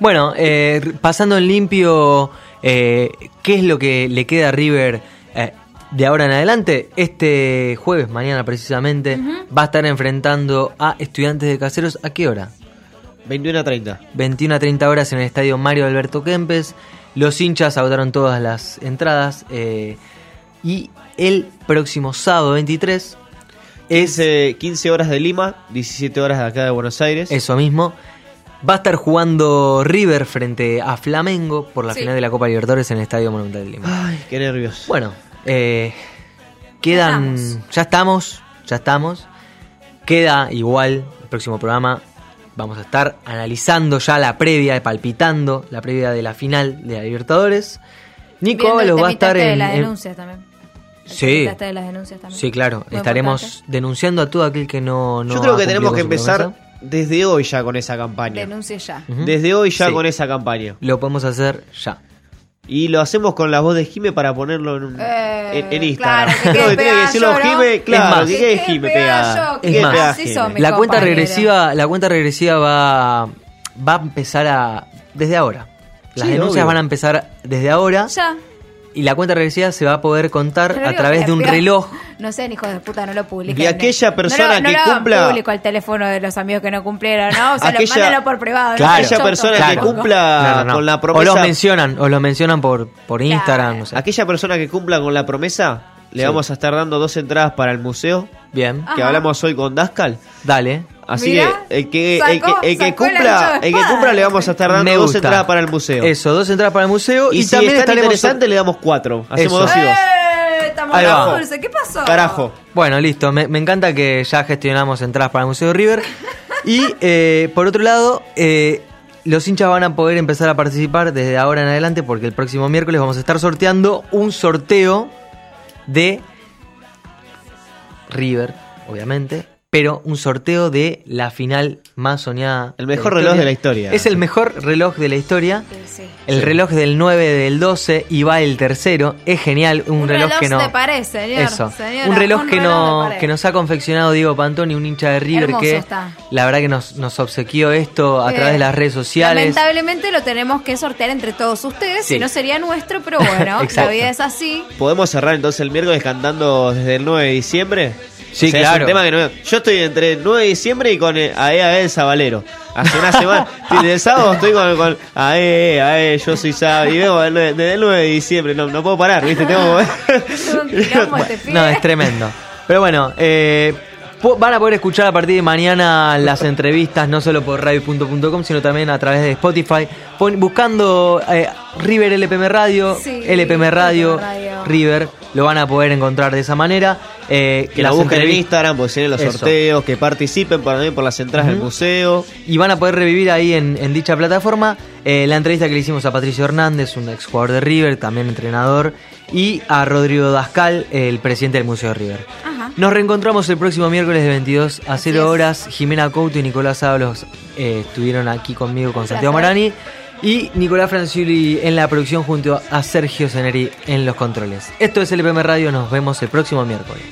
Bueno, eh, pasando en limpio, eh, ¿qué es lo que le queda a River eh, de ahora en adelante? Este jueves, mañana precisamente, va a estar enfrentando a estudiantes de caseros. ¿A qué hora? 21 a 30. 21 a 30 horas en el estadio Mario Alberto Kempes. Los hinchas agotaron todas las entradas. eh, y el próximo sábado 23 es 15 horas de Lima, 17 horas de acá de Buenos Aires. Eso mismo. Va a estar jugando River frente a Flamengo por la Sí. final de la Copa Libertadores en el Estadio Monumental de Lima. Ay, qué nervios. Bueno, eh, quedan. Ya estamos. ya estamos. Queda igual el próximo programa. Vamos a estar analizando ya la previa, palpitando la previa de la final de la Libertadores. Nico Ábalos va a estar en. de las en- denuncias también. Sí. de las denuncias también. Sí, claro. Muy Estaremos importante. denunciando a todo aquel que no. no Yo creo que tenemos que empezar promesa. desde hoy ya con esa campaña. Denuncie ya. Desde hoy ya Sí. con esa campaña. Lo podemos hacer ya. Y lo hacemos con la voz de Jime para ponerlo en, un- Eh, en, en Instagram. claro, que que tiene que pegada decirlo yo, ¿no? Jime, claro, más. que Que Jime pegada pegada. yo, Que que quede más. son La cuenta regresiva, la cuenta regresiva va, va a empezar a desde ahora. Las Sí, denuncias obvio. van a empezar desde ahora Ya. Y la cuenta regresiva se va a poder contar a través de un reloj. No sean hijos de puta, no lo publiquen. Y aquella persona no no que cumpla- público al teléfono de los amigos que no cumplieron, ¿no? O sea, Aquella- lo, por privado. no Claro. Aquella persona que cumpla No, no, no. con la O promesa. los mencionan, o los mencionan por, por Instagram. no sé. Aquella persona que cumpla con la promesa, le Sí. vamos a estar dando dos entradas para el museo. Bien. Que Ajá. hablamos hoy con Dascal. Dale. Así Mirá, que el que, el sacó- que, el que el cumpla, el que cumpla le vamos a estar dando dos entradas para el museo. Eso, dos entradas para el museo y, y si también es tan interesante le damos cuatro. Hacemos Eso. dos y dos. ¡Eh! Estamos Ahí va. dulce. ¿Qué pasó? Carajo. Bueno, listo. Me, me encanta que ya gestionamos entradas para el Museo River. Y eh, por otro lado, eh, los hinchas van a poder empezar a participar desde ahora en adelante porque el próximo miércoles vamos a estar sorteando un sorteo de River, obviamente. Pero un sorteo de la final más soñada. El mejor reloj de la historia. Es el mejor reloj de la historia. Sí. El reloj del 9 del 12 y va el tercero. Es genial. Un, Un reloj, reloj que no. pared, señor, Eso. señora, un reloj un que reloj no que nos ha confeccionado Diego Pantoni, un hincha de River Hermoso que está. la verdad que nos, nos obsequió esto a Eh, través de las redes sociales. Lamentablemente lo tenemos que sortear entre todos ustedes, Sí. si no sería nuestro, pero bueno, la vida es así. ¿Podemos cerrar entonces el miércoles cantando desde el 9 de diciembre? Sí, O sea, es claro. un tema que no- yo estoy entre el 9 de diciembre y con eh, AE Abel Zabalero. Hace una semana, del sábado estoy con, con AE, AE, yo soy sábado. Y nueve- desde el 9 de diciembre, no, no puedo parar, ¿viste? Tengo que- No, es tremendo. Pero bueno, eh, van a poder escuchar a partir de mañana las entrevistas, no solo por radio.com, sino también a través de Spotify. Pon- buscando eh, River LPM Radio, Sí, LPM Radio, LPM Radio. River, lo van a poder encontrar de esa manera. Eh, Que la busquen en Instagram, porque tienen los Eso. sorteos, que participen también por las entradas del museo. Y van a poder revivir ahí en, en dicha plataforma eh, la entrevista que le hicimos a Patricio Hernández, un ex jugador de River, también entrenador, y a Rodrigo Dascal, el presidente del Museo de River. Ajá. Nos reencontramos el próximo miércoles de 22 a 0 horas. Jimena Couto y Nicolás Ábalos eh, estuvieron aquí conmigo con Santiago. Marani. Y Nicolás Franciuli en la producción junto a Sergio Zeneri en los controles. Esto es LPM Radio, nos vemos el próximo miércoles.